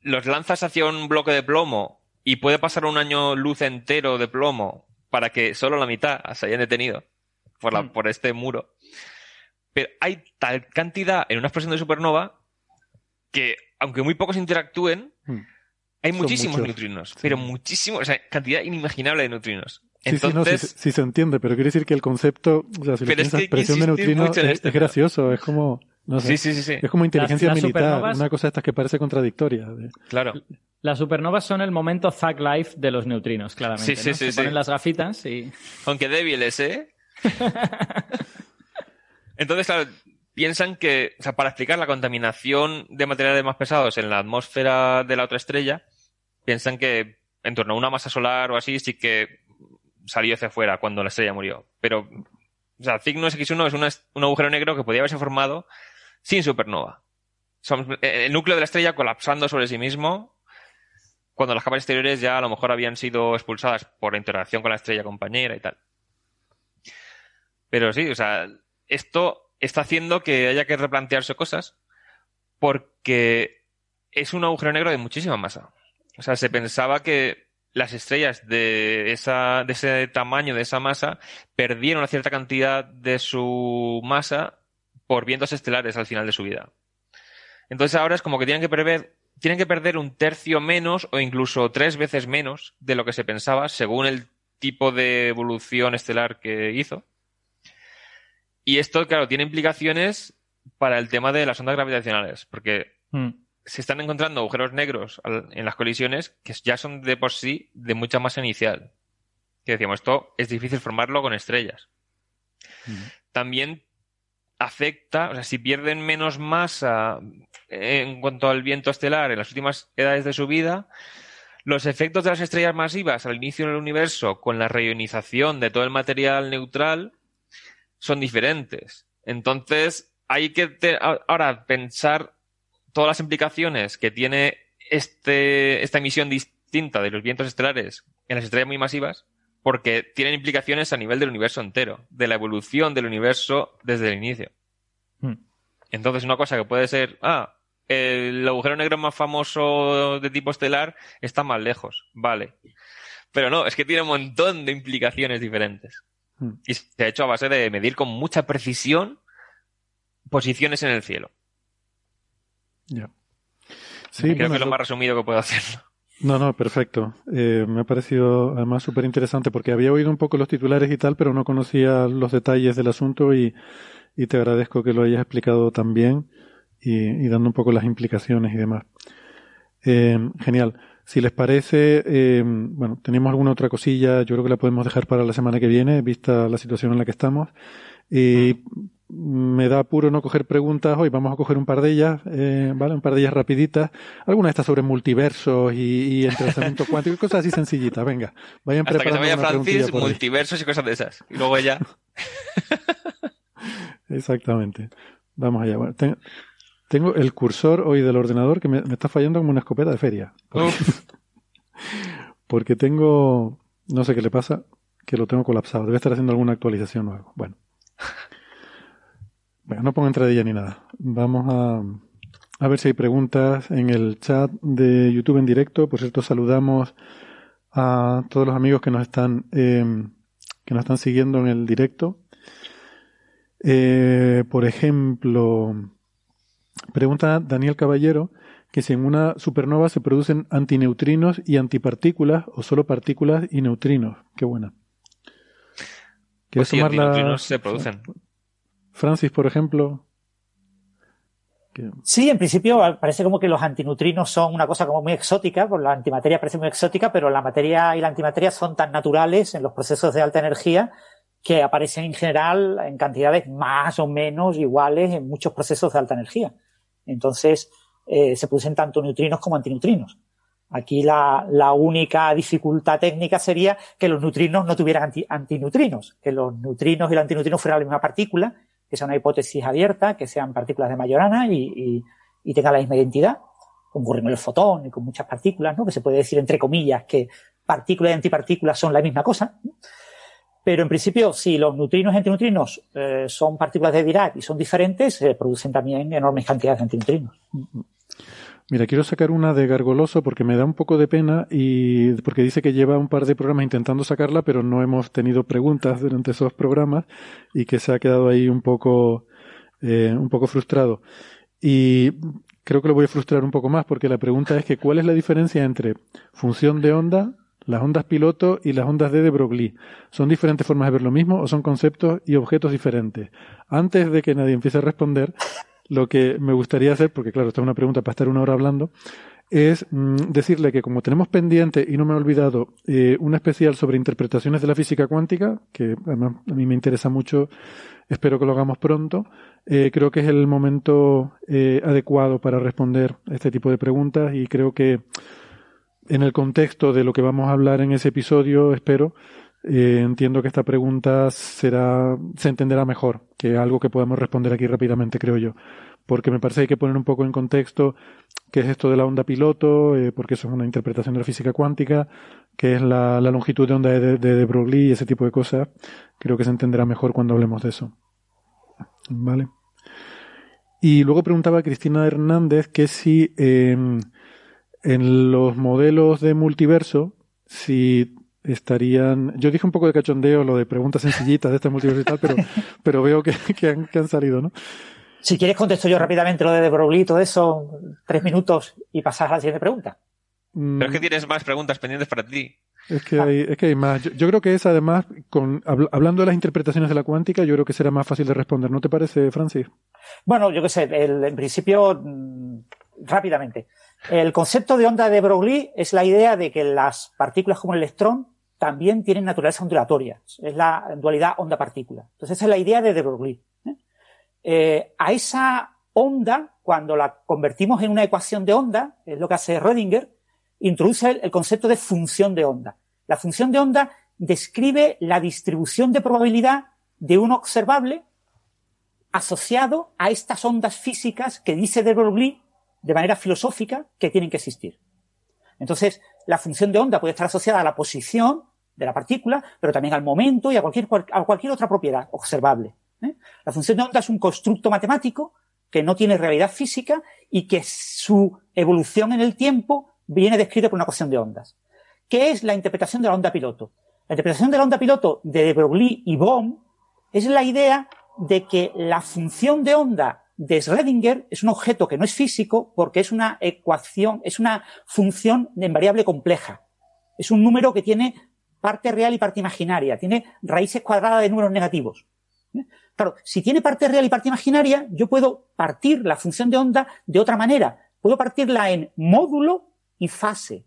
los lanzas hacia un bloque de plomo y puede pasar un año luz entero de plomo para que solo la mitad se hayan detenido por, la, por este muro. Pero hay tal cantidad en una explosión de supernova que, aunque muy pocos interactúen, Hmm. hay Son muchísimos muchos. neutrinos, pero muchísimos, o sea, cantidad inimaginable de neutrinos. Sí, sí, no, sí, Entonces, sí se entiende, pero quiere decir que el concepto, o sea, si lo piensas, presión de neutrinos es, este, es pero- gracioso, es como, no sé, Sí, sí, sí, sí. es como inteligencia Las- las militar, supernovas- una cosa de estas que parece contradictoria. claro. Las supernovas son el momento Thug Life de los neutrinos, claramente. Sí, sí, ¿no? sí, Se sí. ponen las gafitas y... Aunque débiles, ¿eh? Entonces, claro, piensan que, o sea, para explicar la contaminación de materiales más pesados en la atmósfera de la otra estrella, piensan que en torno a una masa solar o así sí que salió hacia afuera cuando la estrella murió. Pero, o sea, Cygnus X1 es un agujero negro que podía haberse formado sin supernova. Eh, el núcleo de la estrella colapsando sobre sí mismo cuando las capas exteriores ya a lo mejor habían sido expulsadas por interacción con la estrella compañera y tal. Pero sí, o sea, esto está haciendo que haya que replantearse cosas porque es un agujero negro de muchísima masa. O sea, se pensaba que las estrellas de, esa, de ese tamaño, de esa masa, perdieron una cierta cantidad de su masa por vientos estelares al final de su vida. Entonces ahora es como que tienen que tienen que perder un tercio menos o incluso tres veces menos de lo que se pensaba según el tipo de evolución estelar que hizo. Y esto, claro, tiene implicaciones para el tema de las ondas gravitacionales, porque Hmm. se están encontrando agujeros negros al- en las colisiones que ya son de por sí de mucha masa inicial. Que decíamos, esto es difícil formarlo con estrellas. También afecta, o sea, si pierden menos masa en cuanto al viento estelar en las últimas edades de su vida, los efectos de las estrellas masivas al inicio del universo con la reionización de todo el material neutral son diferentes. Entonces, hay que te- ahora pensar todas las implicaciones que tiene este, esta emisión distinta de los vientos estelares en las estrellas muy masivas, porque tienen implicaciones a nivel del universo entero, de la evolución del universo desde el inicio. Hmm. Entonces, una cosa que puede ser, ah, el agujero negro más famoso de tipo estelar está más lejos, vale. Pero no, es que tiene un montón de implicaciones diferentes. Hmm. Y se ha hecho a base de medir con mucha precisión posiciones en el cielo. Ya. Sí, Creo bueno, que es lo más resumido que puedo hacerlo. No, no, perfecto. Eh, me ha parecido además súper interesante porque había oído un poco los titulares y tal, pero no conocía los detalles del asunto y, y te agradezco que lo hayas explicado tan bien y, y dando un poco las implicaciones y demás. Eh, genial. Si les parece, eh, bueno, tenemos alguna otra cosilla, yo creo que la podemos dejar para la semana que viene, vista la situación en la que estamos. Y me da apuro no coger preguntas hoy, vamos a coger un par de ellas, eh, ¿vale? Un par de ellas rapiditas. Alguna de estas sobre multiversos y, y entrelazamiento cuántico, y cosas así sencillitas, venga. Vayan Hasta que se preparando vaya Francis, multiversos y cosas de esas. Y luego ya. Exactamente. Vamos allá. Bueno, ten- tengo el cursor hoy del ordenador que me, me está fallando como una escopeta de feria. Porque tengo, no sé qué le pasa, que lo tengo colapsado. Debe estar haciendo alguna actualización o algo. Bueno. Bueno, no pongo entradilla ni nada. Vamos a, a ver si hay preguntas en el chat de YouTube en directo. Por cierto, saludamos a todos los amigos que nos están eh, que nos están siguiendo en el directo. Eh, por ejemplo, pregunta Daniel Caballero que si en una supernova se producen antineutrinos y antipartículas o solo partículas y neutrinos. Qué buena. ¿Quieres pues tomar la... se producen. Francis, por ejemplo. Sí, en principio parece como que los antineutrinos son una cosa como muy exótica, pues la antimateria parece muy exótica, pero la materia y la antimateria son tan naturales en los procesos de alta energía que aparecen en general en cantidades más o menos iguales en muchos procesos de alta energía. Entonces, eh, se producen tanto neutrinos como antineutrinos. Aquí la, única dificultad técnica sería que los neutrinos no tuvieran anti, antineutrinos, que los neutrinos y los antineutrinos fueran la misma partícula, que sea una hipótesis abierta, que sean partículas de Majorana y, y, tengan la misma identidad, como ocurre con el fotón y con muchas partículas, ¿no? que se puede decir entre comillas que partículas y antipartículas son la misma cosa. Pero en principio, si los neutrinos y antineutrinos eh, son partículas de Dirac y son diferentes, se producen también enormes cantidades de antineutrinos. Mira, quiero sacar una de Gargoloso porque me da un poco de pena y porque dice que lleva un par de programas intentando sacarla, pero no hemos tenido preguntas durante esos programas y que se ha quedado ahí un poco, eh, un poco frustrado. Y creo que lo voy a frustrar un poco más porque la pregunta es que ¿cuál es la diferencia entre función de onda, las ondas piloto y las ondas de de Broglie? ¿Son diferentes formas de ver lo mismo o son conceptos y objetos diferentes? Antes de que nadie empiece a responder, lo que me gustaría hacer, porque claro, esta es una pregunta para estar una hora hablando, es mm, decirle que como tenemos pendiente, y no me he olvidado, eh, un especial sobre interpretaciones de la física cuántica, que además a mí me interesa mucho, espero que lo hagamos pronto, eh, creo que es el momento eh, adecuado para responder este tipo de preguntas y creo que en el contexto de lo que vamos a hablar en ese episodio, espero, eh, entiendo que esta pregunta será, se entenderá mejor que algo que podemos responder aquí rápidamente, creo yo. Porque me parece que hay que poner un poco en contexto qué es esto de la onda piloto, eh, porque eso es una interpretación de la física cuántica, qué es la, longitud de onda de, de, Broglie y ese tipo de cosas. Creo que se entenderá mejor cuando hablemos de eso. Vale. Y luego preguntaba Cristina Hernández que si em, en los modelos de multiverso, si estarían. Yo dije un poco de cachondeo lo de preguntas sencillitas de este multiverso y tal, pero, pero veo que, que, han, que han salido, ¿no? Si quieres contesto yo rápidamente lo de De Broglie y todo eso, tres minutos y pasar a la siguiente pregunta. Mm. Pero es que tienes más preguntas pendientes para ti. Es que, hay, es que hay más. Yo, creo que es además, con, hablando de las interpretaciones de la cuántica, yo creo que será más fácil de responder. ¿No te parece, Francis? Bueno, yo qué sé, el, en principio, mm, rápidamente. El concepto de onda de Broglie es la idea de que las partículas como el electrón también tienen naturaleza ondulatoria. Es la dualidad onda-partícula. Entonces, esa es la idea de de Broglie. ¿eh? Eh, a esa onda, cuando la convertimos en una ecuación de onda, es lo que hace Rödinger, introduce el, el concepto de función de onda. La función de onda describe la distribución de probabilidad de un observable asociado a estas ondas físicas que dice de Broglie de manera filosófica que tienen que existir. Entonces, la función de onda puede estar asociada a la posición de la partícula, pero también al momento y a cualquier, otra propiedad observable. ¿eh? La función de onda es un constructo matemático que no tiene realidad física y que su evolución en el tiempo viene descrita por una ecuación de ondas. ¿Qué es la interpretación de la onda piloto? La interpretación de la onda piloto de de Broglie y Bohm es la idea de que la función de onda de Schrödinger es un objeto que no es físico porque es una ecuación, es una función en variable compleja. Es un número que tiene parte real y parte imaginaria, tiene raíces cuadradas de números negativos. Claro, si tiene parte real y parte imaginaria, yo puedo partir la función de onda de otra manera. Puedo partirla en módulo y fase.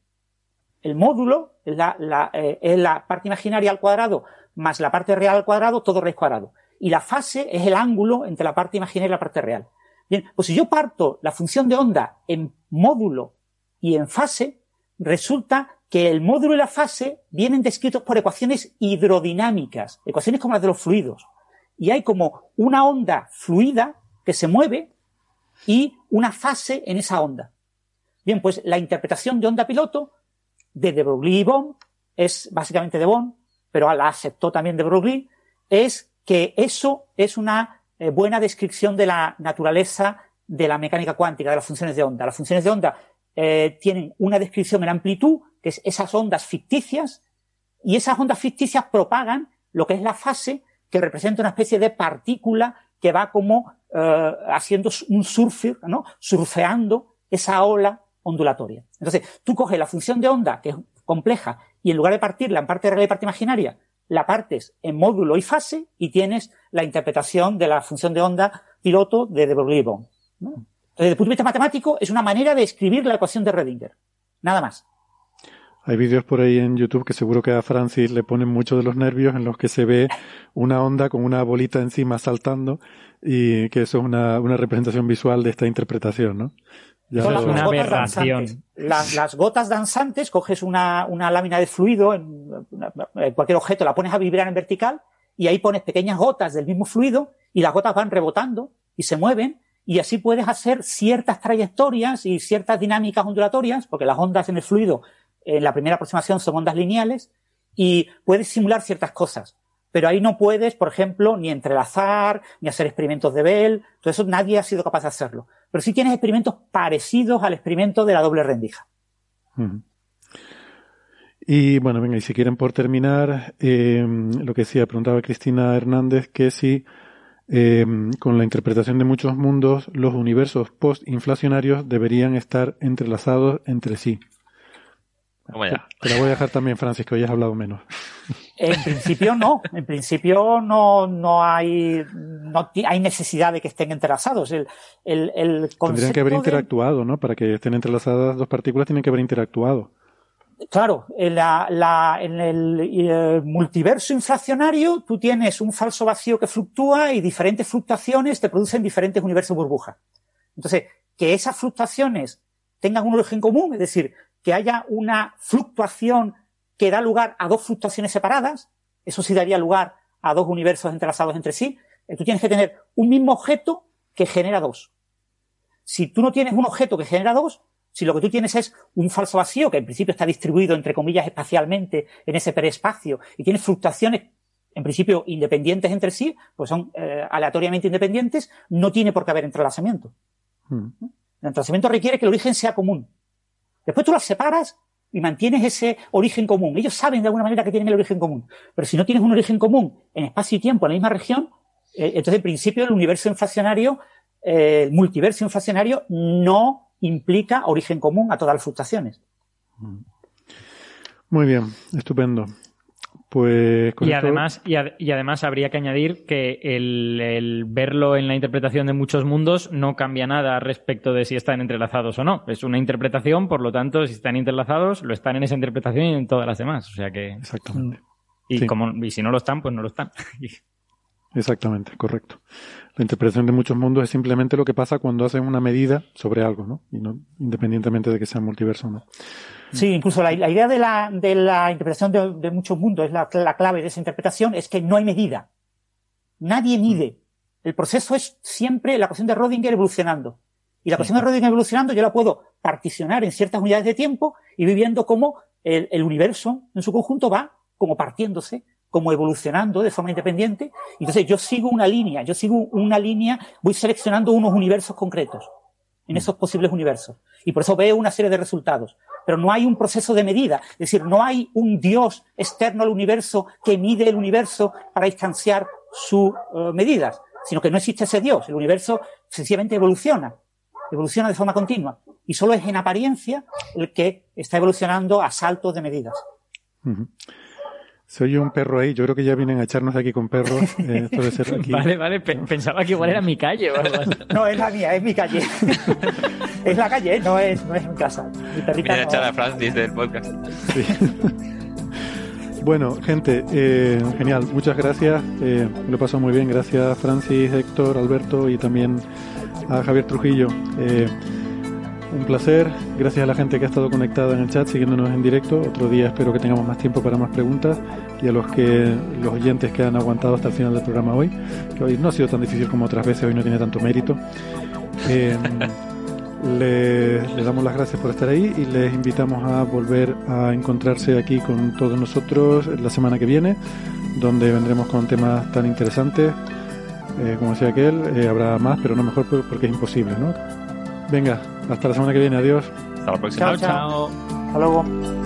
El módulo es la, eh, es la parte imaginaria al cuadrado más la parte real al cuadrado, todo raíz cuadrado y la fase es el ángulo entre la parte imaginaria y la parte real. Bien, pues si yo parto la función de onda en módulo y en fase, resulta que el módulo y la fase vienen descritos por ecuaciones hidrodinámicas, ecuaciones como las de los fluidos. Y hay como una onda fluida que se mueve y una fase en esa onda. Bien, pues la interpretación de onda piloto de de Broglie y Bohm es básicamente de Bohm, pero la aceptó también de Broglie, es que eso es una eh, buena descripción de la naturaleza de la mecánica cuántica, de las funciones de onda. Las funciones de onda eh, tienen una descripción en amplitud, que es esas ondas ficticias, y esas ondas ficticias propagan lo que es la fase que representa una especie de partícula que va como eh, haciendo un surfer, ¿no? Surfeando esa ola ondulatoria. Entonces, tú coges la función de onda, que es compleja, y en lugar de partirla en parte real y parte imaginaria, la partes en módulo y fase y tienes la interpretación de la función de onda piloto de de Broglie desde el punto de vista matemático, es una manera de escribir la ecuación de Redinger. Nada más. Hay vídeos por ahí en YouTube que seguro que a Francis le ponen mucho de los nervios en los que se ve una onda con una bolita encima saltando y que eso es una, una representación visual de esta interpretación, ¿no? Son las, una gotas danzantes. Las, las, gotas danzantes, coges una, una lámina de fluido en, en, cualquier objeto, la pones a vibrar en vertical y ahí pones pequeñas gotas del mismo fluido y las gotas van rebotando y se mueven y así puedes hacer ciertas trayectorias y ciertas dinámicas ondulatorias, porque las ondas en el fluido en la primera aproximación son ondas lineales y puedes simular ciertas cosas. Pero ahí no puedes, por ejemplo, ni entrelazar, ni hacer experimentos de Bell. Todo eso nadie ha sido capaz de hacerlo. Pero sí tienes experimentos parecidos al experimento de la doble rendija. Y bueno, venga, y si quieren por terminar, eh, lo que decía, preguntaba Cristina Hernández que si eh, con la interpretación de muchos mundos los universos post-inflacionarios deberían estar entrelazados entre sí. Te la voy a dejar también, Francis, que hoy has hablado menos. En principio no, en principio no, no hay no hay necesidad de que estén entrelazados. El, el, el Tendrían que haber interactuado, ¿no? Para que estén entrelazadas dos partículas tienen que haber interactuado. Claro, en, la, la, en el, el, multiverso inflacionario tú tienes un falso vacío que fluctúa y diferentes fluctuaciones te producen diferentes universos burbuja. Entonces, que esas fluctuaciones tengan un origen común, es decir, que haya una fluctuación que da lugar a dos fluctuaciones separadas, eso sí daría lugar a dos universos entrelazados entre sí, eh, tú tienes que tener un mismo objeto que genera dos. Si tú no tienes un objeto que genera dos, si lo que tú tienes es un falso vacío, que en principio está distribuido, entre comillas, espacialmente en ese perespacio, y tienes fluctuaciones, en principio, independientes entre sí, pues son eh, aleatoriamente independientes, no tiene por qué haber entrelazamiento. Hmm. El entrelazamiento requiere que el origen sea común. Después tú las separas y mantienes ese origen común. Ellos saben de alguna manera que tienen el origen común. Pero si no tienes un origen común en espacio y tiempo en la misma región, eh, entonces en principio el universo inflacionario, eh, el multiverso inflacionario no implica origen común a todas las fluctuaciones. Muy bien, estupendo. Pues y, además, y, además habría que añadir que el, verlo en la interpretación de muchos mundos no cambia nada respecto de si están entrelazados o no. Es una interpretación, por lo tanto, si están entrelazados, lo están en esa interpretación y en todas las demás. O sea que. Exactamente. Y, como, y si no lo están, pues no lo están. Exactamente, correcto. La interpretación de muchos mundos es simplemente lo que pasa cuando hacen una medida sobre algo, ¿no? Y no independientemente de que sea multiverso o no. Sí, incluso la, idea de la, de la interpretación de, muchos mundos, es la, clave de esa interpretación, es que no hay medida. Nadie mide. El proceso es siempre la ecuación de Rodinger evolucionando. Y la ecuación de Rodinger evolucionando yo la puedo particionar en ciertas unidades de tiempo y viviendo cómo el, el universo en su conjunto va como partiéndose como evolucionando de forma independiente. Entonces yo sigo una línea, yo sigo una línea, voy seleccionando unos universos concretos en esos posibles universos. Y por eso veo una serie de resultados. Pero no hay un proceso de medida. Es decir, no hay un Dios externo al universo que mide el universo para instanciar sus uh, medidas, sino que no existe ese Dios. El universo sencillamente evoluciona. Evoluciona de forma continua. Y solo es en apariencia el que está evolucionando a saltos de medidas. Se oye un perro ahí, yo creo que ya vienen a echarnos aquí con perros. Eh, esto debe ser aquí. Vale, vale, pensaba que igual era mi calle o algo así. No, es la mía, es mi calle. es la calle, no es, no es mi casa. Mi perrita Viene a no- echar a Francis del podcast. Sí. Bueno, gente, eh, genial, muchas gracias. Eh, me lo he pasado muy bien. Gracias, Francis, Héctor, Alberto y también a Javier Trujillo. Eh, un placer. Gracias a la gente que ha estado conectada en el chat, siguiéndonos en directo. Otro día espero que tengamos más tiempo para más preguntas. Y a los que los oyentes que han aguantado hasta el final del programa hoy, que hoy no ha sido tan difícil como otras veces, hoy no tiene tanto mérito. Eh, les, les damos las gracias por estar ahí y les invitamos a volver a encontrarse aquí con todos nosotros la semana que viene, donde vendremos con temas tan interesantes Eh, como decía aquel, eh, habrá más, pero no mejor por- porque es imposible, ¿no? Venga, hasta la semana que viene. Adiós. Hasta la próxima. Chao, chao. Hasta luego.